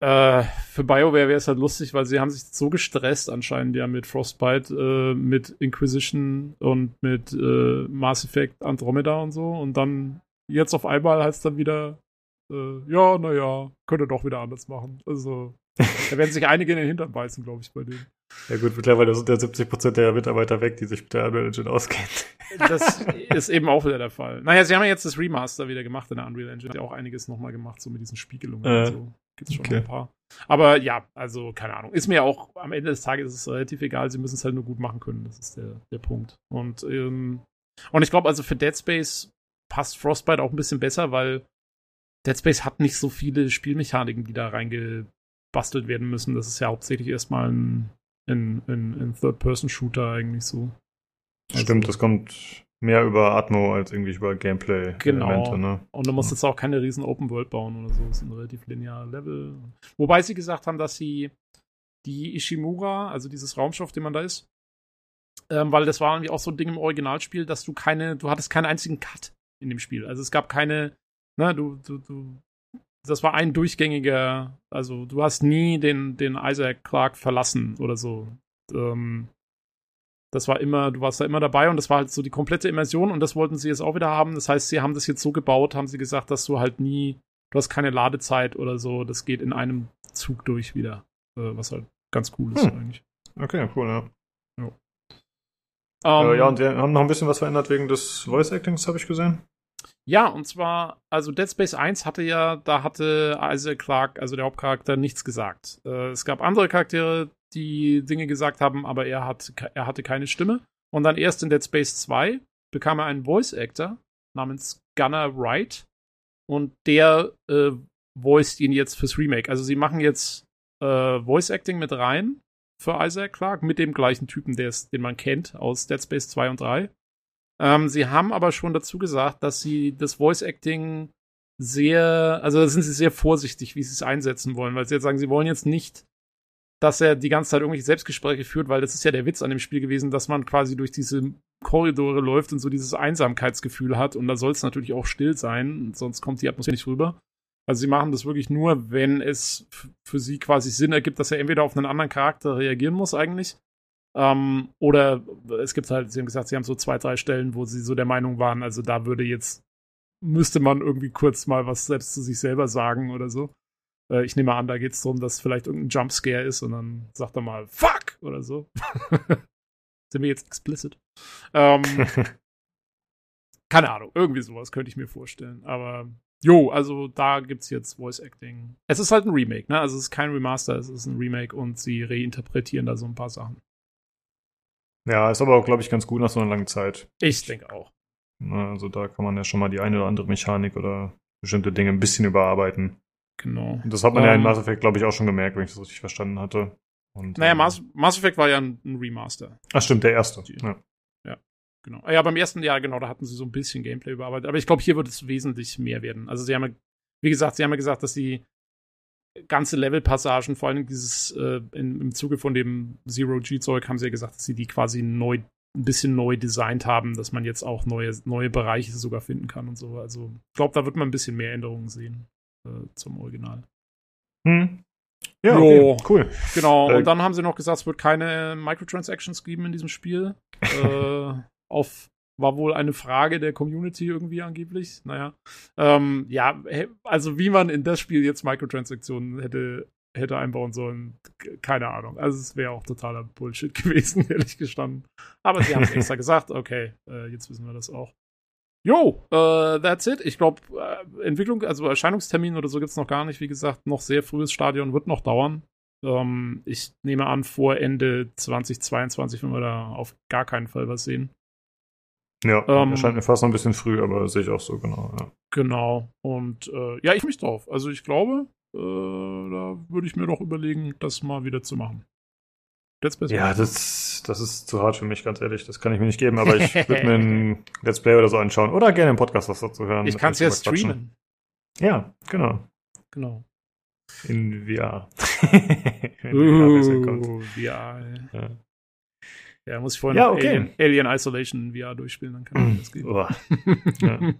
äh, für BioWare wäre es halt lustig, weil sie haben sich so gestresst anscheinend ja mit Frostbite, äh, mit Inquisition und mit äh, Mass Effect Andromeda und so und dann jetzt auf einmal heißt dann wieder äh, ja, naja, könnte doch wieder anders machen. Also, da werden sich einige in den Hintern beißen, glaube ich, bei denen. ja gut, mittlerweile sind ja 70% der Mitarbeiter weg, die sich mit der Unreal Engine auskennen. Das ist eben auch wieder der Fall. Naja, sie haben ja jetzt das Remaster wieder gemacht in der Unreal Engine. Hat ja auch einiges nochmal gemacht, so mit diesen Spiegelungen Äh, und so. Gibt's schon okay. ein paar. Aber ja, also, keine Ahnung. Ist mir auch, am Ende des Tages ist es relativ egal. Sie müssen es halt nur gut machen können. Das ist der, der Punkt. Und, ähm, und ich glaube, also für Dead Space passt Frostbite auch ein bisschen besser, weil Dead Space hat nicht so viele Spielmechaniken, die da reingebastelt werden müssen. Das ist ja hauptsächlich erstmal ein, ein, ein, ein Third-Person-Shooter eigentlich so. Also- Stimmt, das kommt mehr über Atmo als irgendwie über Gameplay-Elemente, Genau. ne? Und du musst jetzt auch keine riesen Open World bauen oder so. Es sind relativ lineare Level. Wobei sie gesagt haben, dass sie die Ishimura, also dieses Raumschiff, den man da ist, ähm, weil das war irgendwie auch so ein Ding im Originalspiel, dass du keine, du hattest keinen einzigen Cut in dem Spiel. Also es gab keine, ne, du, du, du, das war ein durchgängiger, also du hast nie den, den Isaac Clarke verlassen oder so. Ähm, das war immer, du warst da immer dabei und das war halt so die komplette Immersion und das wollten sie jetzt auch wieder haben. Das heißt, sie haben das jetzt so gebaut, haben sie gesagt, dass du halt nie, du hast keine Ladezeit oder so, das geht in einem Zug durch wieder. Äh, was halt ganz cool ist Hm. eigentlich. Okay, cool, ja. Ähm, Äh, ja, und wir haben noch ein bisschen was verändert wegen des Voice-Actings, habe ich gesehen. Ja, und zwar, also Dead Space 1 hatte ja, da hatte Isaac Clarke, also der Hauptcharakter, nichts gesagt. Äh, es gab andere Charaktere, die Dinge gesagt haben, aber er, hat, er hatte keine Stimme. Und dann erst in Dead Space 2 bekam er einen Voice Actor namens Gunnar Wright und der äh, voiced ihn jetzt fürs Remake. Also sie machen jetzt äh, Voice Acting mit rein für Isaac Clarke mit dem gleichen Typen, den man kennt aus Dead Space 2 und 3. Ähm, sie haben aber schon dazu gesagt, dass sie das Voice Acting sehr, also da sind sie sehr vorsichtig, wie sie es einsetzen wollen, weil sie jetzt sagen, sie wollen jetzt nicht, dass er die ganze Zeit irgendwelche Selbstgespräche führt, weil das ist ja der Witz an dem Spiel gewesen, dass man quasi durch diese Korridore läuft und so dieses Einsamkeitsgefühl hat und da soll es natürlich auch still sein, sonst kommt die Atmosphäre nicht rüber. Also sie machen das wirklich nur, wenn es für sie quasi Sinn ergibt, dass er entweder auf einen anderen Charakter reagieren muss eigentlich, ähm, oder es gibt halt, sie haben gesagt, sie haben so zwei, drei Stellen, wo sie so der Meinung waren, also da würde jetzt, müsste man irgendwie kurz mal was selbst zu sich selber sagen oder so. Äh, ich nehme an, da geht es darum, dass vielleicht irgendein Jumpscare ist und dann sagt er mal, fuck! oder so. Sind wir jetzt explicit? Ähm, keine Ahnung, irgendwie sowas könnte ich mir vorstellen. Aber jo, also da gibt's jetzt Voice Acting. Es ist halt ein Remake, ne? Also es ist kein Remaster, es ist ein Remake und sie reinterpretieren da so ein paar Sachen. Ja, ist aber auch, glaube ich, ganz gut nach so einer langen Zeit. Ich denke auch. Also da kann man ja schon mal die eine oder andere Mechanik oder bestimmte Dinge ein bisschen überarbeiten. Genau. Und das hat man um, ja in ähm, Mass Effect, glaube ich, auch schon gemerkt, wenn ich das richtig verstanden hatte. Und, naja, ähm, Mass, Mass Effect war ja ein, ein Remaster. Ach stimmt, der erste. Ja. ja. Genau. Ja, beim ersten Jahr, genau, da hatten sie so ein bisschen Gameplay überarbeitet. Aber ich glaube, hier wird es wesentlich mehr werden. Also sie haben ja, wie gesagt, sie haben ja gesagt, dass die ganze Levelpassagen, vor allem dieses äh, in, im Zuge von dem Zero-G-Zeug, haben sie ja gesagt, dass sie die quasi neu, ein bisschen neu designt haben, dass man jetzt auch neue, neue Bereiche sogar finden kann und so. Also ich glaube, da wird man ein bisschen mehr Änderungen sehen äh, zum Original. Hm. Ja, okay, cool. Genau, äh, und dann haben sie noch gesagt, es wird keine Microtransactions geben in diesem Spiel. äh, auf war wohl eine Frage der Community irgendwie angeblich. Naja. Ähm, ja, also wie man in das Spiel jetzt Microtransaktionen hätte, hätte einbauen sollen, keine Ahnung. Also es wäre auch totaler Bullshit gewesen, ehrlich gestanden. Aber sie haben es extra gesagt, okay, äh, jetzt wissen wir das auch. Jo, äh, that's it. Ich glaube, äh, Entwicklung, also Erscheinungstermin oder so gibt es noch gar nicht. Wie gesagt, noch sehr frühes Stadion wird noch dauern. Ähm, ich nehme an, vor Ende 2022, wenn wir da auf gar keinen Fall was sehen. Ja, ähm, erscheint mir fast noch ein bisschen früh, aber sehe ich auch so, genau. Ja. Genau. Und äh, ja, ich mich drauf. Also ich glaube, äh, da würde ich mir doch überlegen, das mal wieder zu machen. Let's Play ja, das, das ist zu hart für mich, ganz ehrlich. Das kann ich mir nicht geben, aber ich würde mir ein Let's Play oder so anschauen. Oder gerne einen Podcast was dazu hören. Ich kann es ja streamen. Ja, genau. Genau. In VR. uh, VR. Ja. Ja, muss ich vorhin ja, okay. Alien, Alien, Isolation VR durchspielen, dann kann das gehen. ja.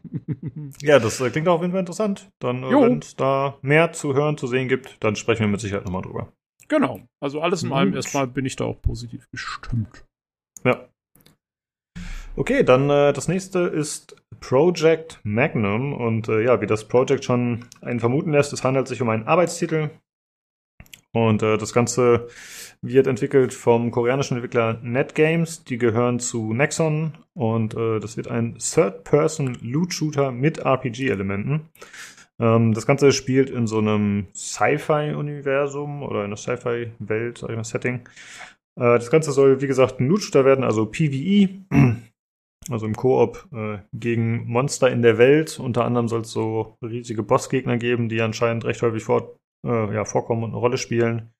ja. das äh, klingt auf jeden Fall interessant. Dann, äh, wenn es da mehr zu hören, zu sehen gibt, dann sprechen wir mit Sicherheit nochmal drüber. Genau. Also alles in allem erstmal bin ich da auch positiv gestimmt. Ja. Okay, dann äh, das nächste ist Project Magnum. Und äh, ja, wie das Project schon einen vermuten lässt, es handelt sich um einen Arbeitstitel. Und äh, das Ganze wird entwickelt vom koreanischen Entwickler NetGames. Die gehören zu Nexon und äh, das wird ein Third-Person-Loot-Shooter mit RPG-Elementen. Ähm, das Ganze spielt in so einem Sci-Fi-Universum oder in einer Sci-Fi-Welt, sag ich mal, Setting. Äh, das Ganze soll, wie gesagt, ein Loot-Shooter werden, also PvE. Also im Koop äh, gegen Monster in der Welt. Unter anderem soll es so riesige Bossgegner geben, die anscheinend recht häufig vor, äh, ja, vorkommen und eine Rolle spielen.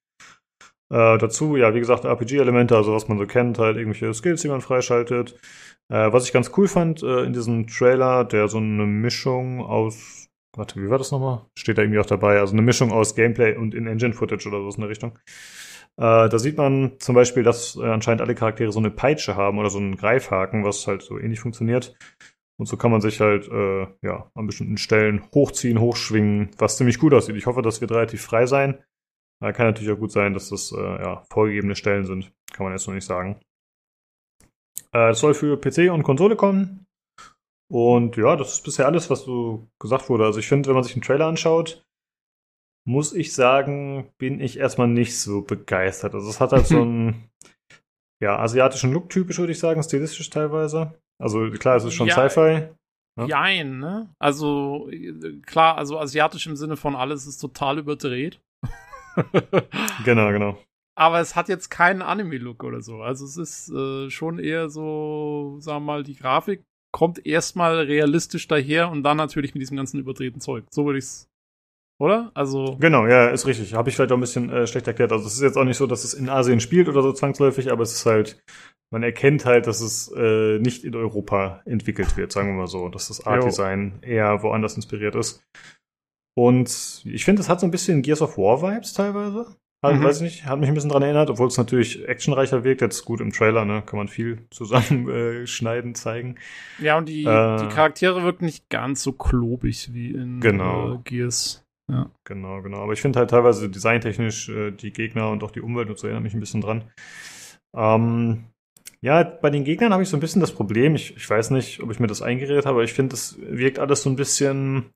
Äh, dazu, ja, wie gesagt, RPG-Elemente, also was man so kennt, halt irgendwelche Skills, die man freischaltet. Äh, was ich ganz cool fand äh, in diesem Trailer, der so eine Mischung aus, warte, wie war das nochmal? Steht da irgendwie auch dabei, also eine Mischung aus Gameplay und In-Engine-Footage oder so in der Richtung. Äh, da sieht man zum Beispiel, dass äh, anscheinend alle Charaktere so eine Peitsche haben oder so einen Greifhaken, was halt so ähnlich funktioniert. Und so kann man sich halt äh, ja an bestimmten Stellen hochziehen, hochschwingen, was ziemlich gut aussieht. Ich hoffe, das wird relativ frei sein. Äh, kann natürlich auch gut sein, dass das äh, ja, vorgegebene Stellen sind. Kann man jetzt noch nicht sagen. Äh, das soll für PC und Konsole kommen. Und ja, das ist bisher alles, was so gesagt wurde. Also ich finde, wenn man sich einen Trailer anschaut, muss ich sagen, bin ich erstmal nicht so begeistert. Also es hat halt so einen ja, asiatischen Look typisch, würde ich sagen, stilistisch teilweise. Also klar, es ist schon ja, Sci-Fi. Ja? Jein, ne? Also klar, also asiatisch im Sinne von alles ist total überdreht. genau, genau. Aber es hat jetzt keinen Anime-Look oder so. Also es ist äh, schon eher so, sagen wir mal, die Grafik kommt erstmal realistisch daher und dann natürlich mit diesem ganzen überdrehten Zeug. So würde ich es oder? Also Genau, ja, ist richtig. Habe ich vielleicht auch ein bisschen äh, schlecht erklärt. Also es ist jetzt auch nicht so, dass es in Asien spielt oder so zwangsläufig, aber es ist halt, man erkennt halt, dass es äh, nicht in Europa entwickelt wird, sagen wir mal so, dass das Art-Design eher woanders inspiriert ist. Und ich finde, es hat so ein bisschen Gears of War Vibes teilweise. Halt, Mhm. Weiß ich nicht, hat mich ein bisschen dran erinnert, obwohl es natürlich actionreicher wirkt. Jetzt gut im Trailer, ne, kann man viel zusammenschneiden, äh, zeigen. ja, und die, Äh. die Charaktere wirken nicht ganz so klobig wie in Genau. äh, Gears. Genau, genau. Aber ich finde halt teilweise designtechnisch äh, die Gegner und auch die Umwelt und so erinnert mich ein bisschen dran. Ähm, ja, bei den Gegnern habe ich so ein bisschen das Problem. Ich, ich weiß nicht, ob ich mir das eingeredet habe, aber ich finde, es wirkt alles so ein bisschen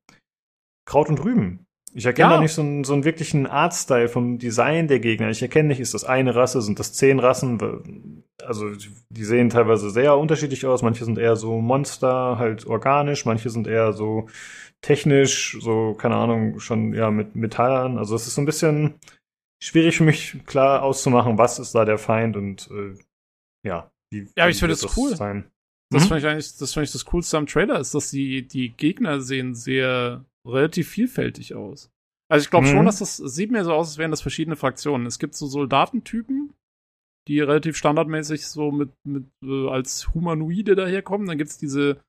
Kraut und Rüben. Ich erkenne Ja. da nicht so einen, so einen wirklichen Artstyle vom Design der Gegner. Ich erkenne nicht, ist das eine Rasse, sind das zehn Rassen? Also, die sehen teilweise sehr unterschiedlich aus. Manche sind eher so Monster, halt organisch. Manche sind eher so technisch, so, keine Ahnung, schon ja mit Metallen. Also, es ist so ein bisschen schwierig für mich klar auszumachen, was ist da der Feind und äh, ja, wie. Ja, aber ich finde das cool. Sein. Das Mhm. finde ich eigentlich, das finde ich das Coolste am Trailer, ist, dass die, die Gegner sehen sehr relativ vielfältig aus. Also ich glaube Mhm. schon, dass das es sieht mir so aus, als wären das verschiedene Fraktionen. Es gibt so Soldatentypen, die relativ standardmäßig so mit, mit äh, als Humanoide daherkommen. Dann gibt's diese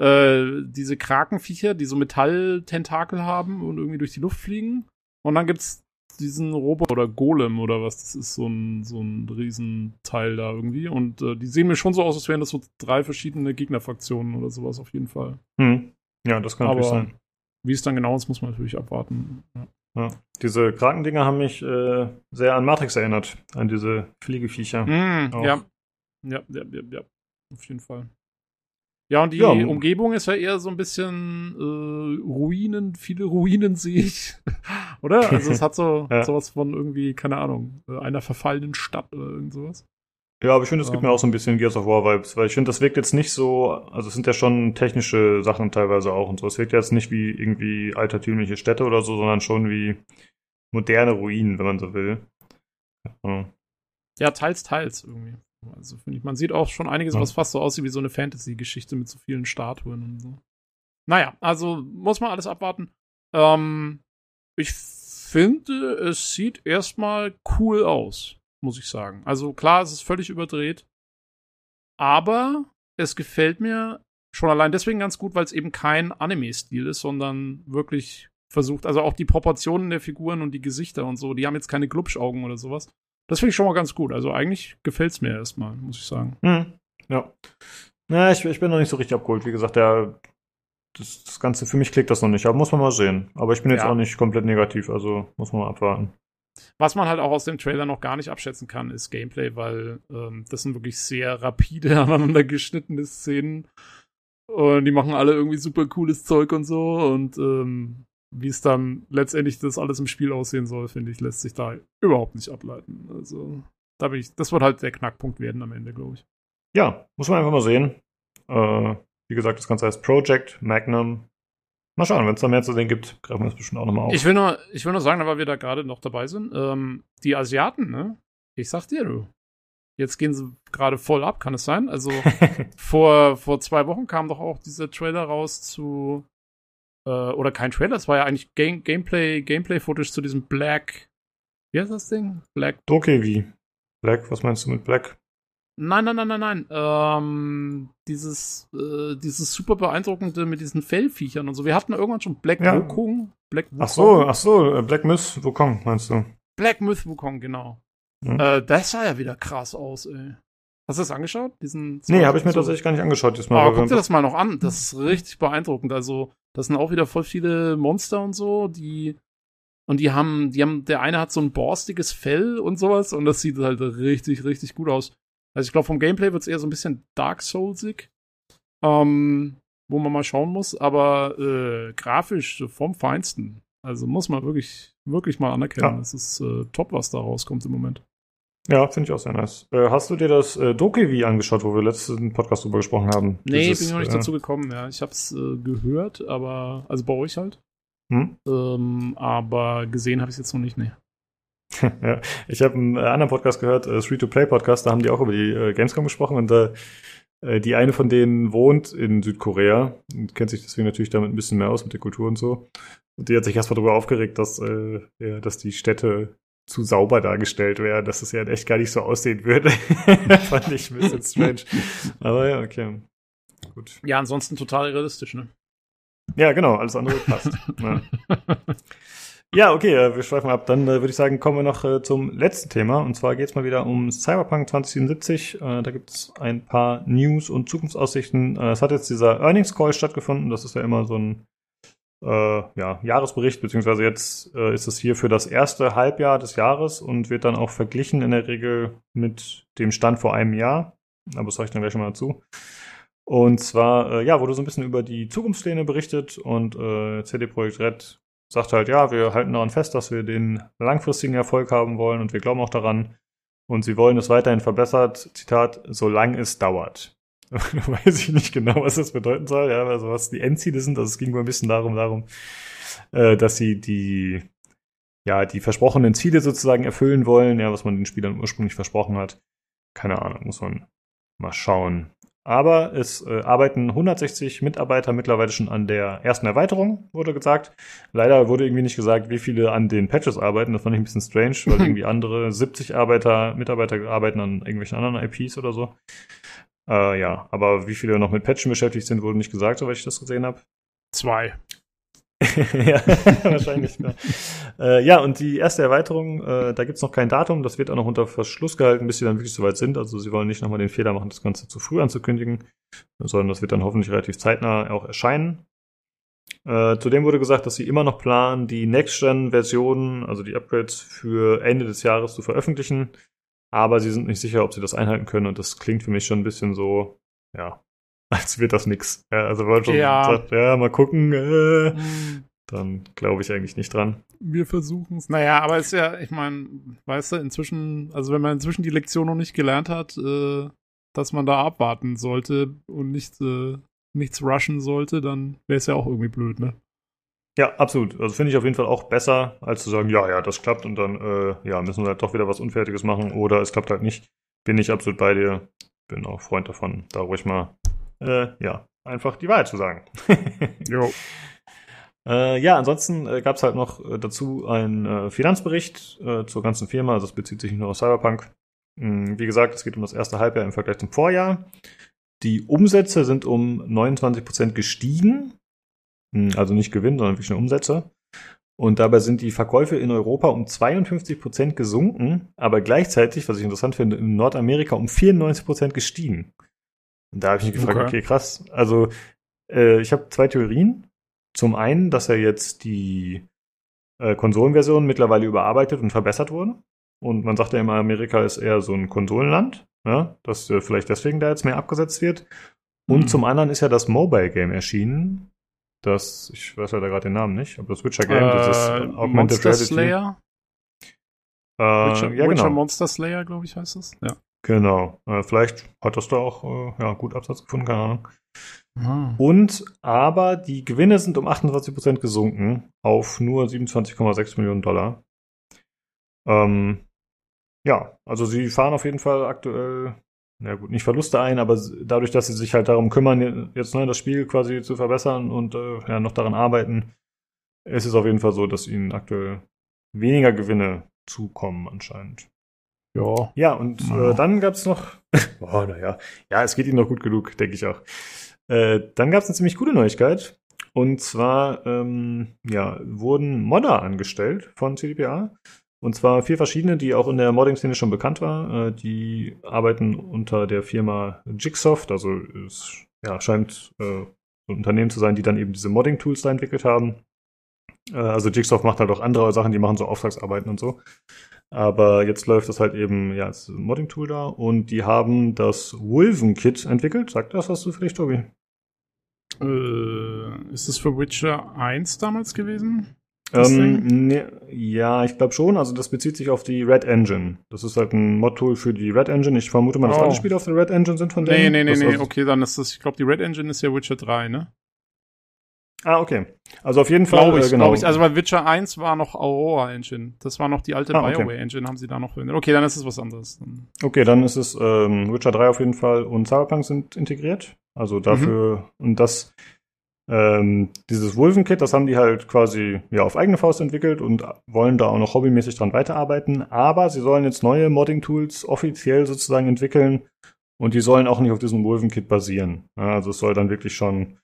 äh, diese Krakenviecher, die so Metalltentakel haben und irgendwie durch die Luft fliegen. Und dann gibt's diesen Roboter oder Golem oder was, das ist so ein, so ein Riesenteil da irgendwie. Und äh, die sehen mir schon so aus, als wären das so drei verschiedene Gegnerfraktionen oder sowas auf jeden Fall. Hm. Ja, das kann natürlich Aber- sein. Wie es dann genau ist, muss man natürlich abwarten. Ja. Ja. Diese Krakendinger haben mich äh, sehr an Matrix erinnert, an diese Fliegeviecher. Mm, ja. ja. Ja, ja, ja, auf jeden Fall. Ja, und die Ja. Umgebung ist ja eher so ein bisschen äh, Ruinen, viele Ruinen sehe ich. oder? Also es hat so Ja. sowas von irgendwie, keine Ahnung, äh, einer verfallenen Stadt oder irgend sowas. Ja, aber ich finde, es gibt Ähm. mir auch so ein bisschen Gears of War Vibes, weil ich finde, das wirkt jetzt nicht so, also es sind ja schon technische Sachen teilweise auch und so. Es wirkt jetzt nicht wie irgendwie altertümliche Städte oder so, sondern schon wie moderne Ruinen, wenn man so will. Ja. Ja, teils, teils irgendwie. Also finde ich, man sieht auch schon einiges, Ja. was fast so aussieht wie so eine Fantasy-Geschichte mit so vielen Statuen und so. Naja, also muss man alles abwarten. Ähm, ich finde, es sieht erstmal cool aus, muss ich sagen. Also klar, es ist völlig überdreht, aber es gefällt mir schon allein deswegen ganz gut, weil es eben kein Anime-Stil ist, sondern wirklich versucht, also auch die Proportionen der Figuren und die Gesichter und so, die haben jetzt keine Glubschaugen oder sowas. Das finde ich schon mal ganz gut. Also eigentlich gefällt es mir erstmal, muss ich sagen. Hm. Ja. Na, ich, ich bin noch nicht so richtig abgeholt. Wie gesagt, der, das, das Ganze, für mich klickt das noch nicht, aber muss man mal sehen. Aber ich bin jetzt Ja. auch nicht komplett negativ, also muss man mal abwarten. Was man halt auch aus dem Trailer noch gar nicht abschätzen kann, ist Gameplay, weil ähm, das sind wirklich sehr rapide aneinander geschnittene Szenen. Und die machen alle irgendwie super cooles Zeug und so. Und ähm, wie es dann letztendlich das alles im Spiel aussehen soll, finde ich, lässt sich da überhaupt nicht ableiten. Also, da bin ich, das wird halt der Knackpunkt werden am Ende, glaube ich. Ja, muss man einfach mal sehen. Äh, wie gesagt, das Ganze heißt Project Magnum. Mal schauen, wenn es da mehr zu sehen gibt, greifen wir das bestimmt auch nochmal auf. Ich will nur, ich will nur sagen, weil wir da gerade noch dabei sind, ähm, die Asiaten, ne? Ich sag dir, du. Jetzt gehen sie gerade voll ab, kann es sein? Also, vor, vor zwei Wochen kam doch auch dieser Trailer raus zu, äh, oder kein Trailer, es war ja eigentlich Game, Gameplay, Gameplay-Footage zu diesem Black, wie heißt das Ding? Black, Dokevi. Black, was meinst du mit Black? nein, nein, nein, nein, nein, ähm, dieses, äh, dieses super beeindruckende mit diesen Fellviechern und so. Wir hatten irgendwann schon Black Ja. Wukong, Black Ach so, ach so, äh, Black Myth Wukong, meinst du? Black Myth Wukong, genau. Hm. Äh, das sah ja wieder krass aus, ey. Hast du das angeschaut? Diesen Nee, habe ich mir tatsächlich gar nicht angeschaut diesmal. Aber weil guck dir das mal noch an. Das ist richtig beeindruckend. Also, das sind auch wieder voll viele Monster und so, die und die haben, die haben, der eine hat so ein borstiges Fell und sowas und das sieht halt richtig, richtig gut aus. Also ich glaube, vom Gameplay wird es eher so ein bisschen Dark Soulsig, ähm, wo man mal schauen muss, aber äh, grafisch vom Feinsten. Also muss man wirklich, wirklich mal anerkennen. Ja. Es ist äh, top, was da rauskommt im Moment. Ja, finde ich auch sehr nice. Äh, hast du dir das äh, Dokevi angeschaut, wo wir letzten Podcast drüber gesprochen haben? Nee, Dieses, bin ich noch nicht äh, dazu gekommen, ja. Ich hab's äh, gehört, aber, also bei euch halt. Hm? Ähm, aber gesehen habe ich jetzt noch nicht, nee. ja, ich habe einen anderen Podcast gehört, äh, Free-to-Play-Podcast, da haben die auch über die äh, Gamescom gesprochen und äh, äh, die eine von denen wohnt in Südkorea und kennt sich deswegen natürlich damit ein bisschen mehr aus mit der Kultur und so. Und die hat sich erstmal darüber aufgeregt, dass, äh, ja, dass die Städte zu sauber dargestellt werden, dass es ja echt gar nicht so aussehen würde. Fand ich ein bisschen strange. Aber ja, okay. Gut. Ja, ansonsten total realistisch, ne? Ja, genau, alles andere passt. ja. ja, okay, äh, wir schweifen ab. Dann äh, würde ich sagen, kommen wir noch äh, zum letzten Thema. Und zwar geht es mal wieder um Cyberpunk 2077. Äh, da gibt es ein paar News und Zukunftsaussichten. Äh, es hat jetzt dieser Earnings Call stattgefunden. Das ist ja immer so ein äh, ja, Jahresbericht, beziehungsweise jetzt äh, ist es hier für das erste Halbjahr des Jahres und wird dann auch verglichen in der Regel mit dem Stand vor einem Jahr. Aber das sage ich dann gleich schon mal dazu. Und zwar, äh, ja, wurde so ein bisschen über die Zukunftspläne berichtet und äh, CD Projekt Red sagt halt, ja, wir halten daran fest, dass wir den langfristigen Erfolg haben wollen und wir glauben auch daran. Und sie wollen es weiterhin verbessert, Zitat, solange es dauert. Weiß ich nicht genau, was das bedeuten soll, ja, also was die Endziele sind. Also es ging wohl ein bisschen darum, darum, äh, dass sie die, ja, die versprochenen Ziele sozusagen erfüllen wollen, ja, was man den Spielern ursprünglich versprochen hat. Keine Ahnung, muss man mal schauen. Aber es äh, arbeiten 160 Mitarbeiter mittlerweile schon an der ersten Erweiterung, wurde gesagt. Leider wurde irgendwie nicht gesagt, wie viele an den Patches arbeiten. Das fand ich ein bisschen strange, weil irgendwie andere 70 Arbeiter, Mitarbeiter arbeiten an irgendwelchen anderen IPs oder so. Äh, ja, aber wie viele noch mit Patchen beschäftigt sind, wurde nicht gesagt, soweit ich das gesehen habe. Zwei. ja, wahrscheinlich. ja. Äh, ja, und die erste Erweiterung, äh, da gibt's noch kein Datum. Das wird auch noch unter Verschluss gehalten, bis sie dann wirklich soweit sind. Also sie wollen nicht nochmal den Fehler machen, das Ganze zu früh anzukündigen, sondern das wird dann hoffentlich relativ zeitnah auch erscheinen. Äh, zudem wurde gesagt, dass sie immer noch planen, die Next-Gen-Version, also die Upgrades für Ende des Jahres zu veröffentlichen. Aber sie sind nicht sicher, ob sie das einhalten können. Und das klingt für mich schon ein bisschen so, ja, als wird das nix. Ja, also wenn man schon Ja. sagt, ja, mal gucken, äh, Hm, dann glaube ich eigentlich nicht dran. Wir versuchen es. Naja, aber ist ja, ich meine, weißt du, inzwischen, also wenn man inzwischen die Lektion noch nicht gelernt hat, äh, dass man da abwarten sollte und nicht, äh, nichts rushen sollte, dann wäre es ja auch irgendwie blöd, ne? Ja, absolut. Also finde ich auf jeden Fall auch besser, als zu sagen, ja, ja, das klappt und dann, äh, ja, müssen wir halt doch wieder was Unfertiges machen oder es klappt halt nicht. Bin ich absolut bei dir. Bin auch Freund davon, da ruhig mal, äh, ja, einfach die Wahrheit zu sagen. Jo. Äh, ja, ansonsten äh, gab es halt noch äh, dazu einen äh, Finanzbericht äh, zur ganzen Firma, also es bezieht sich nicht nur auf Cyberpunk. Mm, wie gesagt, es geht um das erste Halbjahr im Vergleich zum Vorjahr. Die Umsätze sind um 29% gestiegen. Mm, Also nicht Gewinn, sondern wirklich nur Umsätze. Und dabei sind die Verkäufe in Europa um 52% gesunken, aber gleichzeitig, was ich interessant finde, in Nordamerika um 94% gestiegen. Und da habe ich mich gefragt, Okay. okay, krass. Also äh, ich habe zwei Theorien. Zum einen, dass ja jetzt die äh, Konsolenversionen mittlerweile überarbeitet und verbessert wurden. Und man sagt ja immer, Amerika ist eher so ein Konsolenland, ja, dass äh, vielleicht deswegen da jetzt mehr abgesetzt wird. Und Hm. zum anderen ist ja das Mobile Game erschienen. Das, ich weiß leider gerade den Namen nicht, aber das Witcher Game, dieses äh, Äh, Augmented Monster Reality. Slayer? Äh, Witcher, ja, Witcher genau. Monster Slayer, glaube ich, heißt das. Ja. Genau. Äh, vielleicht hat das da auch äh, ja, gut Absatz gefunden, keine Ahnung. Ah. Und aber die Gewinne sind um 28% gesunken auf nur 27,6 Millionen Dollar. Ähm, ja, also sie fahren auf jeden Fall aktuell, na gut, nicht Verluste ein, aber dadurch, dass sie sich halt darum kümmern, jetzt ne, das Spiel quasi zu verbessern und äh, ja, noch daran arbeiten, ist es auf jeden Fall so, dass ihnen aktuell weniger Gewinne zukommen anscheinend. Ja. Ja, und Ja. äh, dann gab's noch, oh, naja, ja, es geht ihnen noch gut genug, denke ich auch. Äh, dann gab's eine ziemlich gute Neuigkeit. Und zwar, ähm, ja, wurden Modder angestellt von CDPA. Und zwar vier verschiedene, die auch in der Modding-Szene schon bekannt war. Äh, die arbeiten unter der Firma Jigsoft, also es ja, scheint äh, ein Unternehmen zu sein, die dann eben diese Modding-Tools da entwickelt haben. Äh, also Jigsoft macht halt auch andere Sachen, die machen so Auftragsarbeiten und so. Aber jetzt läuft das halt eben, ja, als Modding-Tool da und die haben das Wolven-Kit entwickelt. Sagt das was zufällig, Tobi? Äh, ist es für Witcher 1 damals gewesen? Ähm, nee, ja, ich glaube schon. Also das bezieht sich auf die Red Engine. Das ist halt ein Mod-Tool für die Red Engine. Ich vermute mal, dass Oh. alle Spiele auf der Red Engine sind von Nee, denen. nee, nee, Das nee. also- Okay, dann ist das, ich glaube, die Red Engine ist ja Witcher 3, ne? Ah, okay. Also auf jeden Fall, Glaube ich, äh, genau. glaube ich. Also bei Witcher 1 war noch Aurora Engine. Das war noch die alte Ah, okay. BioWare Engine, haben sie da noch verwendet. Okay, dann ist es was anderes. Okay, dann ist es ähm, Witcher 3 auf jeden Fall und Cyberpunk sind integriert. Also dafür, Mhm. und das Ähm, dieses Wolfen-Kit, das haben die halt quasi ja, auf eigene Faust entwickelt und wollen da auch noch hobbymäßig dran weiterarbeiten. Aber sie sollen jetzt neue Modding-Tools offiziell sozusagen entwickeln und die sollen auch nicht auf diesem Wolfen-Kit basieren. Ja, also es soll dann wirklich schon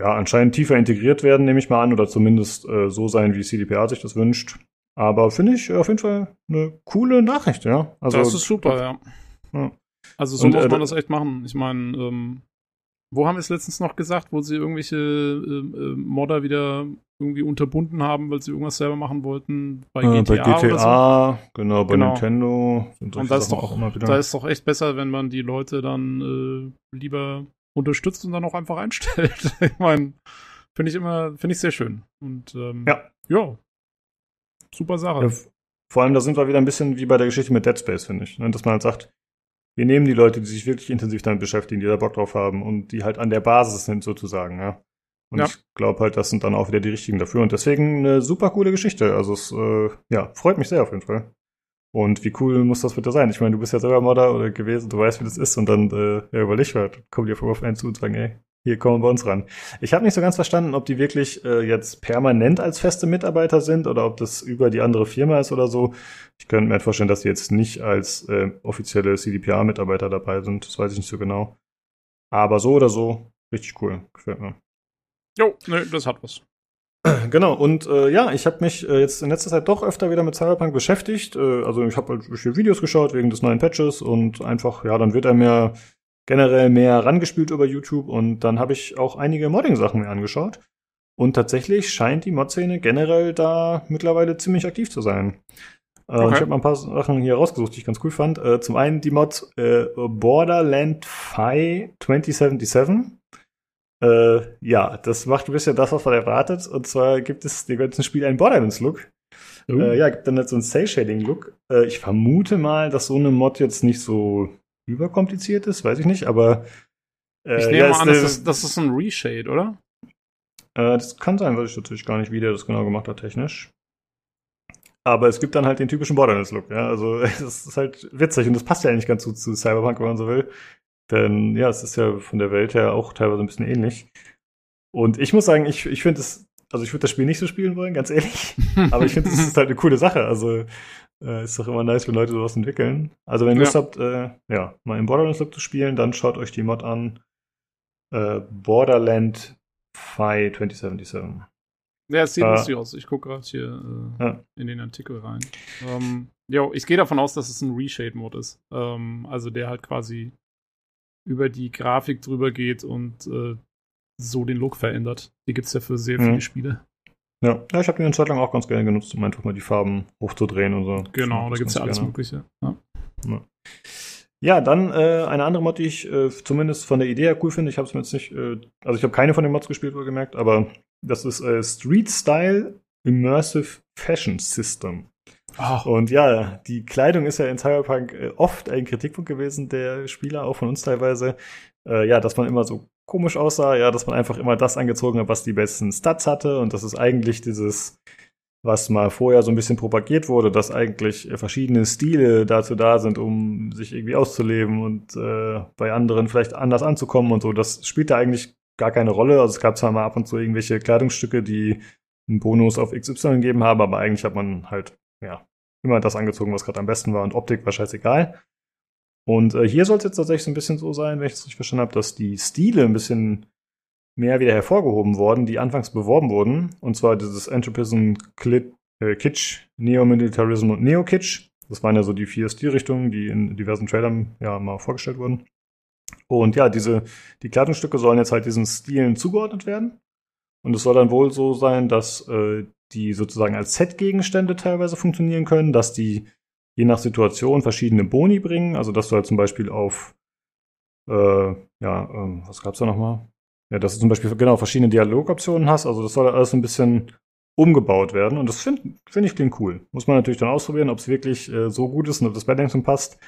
ja, anscheinend tiefer integriert werden, nehme ich mal an, oder zumindest äh, so sein, wie CDPR sich das wünscht. Aber finde ich auf jeden Fall eine coole Nachricht, ja. Also, das ist super, ja. ja. Also so und, muss äh, man das echt machen. Ich meine, ähm, wo haben wir es letztens noch gesagt, wo sie irgendwelche äh, äh, Modder wieder irgendwie unterbunden haben, weil sie irgendwas selber machen wollten? Bei äh, GTA, bei GTA so? genau, bei genau. Nintendo. Und das ist doch, da ist doch echt besser, wenn man die Leute dann äh, lieber unterstützt und dann auch einfach einstellt. ich meine, finde ich immer, finde ich sehr schön. Und ähm, ja. ja, super Sache. Ja, vor allem, da sind wir wieder ein bisschen wie bei der Geschichte mit Dead Space, finde ich. Ne? Dass man halt sagt, wir nehmen die Leute, die sich wirklich intensiv damit beschäftigen, die da Bock drauf haben und die halt an der Basis sind sozusagen, ja. Und ja. ich glaube halt, das sind dann auch wieder die richtigen dafür. Und deswegen eine super coole Geschichte. Also es äh, ja, freut mich sehr auf jeden Fall. Und wie cool muss das bitte sein? Ich meine, du bist ja selber Modder oder gewesen, du weißt, wie das ist und dann äh, ja, überleg halt, kommen die auf einen zu und sagen, ey, hier kommen wir uns ran. Ich habe nicht so ganz verstanden, ob die wirklich äh, jetzt permanent als feste Mitarbeiter sind oder ob das über die andere Firma ist oder so. Ich könnte mir halt vorstellen, dass die jetzt nicht als äh, offizielle CDPR-Mitarbeiter dabei sind. Das weiß ich nicht so genau. Aber so oder so, richtig cool. Gefällt mir. Jo, ne, das hat was. Genau, und äh, ja, ich habe mich äh, jetzt in letzter Zeit doch öfter wieder mit Cyberpunk beschäftigt. Äh, also ich habe halt viele Videos geschaut wegen des neuen Patches und einfach, ja, dann wird er mir generell mehr rangespielt über YouTube und dann habe ich auch einige Modding-Sachen mir angeschaut. Und tatsächlich scheint die Mod-Szene generell da mittlerweile ziemlich aktiv zu sein. Äh, okay. Ich habe mal ein paar Sachen hier rausgesucht, die ich ganz cool fand. Äh, zum einen die Mod äh, Borderland Fi 2077. Äh, ja, das macht ein bisschen das, was man erwartet. Und zwar gibt es dem ganzen Spiel einen Borderlands-Look. Uh. Äh, ja, gibt dann halt so einen Cell-Shading-Look. Äh, ich vermute mal, dass so eine Mod jetzt nicht so überkompliziert ist, weiß ich nicht, aber. Äh, ich nehme ja, mal an, das ist, das ist ein Reshade, oder? Äh, das kann sein, weiß ich natürlich gar nicht, wie der das genau gemacht hat, technisch. Aber es gibt dann halt den typischen Borderlands-Look, ja. Also, es ist halt witzig und das passt ja eigentlich ganz gut zu Cyberpunk, wenn man so will. Denn ja, es ist ja von der Welt her auch teilweise ein bisschen ähnlich. Und ich muss sagen, ich, ich finde es, also ich würde das Spiel nicht so spielen wollen, ganz ehrlich. Aber ich finde, es ist halt eine coole Sache. Also äh, ist doch immer nice, wenn Leute sowas entwickeln. Also wenn ihr Lust habt, äh, ja, mal im Borderlands Look zu spielen, dann schaut euch die Mod an. Äh, Borderland Fi 2077. Ja, es sieht äh, lustig aus. Ich gucke gerade hier äh, ja. in den Artikel rein. Ähm, jo, ich gehe davon aus, dass es ein Reshade-Mod ist. Ähm, also der halt quasi über die Grafik drüber geht und äh, so den Look verändert. Die gibt es ja für sehr mhm. viele Spiele. Ja, ja ich habe die eine Zeit lang auch ganz gerne genutzt, um einfach mal die Farben hochzudrehen und so. Genau, da gibt es ja alles gerne. Mögliche. Ja, ja. ja dann äh, eine andere Mod, die ich äh, zumindest von der Idee her cool finde. Ich habe es mir jetzt nicht, äh, also ich habe keine von den Mods gespielt, wohl gemerkt, aber das ist äh, Street Style Immersive Fashion System. Ach. Und ja, die Kleidung ist ja in Cyberpunk äh, oft ein Kritikpunkt gewesen der Spieler, auch von uns teilweise. Äh, ja, dass man immer so komisch aussah, ja, dass man einfach immer das angezogen hat, was die besten Stats hatte und das ist eigentlich dieses, was mal vorher so ein bisschen propagiert wurde, dass eigentlich verschiedene Stile dazu da sind, um sich irgendwie auszuleben und äh, bei anderen vielleicht anders anzukommen und so. Das spielt da eigentlich gar keine Rolle. Also es gab zwar mal ab und zu irgendwelche Kleidungsstücke, die einen Bonus auf XY gegeben haben, aber eigentlich hat man halt, ja, immer das angezogen, was gerade am besten war und Optik war scheißegal. Und äh, hier soll es jetzt tatsächlich so ein bisschen so sein, wenn ich es richtig verstanden habe, dass die Stile ein bisschen mehr wieder hervorgehoben worden, die anfangs beworben wurden. Und zwar dieses Entropism, Clit, äh, Kitsch, Neo-Militarism und Neo-Kitsch. Das waren ja so die vier Stilrichtungen, die in diversen Trailern ja mal vorgestellt wurden. Und ja, diese, die Kleidungsstücke sollen jetzt halt diesen Stilen zugeordnet werden. Und es soll dann wohl so sein, dass äh, die sozusagen als Set-Gegenstände teilweise funktionieren können, dass die je nach Situation verschiedene Boni bringen. Also dass du halt zum Beispiel auf, äh, ja, äh, was gab's da nochmal? Ja, dass du zum Beispiel genau verschiedene Dialogoptionen hast. Also das soll alles ein bisschen umgebaut werden. Und das finde find ich klingt cool. Muss man natürlich dann ausprobieren, ob es wirklich äh, so gut ist und ob das Balancing passt.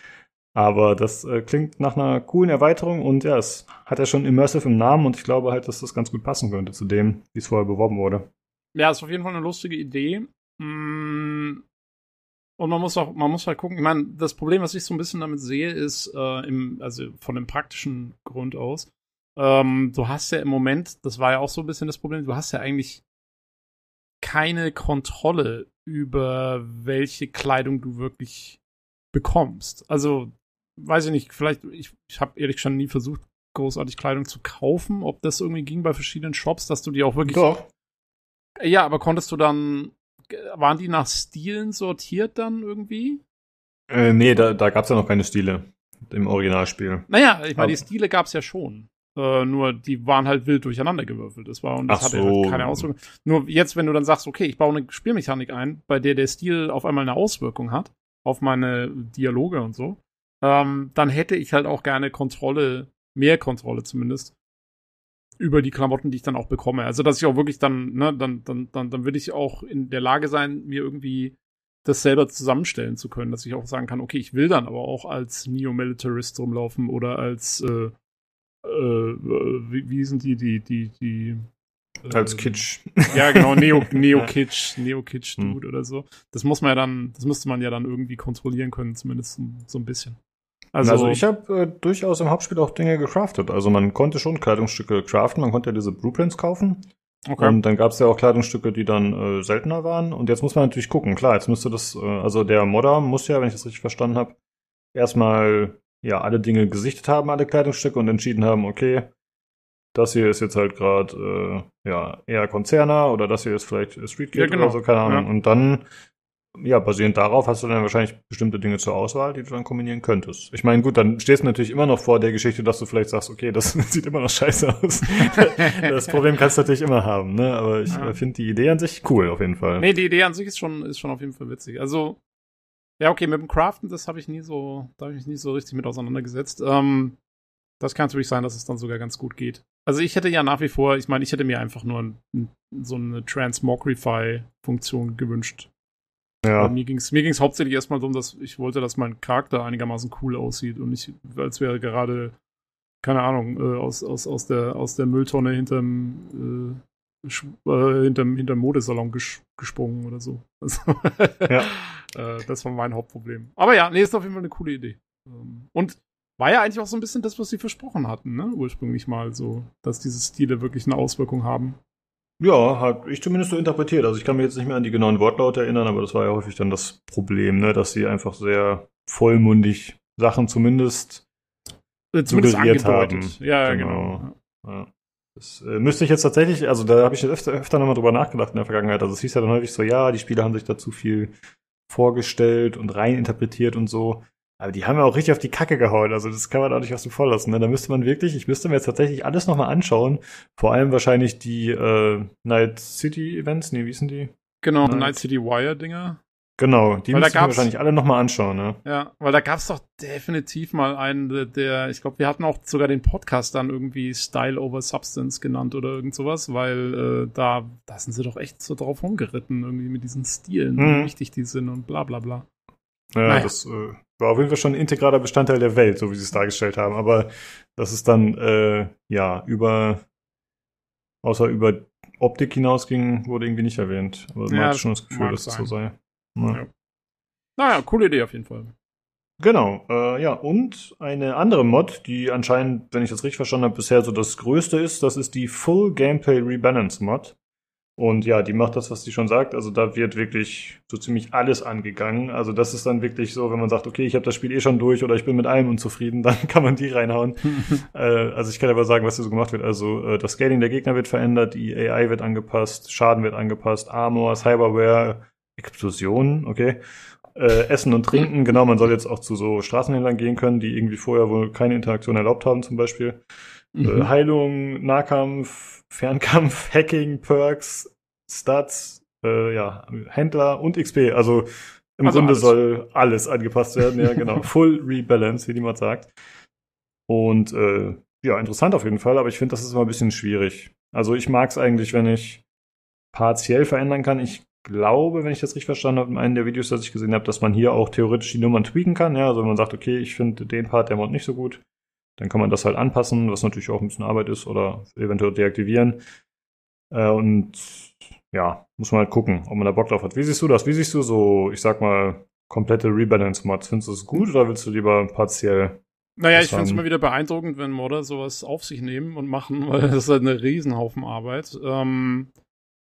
Aber das äh, klingt nach einer coolen Erweiterung und ja, es hat ja schon Immersive im Namen und ich glaube halt, dass das ganz gut passen könnte zu dem, wie es vorher beworben wurde. Ja, ist auf jeden Fall eine lustige Idee. Mm, und man muss auch, man muss halt gucken, ich meine, das Problem, was ich so ein bisschen damit sehe, ist, äh, im, also von dem praktischen Grund aus, ähm, du hast ja im Moment, das war ja auch so ein bisschen das Problem, du hast ja eigentlich keine Kontrolle über welche Kleidung du wirklich bekommst. Also, weiß ich nicht, vielleicht, ich, ich habe ehrlich schon nie versucht, großartig Kleidung zu kaufen, ob das irgendwie ging bei verschiedenen Shops, dass du die auch wirklich. Doch. Ja, aber konntest du dann, waren die nach Stilen sortiert dann irgendwie? Äh, nee, da, da gab es ja noch keine Stile im Originalspiel. Naja, ich meine, die Stile gab's ja schon. Äh, nur die waren halt wild durcheinander gewürfelt. Das war und das Ach hatte so. halt keine Auswirkung. Nur jetzt, wenn du dann sagst, okay, ich baue eine Spielmechanik ein, bei der der Stil auf einmal eine Auswirkung hat auf meine Dialoge und so, ähm, dann hätte ich halt auch gerne Kontrolle, mehr Kontrolle zumindest über die Klamotten, die ich dann auch bekomme. Also dass ich auch wirklich dann, ne, dann, dann, dann, dann würde ich auch in der Lage sein, mir irgendwie das selber zusammenstellen zu können, dass ich auch sagen kann, okay, ich will dann aber auch als Neo-Militarist rumlaufen oder als äh, äh, äh, wie, wie sind die, die, die, die äh, Als Kitsch. Ja, genau, Neo, Neo-Kitsch, Neo-Kitsch Hm. Dude oder so. Das muss man ja dann, das müsste man ja dann irgendwie kontrollieren können, zumindest so ein bisschen. Also, Also, ich habe äh, durchaus im Hauptspiel auch Dinge gecraftet. Also man konnte schon Kleidungsstücke craften, man konnte ja diese Blueprints kaufen. okay. Und dann gab es ja auch Kleidungsstücke, die dann äh, seltener waren. Und jetzt muss man natürlich gucken. Klar, jetzt müsste das, äh, also der Modder muss ja, wenn ich das richtig verstanden habe, erstmal ja alle Dinge gesichtet haben, alle Kleidungsstücke und entschieden haben, okay, das hier ist jetzt halt gerade äh, ja eher Konzerner oder das hier ist vielleicht Street Ja, genau. oder so, keine Ahnung. Ja. Und dann ja, basierend darauf hast du dann wahrscheinlich bestimmte Dinge zur Auswahl, die du dann kombinieren könntest. Ich meine, gut, dann stehst du natürlich immer noch vor der Geschichte, dass du vielleicht sagst, okay, das sieht immer noch scheiße aus. das Problem kannst du natürlich immer haben, ne? Aber ich Ja. äh, finde die Idee an sich cool, auf jeden Fall. Nee, die Idee an sich ist schon, ist schon auf jeden Fall witzig. Also, ja, okay, mit dem Craften, das habe ich nie so, da habe ich mich nie so richtig mit auseinandergesetzt. Ähm, das kann natürlich sein, dass es dann sogar ganz gut geht. Also ich hätte ja nach wie vor, ich meine, ich hätte mir einfach nur ein, ein, so eine Transmogrify-Funktion gewünscht. Ja. Mir ging es mir ging's hauptsächlich erstmal darum, dass ich wollte, dass mein Charakter einigermaßen cool aussieht und nicht, als wäre gerade, keine Ahnung, äh, aus, aus, aus, der, aus der Mülltonne hinterm, äh, äh, hinterm, hinterm Modesalon ges gesprungen oder so. Also, Ja. äh, das war mein Hauptproblem. Aber ja, nee, ist auf jeden Fall eine coole Idee. Ähm, und war ja eigentlich auch so ein bisschen das, was sie versprochen hatten, ne? Ursprünglich mal so, dass diese Stile wirklich eine Auswirkung haben. Ja, hat ich zumindest so interpretiert. Also ich kann mich jetzt nicht mehr an die genauen Wortlaute erinnern, aber das war ja häufig dann das Problem, ne, dass sie einfach sehr vollmundig Sachen zumindest Äh, zumindest Suggeriert haben. Ja, ja, Genau. genau. Ja. Das äh, müsste ich jetzt tatsächlich, also da habe ich jetzt öfter, öfter nochmal drüber nachgedacht in der Vergangenheit. Also es hieß ja dann häufig so, ja, die Spieler haben sich da zu viel vorgestellt und rein interpretiert und so. Aber die haben ja auch richtig auf die Kacke gehauen. Also das kann man auch nicht aus dem Vor lassen. Ne? Da müsste man wirklich, ich müsste mir jetzt tatsächlich alles nochmal anschauen. Vor allem wahrscheinlich die äh, Night City Events. Nee, wie hießen die? Genau, Nice. Night City Wire Dinger. Genau, die Weil ich mir wahrscheinlich alle nochmal anschauen. Ne? Ja, weil da gab's doch definitiv mal einen, der, der ich glaube, wir hatten auch sogar den Podcast dann irgendwie Style over Substance genannt oder irgend sowas, weil äh, da, da sind sie doch echt so drauf rumgeritten, irgendwie mit diesen Stilen, Mhm. wie wichtig die sind und bla bla bla. Ja, Naja. das äh, war auf jeden Fall schon ein integraler Bestandteil der Welt, so wie sie es dargestellt haben. Aber das ist dann, äh, ja, über, außer über Optik hinausging, wurde irgendwie nicht erwähnt. Aber man Ja, hat schon das Gefühl, dass es so sei. Ja. Ja. Naja, coole Idee auf jeden Fall. Genau, äh, ja, und eine andere Mod, die anscheinend, wenn ich das richtig verstanden habe, bisher so das größte ist, das ist die Full Gameplay Rebalance Mod. Und ja, die macht das, was die schon sagt. Also da wird wirklich so ziemlich alles angegangen. Also das ist dann wirklich so, wenn man sagt, okay, ich habe das Spiel eh schon durch oder ich bin mit allem unzufrieden, dann kann man die reinhauen. äh, also ich kann aber sagen, was hier so gemacht wird. Also äh, das Scaling der Gegner wird verändert, die AI wird angepasst, Schaden wird angepasst, Armor, Cyberware, Explosionen, okay. Äh, Essen und Trinken, genau, man soll jetzt auch zu so Straßenhändlern gehen können, die irgendwie vorher wohl keine Interaktion erlaubt haben, zum Beispiel. Mhm. Äh, Heilung, Nahkampf, Fernkampf, Hacking, Perks, Stats, äh, ja, Händler und XP. Also im Also Grunde alles. soll alles angepasst werden, ja, genau. Full Rebalance, wie die mal sagt. Und äh, ja, interessant auf jeden Fall, aber ich finde, das ist immer ein bisschen schwierig. Also ich mag es eigentlich, wenn ich partiell verändern kann. Ich glaube, wenn ich das richtig verstanden habe, in einem der Videos, das ich gesehen habe, dass man hier auch theoretisch die Nummern tweaken kann. Ja, also wenn man sagt, okay, ich finde den Part der Mod nicht so gut, dann kann man das halt anpassen, was natürlich auch ein bisschen Arbeit ist oder eventuell deaktivieren. Äh, und ja, muss man halt gucken, ob man da Bock drauf hat. Wie siehst du das? Wie siehst du so, ich sag mal, komplette Rebalance-Mods? Findest du es gut oder willst du lieber partiell Naja, ich finde es immer wieder beeindruckend, wenn Modder sowas auf sich nehmen und machen, weil das ist halt eine Riesenhaufen Arbeit. Ähm,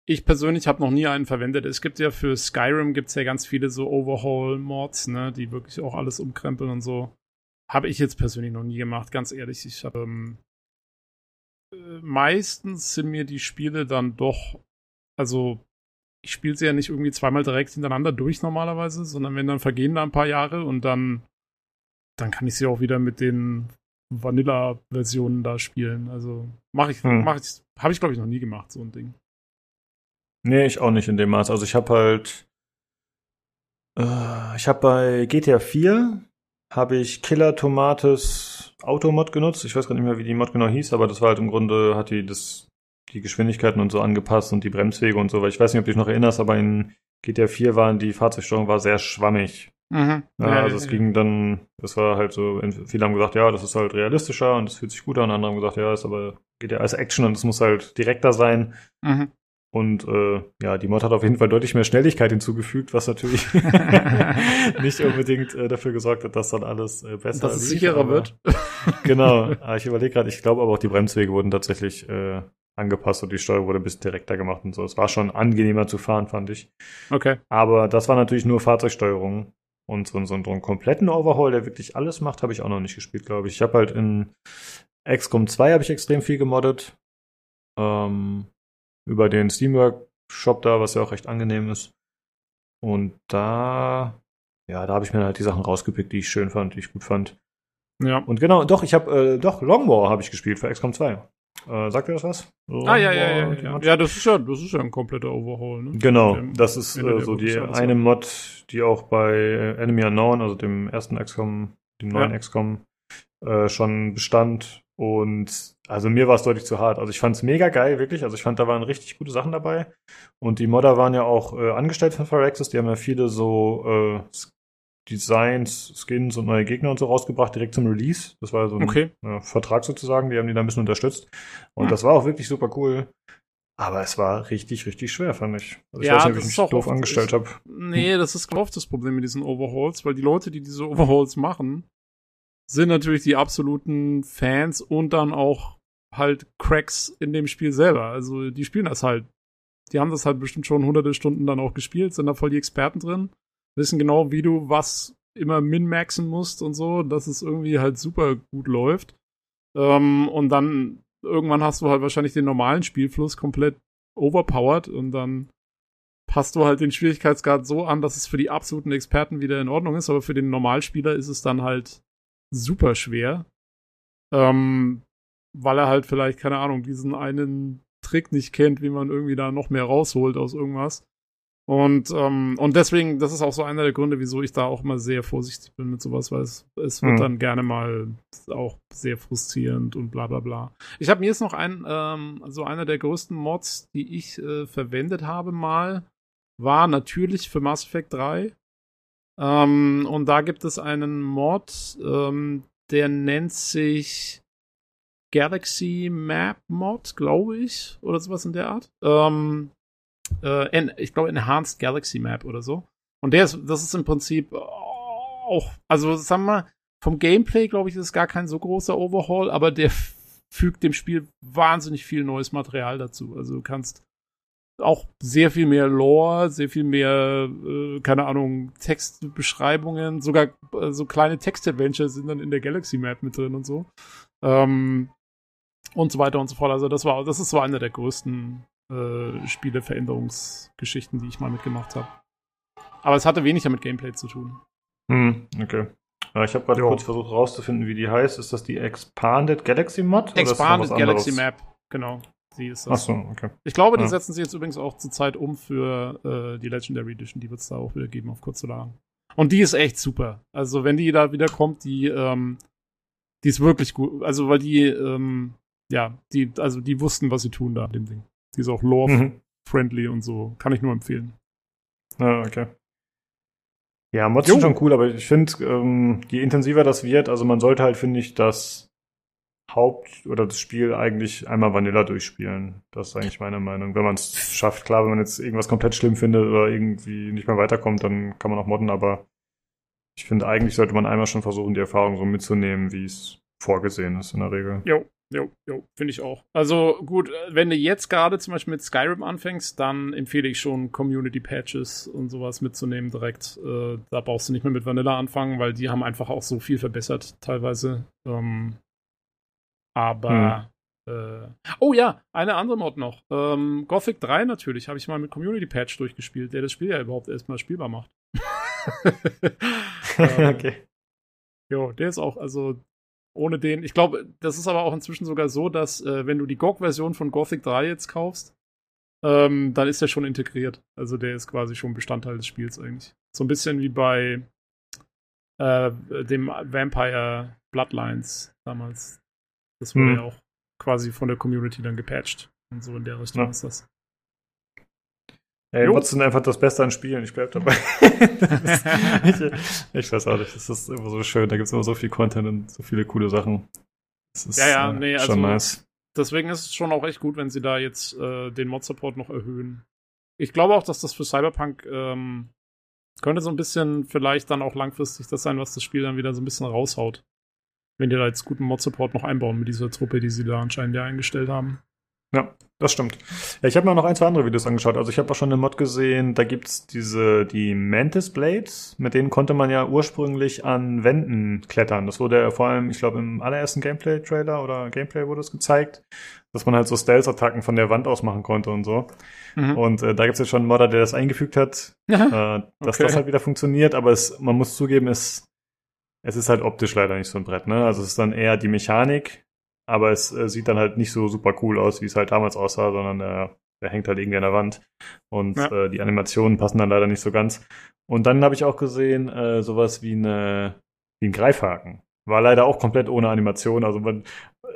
ich persönlich habe noch nie einen verwendet. Es gibt ja für Skyrim gibt's ja ganz viele so Overhaul-Mods, ne, die wirklich auch alles umkrempeln und so. Habe ich jetzt persönlich noch nie gemacht, ganz ehrlich. Ich habe ähm, äh, meistens sind mir die Spiele dann doch, also ich spiele sie ja nicht irgendwie zweimal direkt hintereinander durch normalerweise, sondern wenn dann vergehen da ein paar Jahre und dann dann kann ich sie auch wieder mit den Vanilla-Versionen da spielen. Also mache ich, Hm. mach ich, habe ich glaube ich noch nie gemacht, so ein Ding. Nee, ich auch nicht in dem Maß. Also ich habe halt, äh, ich habe bei GTA 4 habe ich Killer Tomates Automod genutzt. Ich weiß gar nicht mehr, wie die Mod genau hieß, aber das war halt im Grunde, hat die das, die Geschwindigkeiten und so angepasst und die Bremswege und so, weil ich weiß nicht, ob du dich noch erinnerst, aber in GTA 4 waren die Fahrzeugsteuerung war sehr schwammig. Mhm. Ja, also es ging dann, es war halt so, viele haben gesagt, ja, das ist halt realistischer und es fühlt sich gut an, andere haben gesagt, ja, ist aber GTA als Action und es muss halt direkter sein. Mhm. Und äh, ja, die Mod hat auf jeden Fall deutlich mehr Schnelligkeit hinzugefügt, was natürlich nicht unbedingt äh, dafür gesorgt hat, dass dann alles äh, besser Dass es sicherer aber- wird. Genau. Aber ich überlege gerade, ich glaube aber auch die Bremswege wurden tatsächlich äh, angepasst und die Steuerung wurde ein bisschen direkter gemacht und so. Es war schon angenehmer zu fahren, fand ich. Okay. Aber das war natürlich nur Fahrzeugsteuerung. Und so, so, so einen kompletten Overhaul, der wirklich alles macht, habe ich auch noch nicht gespielt, glaube ich. Ich habe halt in XCOM 2 habe ich extrem viel gemoddet. Ähm, über den Steamwork Shop da, was ja auch recht angenehm ist. Und da, ja, da habe ich mir halt die Sachen rausgepickt, die ich schön fand, die ich gut fand. Ja. Und genau, doch, ich habe, äh, doch, Long War habe ich gespielt für XCOM 2. Äh, sagt ihr das was? So Ah, ja, ja, ja, ja. Mod? Ja, das ist ja, das ist ja ein kompletter Overhaul, ne? Genau, Dem das ist äh, so die eine Mod, die auch bei äh, Enemy Unknown, also dem ersten XCOM, dem neuen Ja. XCOM, äh, schon bestand. Und also mir war es deutlich zu hart. Also ich fand es mega geil, wirklich. Also ich fand, da waren richtig gute Sachen dabei. Und die Modder waren ja auch äh, angestellt von Firaxis. Die haben ja viele so äh, Designs, Skins und neue Gegner und so rausgebracht, direkt zum Release. Das war so ein Okay. ja, Vertrag sozusagen. Die haben die da ein bisschen unterstützt. Und Hm. das war auch wirklich super cool. Aber es war richtig, richtig schwer, fand ich. Also ich Ja, weiß nicht, ob ich mich doof angestellt habe. Nee, das ist oft das Problem mit diesen Overhauls, weil die Leute, die diese Overhauls machen, sind natürlich die absoluten Fans und dann auch halt Cracks in dem Spiel selber. Also die spielen das halt. Die haben das halt bestimmt schon hunderte Stunden dann auch gespielt, sind da voll die Experten drin, wissen genau, wie du was immer min-maxen musst und so, dass es irgendwie halt super gut läuft. Ähm, und dann irgendwann hast du halt wahrscheinlich den normalen Spielfluss komplett overpowered und dann passt du halt den Schwierigkeitsgrad so an, dass es für die absoluten Experten wieder in Ordnung ist, aber für den Normalspieler ist es dann halt super schwer. Ähm, weil er halt vielleicht, keine Ahnung, diesen einen Trick nicht kennt, wie man irgendwie da noch mehr rausholt aus irgendwas. Und, ähm, und deswegen, das ist auch so einer der Gründe, wieso ich da auch mal sehr vorsichtig bin mit sowas, weil es, es wird Mhm. dann gerne mal auch sehr frustrierend und bla bla bla. Ich habe mir jetzt noch ein, ähm, also einer der größten Mods, die ich äh, verwendet habe mal, war natürlich für Mass Effect 3. Ähm, und da gibt es einen Mod, ähm, der nennt sich Galaxy Map Mod, glaube ich, oder sowas in der Art. Ähm, äh, ich glaube Enhanced Galaxy Map oder so. Und der ist, das ist im Prinzip auch, also sagen wir mal, vom Gameplay, glaube ich, ist es gar kein so großer Overhaul, aber der fügt dem Spiel wahnsinnig viel neues Material dazu. Also du kannst auch sehr viel mehr Lore, sehr viel mehr, äh, keine Ahnung, Textbeschreibungen, sogar äh, so kleine Text-Adventures sind dann in der Galaxy Map mit drin und so. Ähm, und so weiter und so fort. Also das war, das ist so eine der größten äh, Spieleveränderungsgeschichten, die ich mal mitgemacht habe. Aber es hatte weniger mit Gameplay zu tun. Hm, okay. Ja, ich habe gerade kurz versucht rauszufinden, wie die heißt. Ist das die Expanded Galaxy Mod? oder ist das noch Expanded Galaxy anderes? Map, genau. Sie ist Ach das. so, okay. Ich glaube, die Ja. setzen sie jetzt übrigens auch zur Zeit um für äh, die Legendary Edition. Die wird es da auch wieder geben auf kurz oder lang. Und die ist echt super. Also wenn die da wieder kommt, die, ähm, die ist wirklich gut. Also weil die, ähm, ja, die, also die wussten, was sie tun da in dem Ding. Die ist auch lore-friendly Mhm. und so. Kann ich nur empfehlen. Ja, okay. Ja, Mods Jo. sind schon cool, aber ich finde, ähm, je intensiver das wird, also man sollte halt, finde ich, das Haupt- oder das Spiel eigentlich einmal Vanilla durchspielen. Das ist eigentlich meine Meinung. Wenn man es schafft, klar, wenn man jetzt irgendwas komplett schlimm findet oder irgendwie nicht mehr weiterkommt, dann kann man auch modden, aber ich finde, eigentlich sollte man einmal schon versuchen, die Erfahrung so mitzunehmen, wie es vorgesehen ist in der Regel. Jo, jo, jo, finde ich auch. Also gut, wenn du jetzt gerade zum Beispiel mit Skyrim anfängst, dann empfehle ich schon Community Patches und sowas mitzunehmen direkt. Äh, da brauchst du nicht mehr mit Vanilla anfangen, weil die haben einfach auch so viel verbessert teilweise. Ähm, aber äh, oh ja, eine andere Mod noch. Ähm, Gothic 3 natürlich, habe ich mal mit Community Patch durchgespielt, der das Spiel ja überhaupt erstmal spielbar macht. ähm, okay. Jo, der ist auch, also ohne den, ich glaube, das ist aber auch inzwischen sogar so, dass äh, wenn du die GOG-Version von Gothic 3 jetzt kaufst, ähm, dann ist der schon integriert. Also der ist quasi schon Bestandteil des Spiels eigentlich. So ein bisschen wie bei äh, dem Vampire Bloodlines damals. Das wurde Hm. ja auch quasi von der Community dann gepatcht. Und so in der Richtung Ja. ist das. Ey, sind einfach das Beste an Spielen, ich bleib dabei. ist, ich, ich weiß auch nicht, das ist immer so schön, da gibt's immer so viel Content und so viele coole Sachen. Das ist Ja, ja, äh, nee, schon also- nice. Deswegen ist es schon auch echt gut, wenn sie da jetzt äh, den Mod-Support noch erhöhen. Ich glaube auch, dass das für Cyberpunk ähm, könnte so ein bisschen vielleicht dann auch langfristig das sein, was das Spiel dann wieder so ein bisschen raushaut. Wenn die da jetzt guten Mod-Support noch einbauen mit dieser Truppe, die sie da anscheinend ja eingestellt haben. Ja, das stimmt. Ja, ich habe mir noch ein, zwei andere Videos angeschaut. Also ich habe auch schon eine Mod gesehen, da gibt's diese, die Mantis Blades, mit denen konnte man ja ursprünglich an Wänden klettern. Das wurde ja vor allem, ich glaube, im allerersten Gameplay-Trailer oder Gameplay wurde es gezeigt, dass man halt so Stealth-Attacken von der Wand aus machen konnte und so. Mhm. Und äh, da gibt's jetzt schon einen Modder, der das eingefügt hat, äh, dass Okay. das halt wieder funktioniert, aber es, man muss zugeben, es, es ist halt optisch leider nicht so ein Brett, ne? Also es ist dann eher die Mechanik, aber es äh, sieht dann halt nicht so super cool aus, wie es halt damals aussah, sondern äh, der hängt halt irgendwie an der Wand. Und Ja. äh, die Animationen passen dann leider nicht so ganz. Und dann habe ich auch gesehen, äh, sowas wie, eine, wie ein Greifhaken. War leider auch komplett ohne Animation. Also man,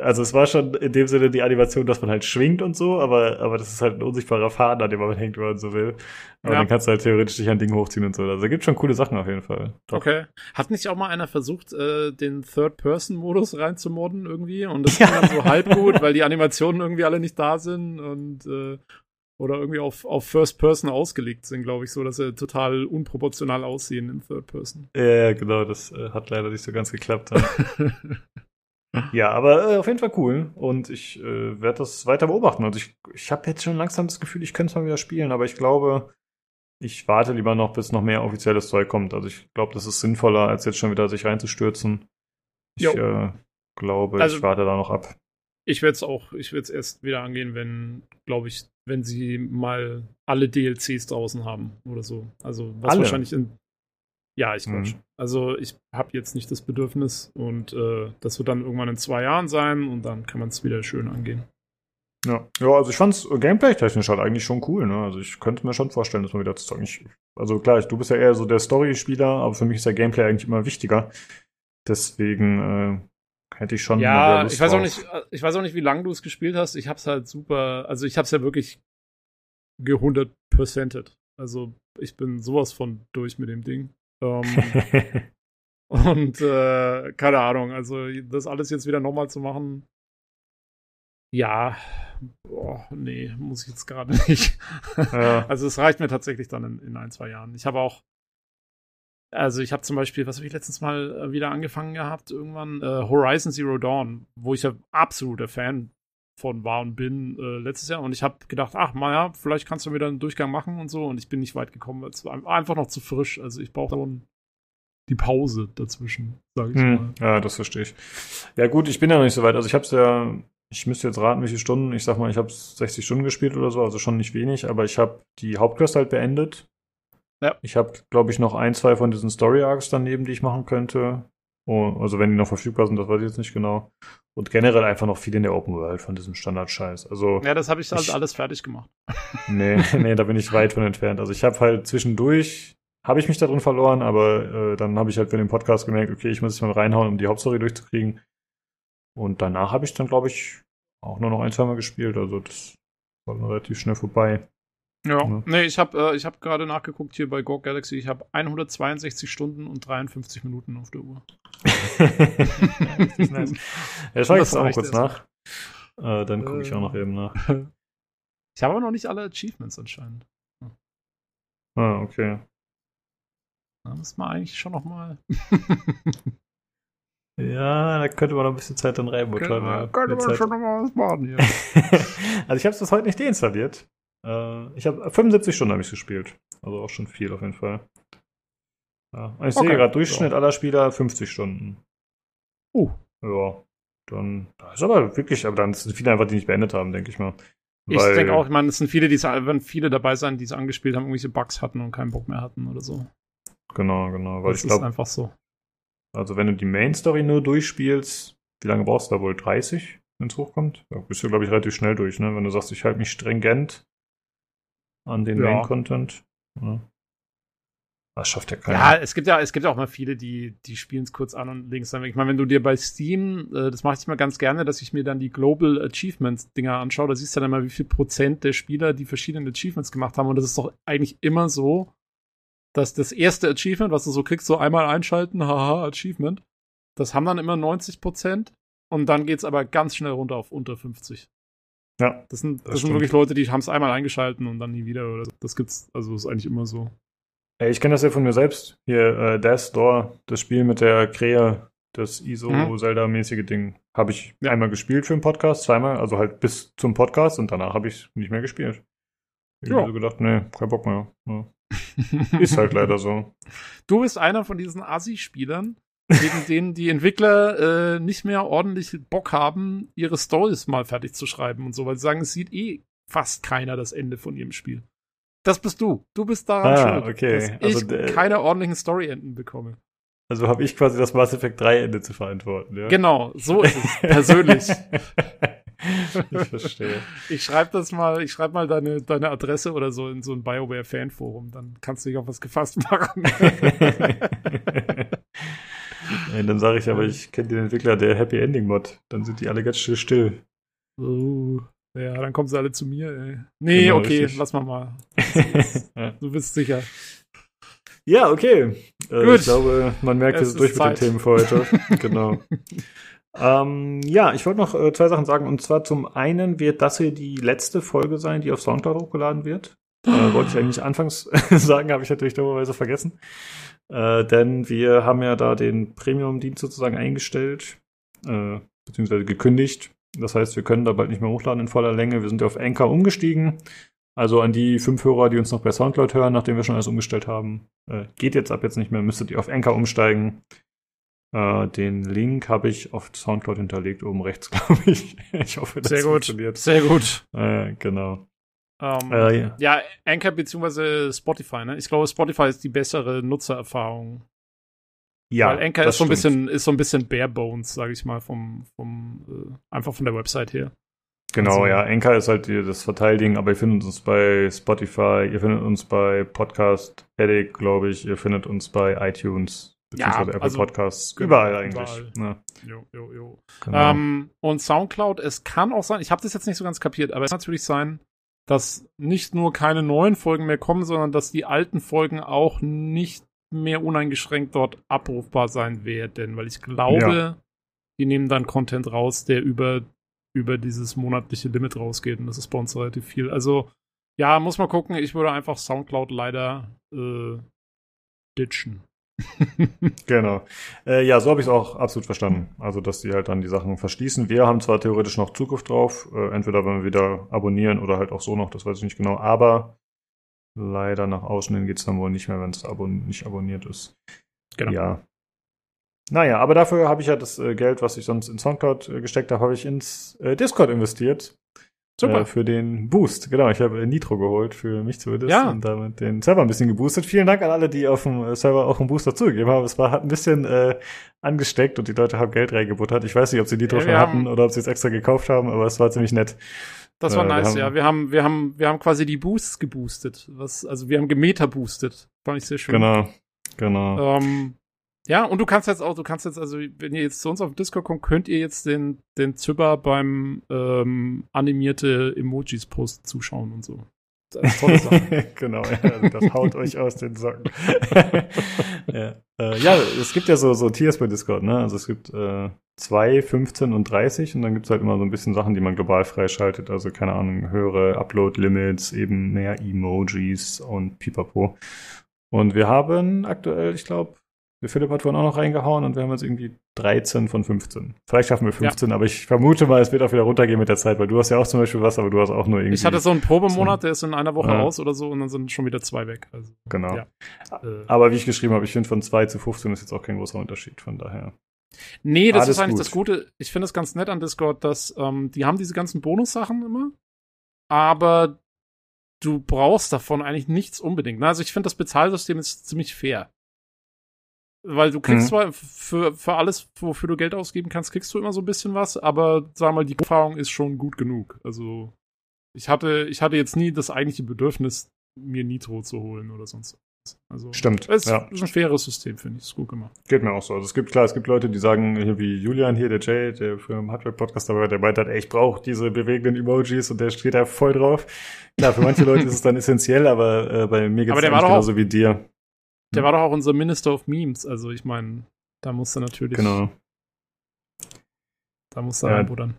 also es war schon in dem Sinne die Animation, dass man halt schwingt und so, aber, aber das ist halt ein unsichtbarer Faden, an dem man hängt, wenn man so will. Aber Ja. dann kannst du halt theoretisch dich an Ding hochziehen und so. Also es gibt schon coole Sachen auf jeden Fall. Doch. Okay. Hat nicht auch mal einer versucht, äh, den Third-Person-Modus reinzumodden irgendwie? Und das ging dann so halb gut, weil die Animationen irgendwie alle nicht da sind und äh, oder irgendwie auf, auf First Person ausgelegt sind, glaube ich, so, dass sie total unproportional aussehen in Third Person. Ja, ja, genau, das äh, hat leider nicht so ganz geklappt. Ja, aber äh, auf jeden Fall cool. Und ich äh, werde das weiter beobachten. Also ich, ich habe jetzt schon langsam das Gefühl, ich könnte es mal wieder spielen, aber ich glaube, ich warte lieber noch, bis noch mehr offizielles Zeug kommt. Also ich glaube, das ist sinnvoller, als jetzt schon wieder sich reinzustürzen. Ich äh, glaube, Also- ich warte da noch ab. Ich werde es auch, ich werde es erst wieder angehen, wenn, glaube ich, wenn sie mal alle DLCs draußen haben oder so. Also was Alle? wahrscheinlich in. Ja, ich glaube Mhm. schon. Also ich habe jetzt nicht das Bedürfnis und äh, das wird dann irgendwann in zwei Jahren sein und dann kann man es wieder schön angehen. Ja, ja also ich fand's gameplay-technisch halt eigentlich schon cool. Ne? Also ich könnte mir schon vorstellen, das mal wieder zu zocken. Ich, also klar, du bist ja eher so der Story-Spieler, aber für mich ist der Gameplay eigentlich immer wichtiger. Deswegen äh, hätte ich schon Ja, ich weiß auch nicht, äh, ich weiß auch nicht, wie lange du es gespielt hast. Ich hab's halt super, also ich hab's ja wirklich gehundertpercentet. Also ich bin sowas von durch mit dem Ding. Ähm, und äh, keine Ahnung, also das alles jetzt wieder nochmal zu machen, ja, boah, nee, muss ich jetzt gerade nicht. Ja. Also es reicht mir tatsächlich dann in, in ein, zwei Jahren. Ich habe auch, also ich habe zum Beispiel, was habe ich letztens mal äh, wieder angefangen gehabt, irgendwann, äh, Horizon Zero Dawn, wo ich ja absoluter Fan von war und bin äh, letztes Jahr und ich habe gedacht, ach, naja, vielleicht kannst du wieder einen Durchgang machen und so und ich bin nicht weit gekommen, weil es war einfach noch zu frisch. Also ich brauche schon die Pause dazwischen, sage ich mal. Hm, ja, das verstehe ich. Ja gut, ich bin ja noch nicht so weit. Also ich habe es ja, ich müsste jetzt raten, wie viele Stunden. Ich sag mal, ich habe 60 Stunden gespielt oder so, also schon nicht wenig. Aber ich habe die Hauptquest halt beendet. Ja. Ich habe, glaube ich, noch ein, zwei von diesen Story Arcs daneben, die ich machen könnte. Also wenn die noch verfügbar sind, das weiß ich jetzt nicht genau. Und generell einfach noch viel in der Open World von diesem Standard-Scheiß. Also Ja, das habe ich halt Ich- alles fertig gemacht. nee, nee, da bin ich weit von entfernt. Also ich habe halt zwischendurch habe ich mich da drin verloren, aber äh, dann habe ich halt für den Podcast gemerkt, okay, ich muss jetzt mal reinhauen, um die Hauptstory durchzukriegen. Und danach habe ich dann, glaube ich, auch nur noch ein, zweimal gespielt. Also das war dann relativ schnell vorbei. Ja, Ja. nee, ich habe äh, ich hab gerade nachgeguckt hier bei GOG Galaxy. Ich habe 162 Stunden und 53 Minuten auf der Uhr. nice. Ja, schau ich auch kurz nach. Äh, dann gucke ich Äh. auch noch eben nach. Ich habe aber noch nicht alle Achievements anscheinend. Ah, okay. Da muss man eigentlich schon noch mal. Ja, da könnte man noch ein bisschen Zeit dran reinbuttern. ja. könnte man Zeit. schon noch mal was machen hier. also ich habe es bis heute nicht deinstalliert. Äh, ich habe 75 Stunden habe ich gespielt. Also auch schon viel auf jeden Fall. Ja. Ich Okay. sehe gerade Durchschnitt aller Spieler 50 Stunden. Uh. Ja, dann das ist aber wirklich, aber dann sind viele einfach, die nicht beendet haben, denke ich mal. Ich denke auch, ich meine, es sind viele, die es- werden viele dabei sein, die es angespielt haben, irgendwelche Bugs hatten und keinen Bock mehr hatten oder so. Genau, genau. Weil das ich ist glaube, einfach so. also wenn du die Main Story nur durchspielst, wie lange brauchst du da wohl? 30, wenn es hochkommt? Da bist du, glaube ich, relativ schnell durch, ne? Wenn du sagst, ich halte mich stringent an den Ja. Main-Content. Ja. Das schafft ja keiner. Ja, es gibt ja, es gibt ja auch mal viele, die, die spielen es kurz an und legen es dann weg. Ich meine, wenn du dir bei Steam, äh, das mache ich mal ganz gerne, dass ich mir dann die Global Achievements Dinger anschaue, da siehst du dann mal, wie viel Prozent der Spieler die verschiedenen Achievements gemacht haben. Und das ist doch eigentlich immer so, dass das erste Achievement, was du so kriegst, so einmal einschalten, haha, Achievement, das haben dann immer 90 Prozent. Und dann geht's aber ganz schnell runter auf unter 50. Ja, Das sind, das Das sind wirklich Leute, die haben es einmal eingeschalten und dann nie wieder. Oder so. Das gibt's, also ist eigentlich immer so. Ich kenne das ja von mir selbst. Hier, äh, Death Door, das Spiel mit der Krähe, das. ISO-Zelda-mäßige Ding, habe ich einmal gespielt für den Podcast, zweimal, also halt bis zum Podcast und danach habe ich nicht mehr gespielt. Ich Ja. habe so gedacht, nee, kein Bock mehr. Ja. Ist halt leider so. Du bist einer von diesen Assi-Spielern, gegen denen die Entwickler äh, nicht mehr ordentlich Bock haben, ihre Stories mal fertig zu schreiben und so, weil sie sagen, es sieht eh fast keiner das Ende von ihrem Spiel. Das bist du. Du bist daran Ah, schuld, okay. dass Also ich der- keine ordentlichen Story-Enden bekomme. Also habe ich quasi das Mass Effect 3 Ende zu verantworten, ja? Genau, so ist es. Persönlich. ich verstehe. Ich schreibe das mal, ich schreibe mal deine, deine Adresse oder so in so ein BioWare-Fanforum, dann kannst du dich auf was gefasst machen. Ey, dann sage ich aber, ich kenne den Entwickler der Happy Ending Mod. Dann sind die alle ganz still still. Oh, ja, dann kommen sie alle zu mir, ey. Nee, Genau, okay, richtig. lass mal mal. ja. Du bist sicher. Ja, okay. Äh, Gut. Ich glaube, man merkt, Es sind durch ist mit den Zeit. Themen für heute. genau. ähm, ja, ich wollte noch äh, zwei Sachen sagen. Und zwar zum einen wird das hier die letzte Folge sein, die auf Soundcloud hochgeladen wird. Äh, wollte ich eigentlich anfangs sagen, habe ich natürlich dummerweise vergessen. Äh, denn wir haben ja da den Premium-Dienst sozusagen eingestellt, äh, beziehungsweise gekündigt. Das heißt, wir können da bald nicht mehr hochladen in voller Länge. Wir sind ja auf Anchor umgestiegen. Also an die fünf Hörer, die uns noch bei Soundcloud hören, nachdem wir schon alles umgestellt haben, äh, geht jetzt ab jetzt nicht mehr, müsstet ihr auf Anchor umsteigen. Äh, den Link habe ich auf Soundcloud hinterlegt, oben rechts, glaube ich. ich hoffe, das Sehr gut. funktioniert. Sehr gut. Äh, genau. Ähm, Äh, ja. ja, Anchor beziehungsweise Spotify, ne? Ich glaube, Spotify ist die bessere Nutzererfahrung. ja, Weil Anchor das ist so ein stimmt. bisschen, ist so ein bisschen bare bones, sage ich mal, vom, vom äh, einfach von der Website her. Genau, Also- ja. Anchor ist halt das Verteilding, aber ihr findet uns bei Spotify, ihr findet uns bei Podcast Addict, glaube ich, ihr findet uns bei iTunes, beziehungsweise Apple also Podcasts, genau, überall eigentlich. überall. Ja, Jo, jo, jo. genau. Ähm, und Soundcloud, es kann auch sein, ich habe das jetzt nicht so ganz kapiert, aber es kann natürlich sein, dass nicht nur keine neuen Folgen mehr kommen, sondern dass die alten Folgen auch nicht mehr uneingeschränkt dort abrufbar sein werden, weil ich glaube, Ja. die nehmen dann Content raus, der über, über dieses monatliche Limit rausgeht und das ist bei uns relativ viel. Also, ja, muss man gucken, ich würde einfach Soundcloud leider äh, ditchen. Genau. Äh, ja, so habe ich es auch absolut verstanden. Also, dass die halt dann die Sachen verschließen. Wir haben zwar theoretisch noch Zugriff drauf, äh, entweder wenn wir wieder abonnieren oder halt auch so noch, das weiß ich nicht genau, aber leider nach außen hin geht's dann wohl nicht mehr, wenn es abon nicht abonniert ist. Genau. Ja. Naja, aber dafür habe ich ja das äh, Geld, was ich sonst in Soundcloud äh, gesteckt habe, habe ich ins äh, Discord investiert. Super. Äh, für den Boost. Genau, ich habe Nitro geholt für mich zumindest Ja. und damit den Server ein bisschen geboostet. Vielen Dank an alle, die auf dem äh, Server auch einen Boost dazugegeben haben. Es war hat ein bisschen äh, angesteckt und die Leute haben Geld reingebuttert. Ich weiß nicht, ob sie Nitro Ja, schon wir hatten oder ob sie es extra gekauft haben, aber es war ziemlich nett. Das war Äh, wir nice, haben- ja. Wir haben, wir haben, wir haben quasi die Boosts geboostet. Was, also wir haben gemeta boostet. Fand ich sehr schön. Genau, genau. Ähm, ja, und du kannst jetzt auch, du kannst jetzt, also wenn ihr jetzt zu uns auf Discord kommt, könnt ihr jetzt den, den Zyber beim ähm, animierte Emojis-Post zuschauen und so. Das ist eine tolle Sache. genau, ja, also das haut euch aus den Socken. ja. Äh, ja, es gibt ja so, so Tiers bei Discord, ne? Also es gibt äh, 2, 15 und 30 und dann gibt's halt immer so ein bisschen Sachen, die man global freischaltet. Also keine Ahnung, höhere Upload-Limits, eben mehr Emojis und pipapo. Und wir haben aktuell, ich glaube, der Philipp hat vorhin auch noch reingehauen und wir haben jetzt irgendwie 13 von 15. Vielleicht schaffen wir 15, ja. aber ich vermute mal, es wird auch wieder runtergehen mit der Zeit, weil du hast ja auch zum Beispiel was, aber du hast auch nur irgendwie. Ich hatte so einen Probemonat, der ist in einer Woche ja. aus oder so und dann sind schon wieder zwei weg. Also, genau. Ja. Aber wie ich geschrieben habe, ich finde von 2 zu 15 ist jetzt auch kein großer Unterschied, von daher. Nee, das Alles ist eigentlich gut. das Gute. Ich finde es ganz nett an Discord, dass ähm, die haben diese ganzen Bonussachen immer, aber du brauchst davon eigentlich nichts unbedingt. Ne? Also ich finde, das Bezahlsystem ist ziemlich fair. Weil du kriegst mhm. zwar für, für alles, wofür du Geld ausgeben kannst, kriegst du immer so ein bisschen was, aber sag mal, die Erfahrung ist schon gut genug. Also ich hatte, ich hatte jetzt nie das eigentliche Bedürfnis, mir Nitro zu holen oder sonst was. Also, Stimmt. Es ja. ist ein faires System, finde ich. Ist gut gemacht. Geht mir auch so. Also es gibt, klar, es gibt Leute, die sagen, hier wie Julian hier, der Jay, der für einen Hardware-Podcast dabei war, der meint hat, ey, ich brauche diese bewegenden Emojis und der steht da voll drauf. Klar, für manche Leute ist es dann essentiell, aber äh, bei mir geht es genauso wie dir. Der war doch auch unser Minister of Memes. Also ich meine, da musste natürlich. Genau. Da musste er ja, reinbuddern.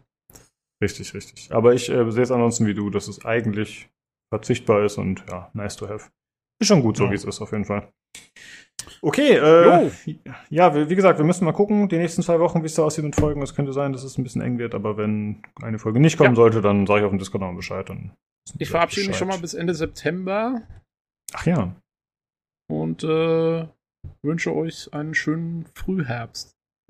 Richtig, richtig. Aber ich äh, sehe es ansonsten wie du, dass es eigentlich verzichtbar ist und ja, nice to have. Ist schon gut so, ja. wie es ist, auf jeden Fall. Okay, äh, ja, wie, gesagt, wir müssen mal gucken, die nächsten zwei Wochen, wie es da aussieht mit Folgen. Es könnte sein, dass es ein bisschen eng wird, aber wenn eine Folge nicht kommen ja. sollte, dann sage ich auf dem Discord noch Bescheid. Ich verabschiede mich schon mal bis Ende September. Ach ja und äh, wünsche euch einen schönen Frühherbst.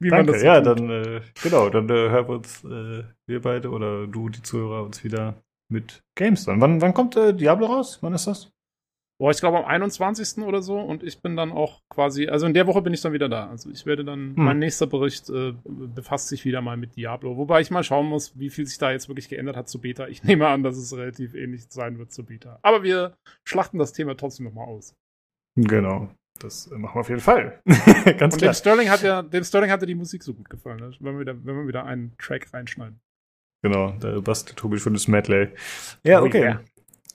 Wie man Danke, das ja, tut. dann äh, genau, dann äh, hören wir uns äh, wir beide oder du, die Zuhörer, uns wieder mit Games dann. Wann, wann kommt äh, Diablo raus? Wann ist das? Boah, ich glaube am 21. oder so und ich bin dann auch quasi, also in der Woche bin ich dann wieder da. Also ich werde dann, hm. mein nächster Bericht äh, befasst sich wieder mal mit Diablo. Wobei ich mal schauen muss, wie viel sich da jetzt wirklich geändert hat zu Beta. Ich nehme an, dass es relativ ähnlich sein wird zu Beta. Aber wir schlachten das Thema trotzdem nochmal aus. Genau. Das machen wir auf jeden Fall. Ganz und klar. Dem Sterling hat ja, dem Sterling hatte die Musik so gut gefallen, ne? wenn, wir wieder, wenn wir wieder einen Track reinschneiden. Genau, der bastelt Tobi für das Medley. Ja, okay.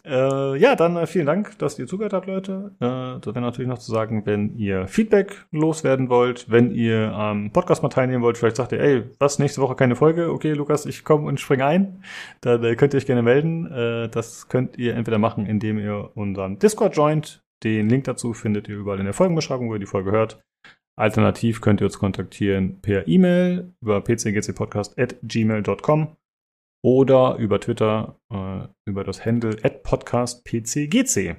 Äh, ja, dann äh, vielen Dank, dass ihr zugehört habt, Leute. Äh, da wäre natürlich noch zu sagen, wenn ihr Feedback loswerden wollt, wenn ihr am Podcast mal teilnehmen wollt, vielleicht sagt ihr, ey, was, nächste Woche keine Folge? Okay, Lukas, ich komme und springe ein. Dann äh, könnt ihr euch gerne melden. Äh, das könnt ihr entweder machen, indem ihr unseren Discord joint. Den Link dazu findet ihr überall in der Folgenbeschreibung, wo ihr die Folge hört. Alternativ könnt ihr uns kontaktieren per E-Mail über pcgcpodcast.gmail.com oder über Twitter äh, über das Handle podcastpcgc.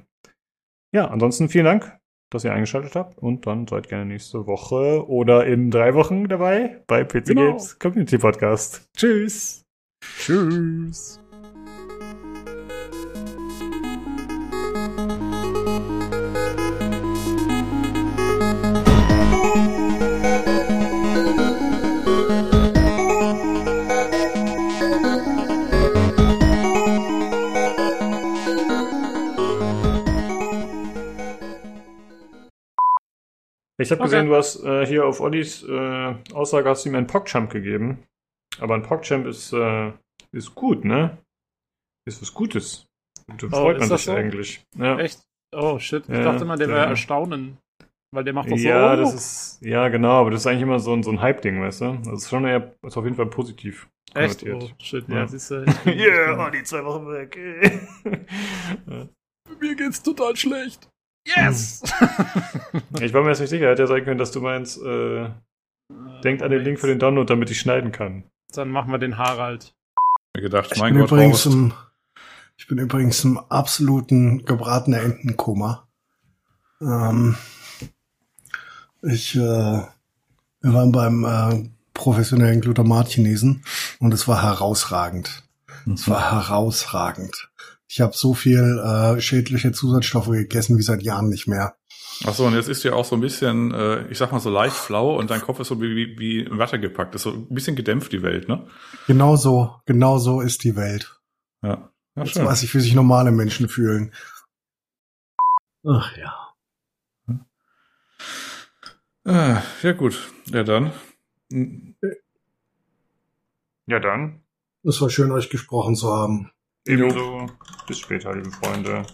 Ja, ansonsten vielen Dank, dass ihr eingeschaltet habt und dann seid gerne nächste Woche oder in drei Wochen dabei bei PC genau. Games Community Podcast. Tschüss. Tschüss. Ich habe okay. gesehen, du hast äh, hier auf Ollis äh, Aussage hast du ihm einen PogChamp gegeben. Aber ein PogChamp ist, äh, ist gut, ne? Ist was Gutes. Und da oh, freut man sich so? eigentlich. Ja. Echt? Oh shit. Ich ja, dachte mal, der wäre erstaunen. Weil der macht doch so. Ja, das ist, ja, genau, aber das ist eigentlich immer so ein, so ein Hype-Ding, weißt du? Das ist schon eher, ist auf jeden Fall positiv. Echt? Oh shit, ja, ja siehst du. yeah, oh, die zwei Wochen weg. ja. Mir geht's total schlecht. Yes! ich war mir jetzt nicht sicher. Hätte ja sein können, dass du meinst, äh, denkt an den Link für den Download, damit ich schneiden kann. Dann machen wir den Harald. Ich gedacht, ich mein bin Gott, übrigens im, Ich bin übrigens im absoluten gebratener Entenkoma. Ähm, ich, äh, wir waren beim äh, professionellen Glutamat-Chinesen und es war herausragend. Es war mhm. herausragend. Ich habe so viel äh, schädliche Zusatzstoffe gegessen wie seit Jahren nicht mehr. Ach so, und jetzt ist ja auch so ein bisschen, äh, ich sag mal so leicht flau und dein Kopf ist so wie, wie, wie in Watte gepackt. ist so ein bisschen gedämpft, die Welt, ne? Genau so, genau so ist die Welt. Ja. ja schön. was sich für sich normale Menschen fühlen. Ach ja. Äh, ja, gut. Ja, dann. Ja, dann. Es war schön, euch gesprochen zu haben. Ebenso. Bis später, liebe Freunde.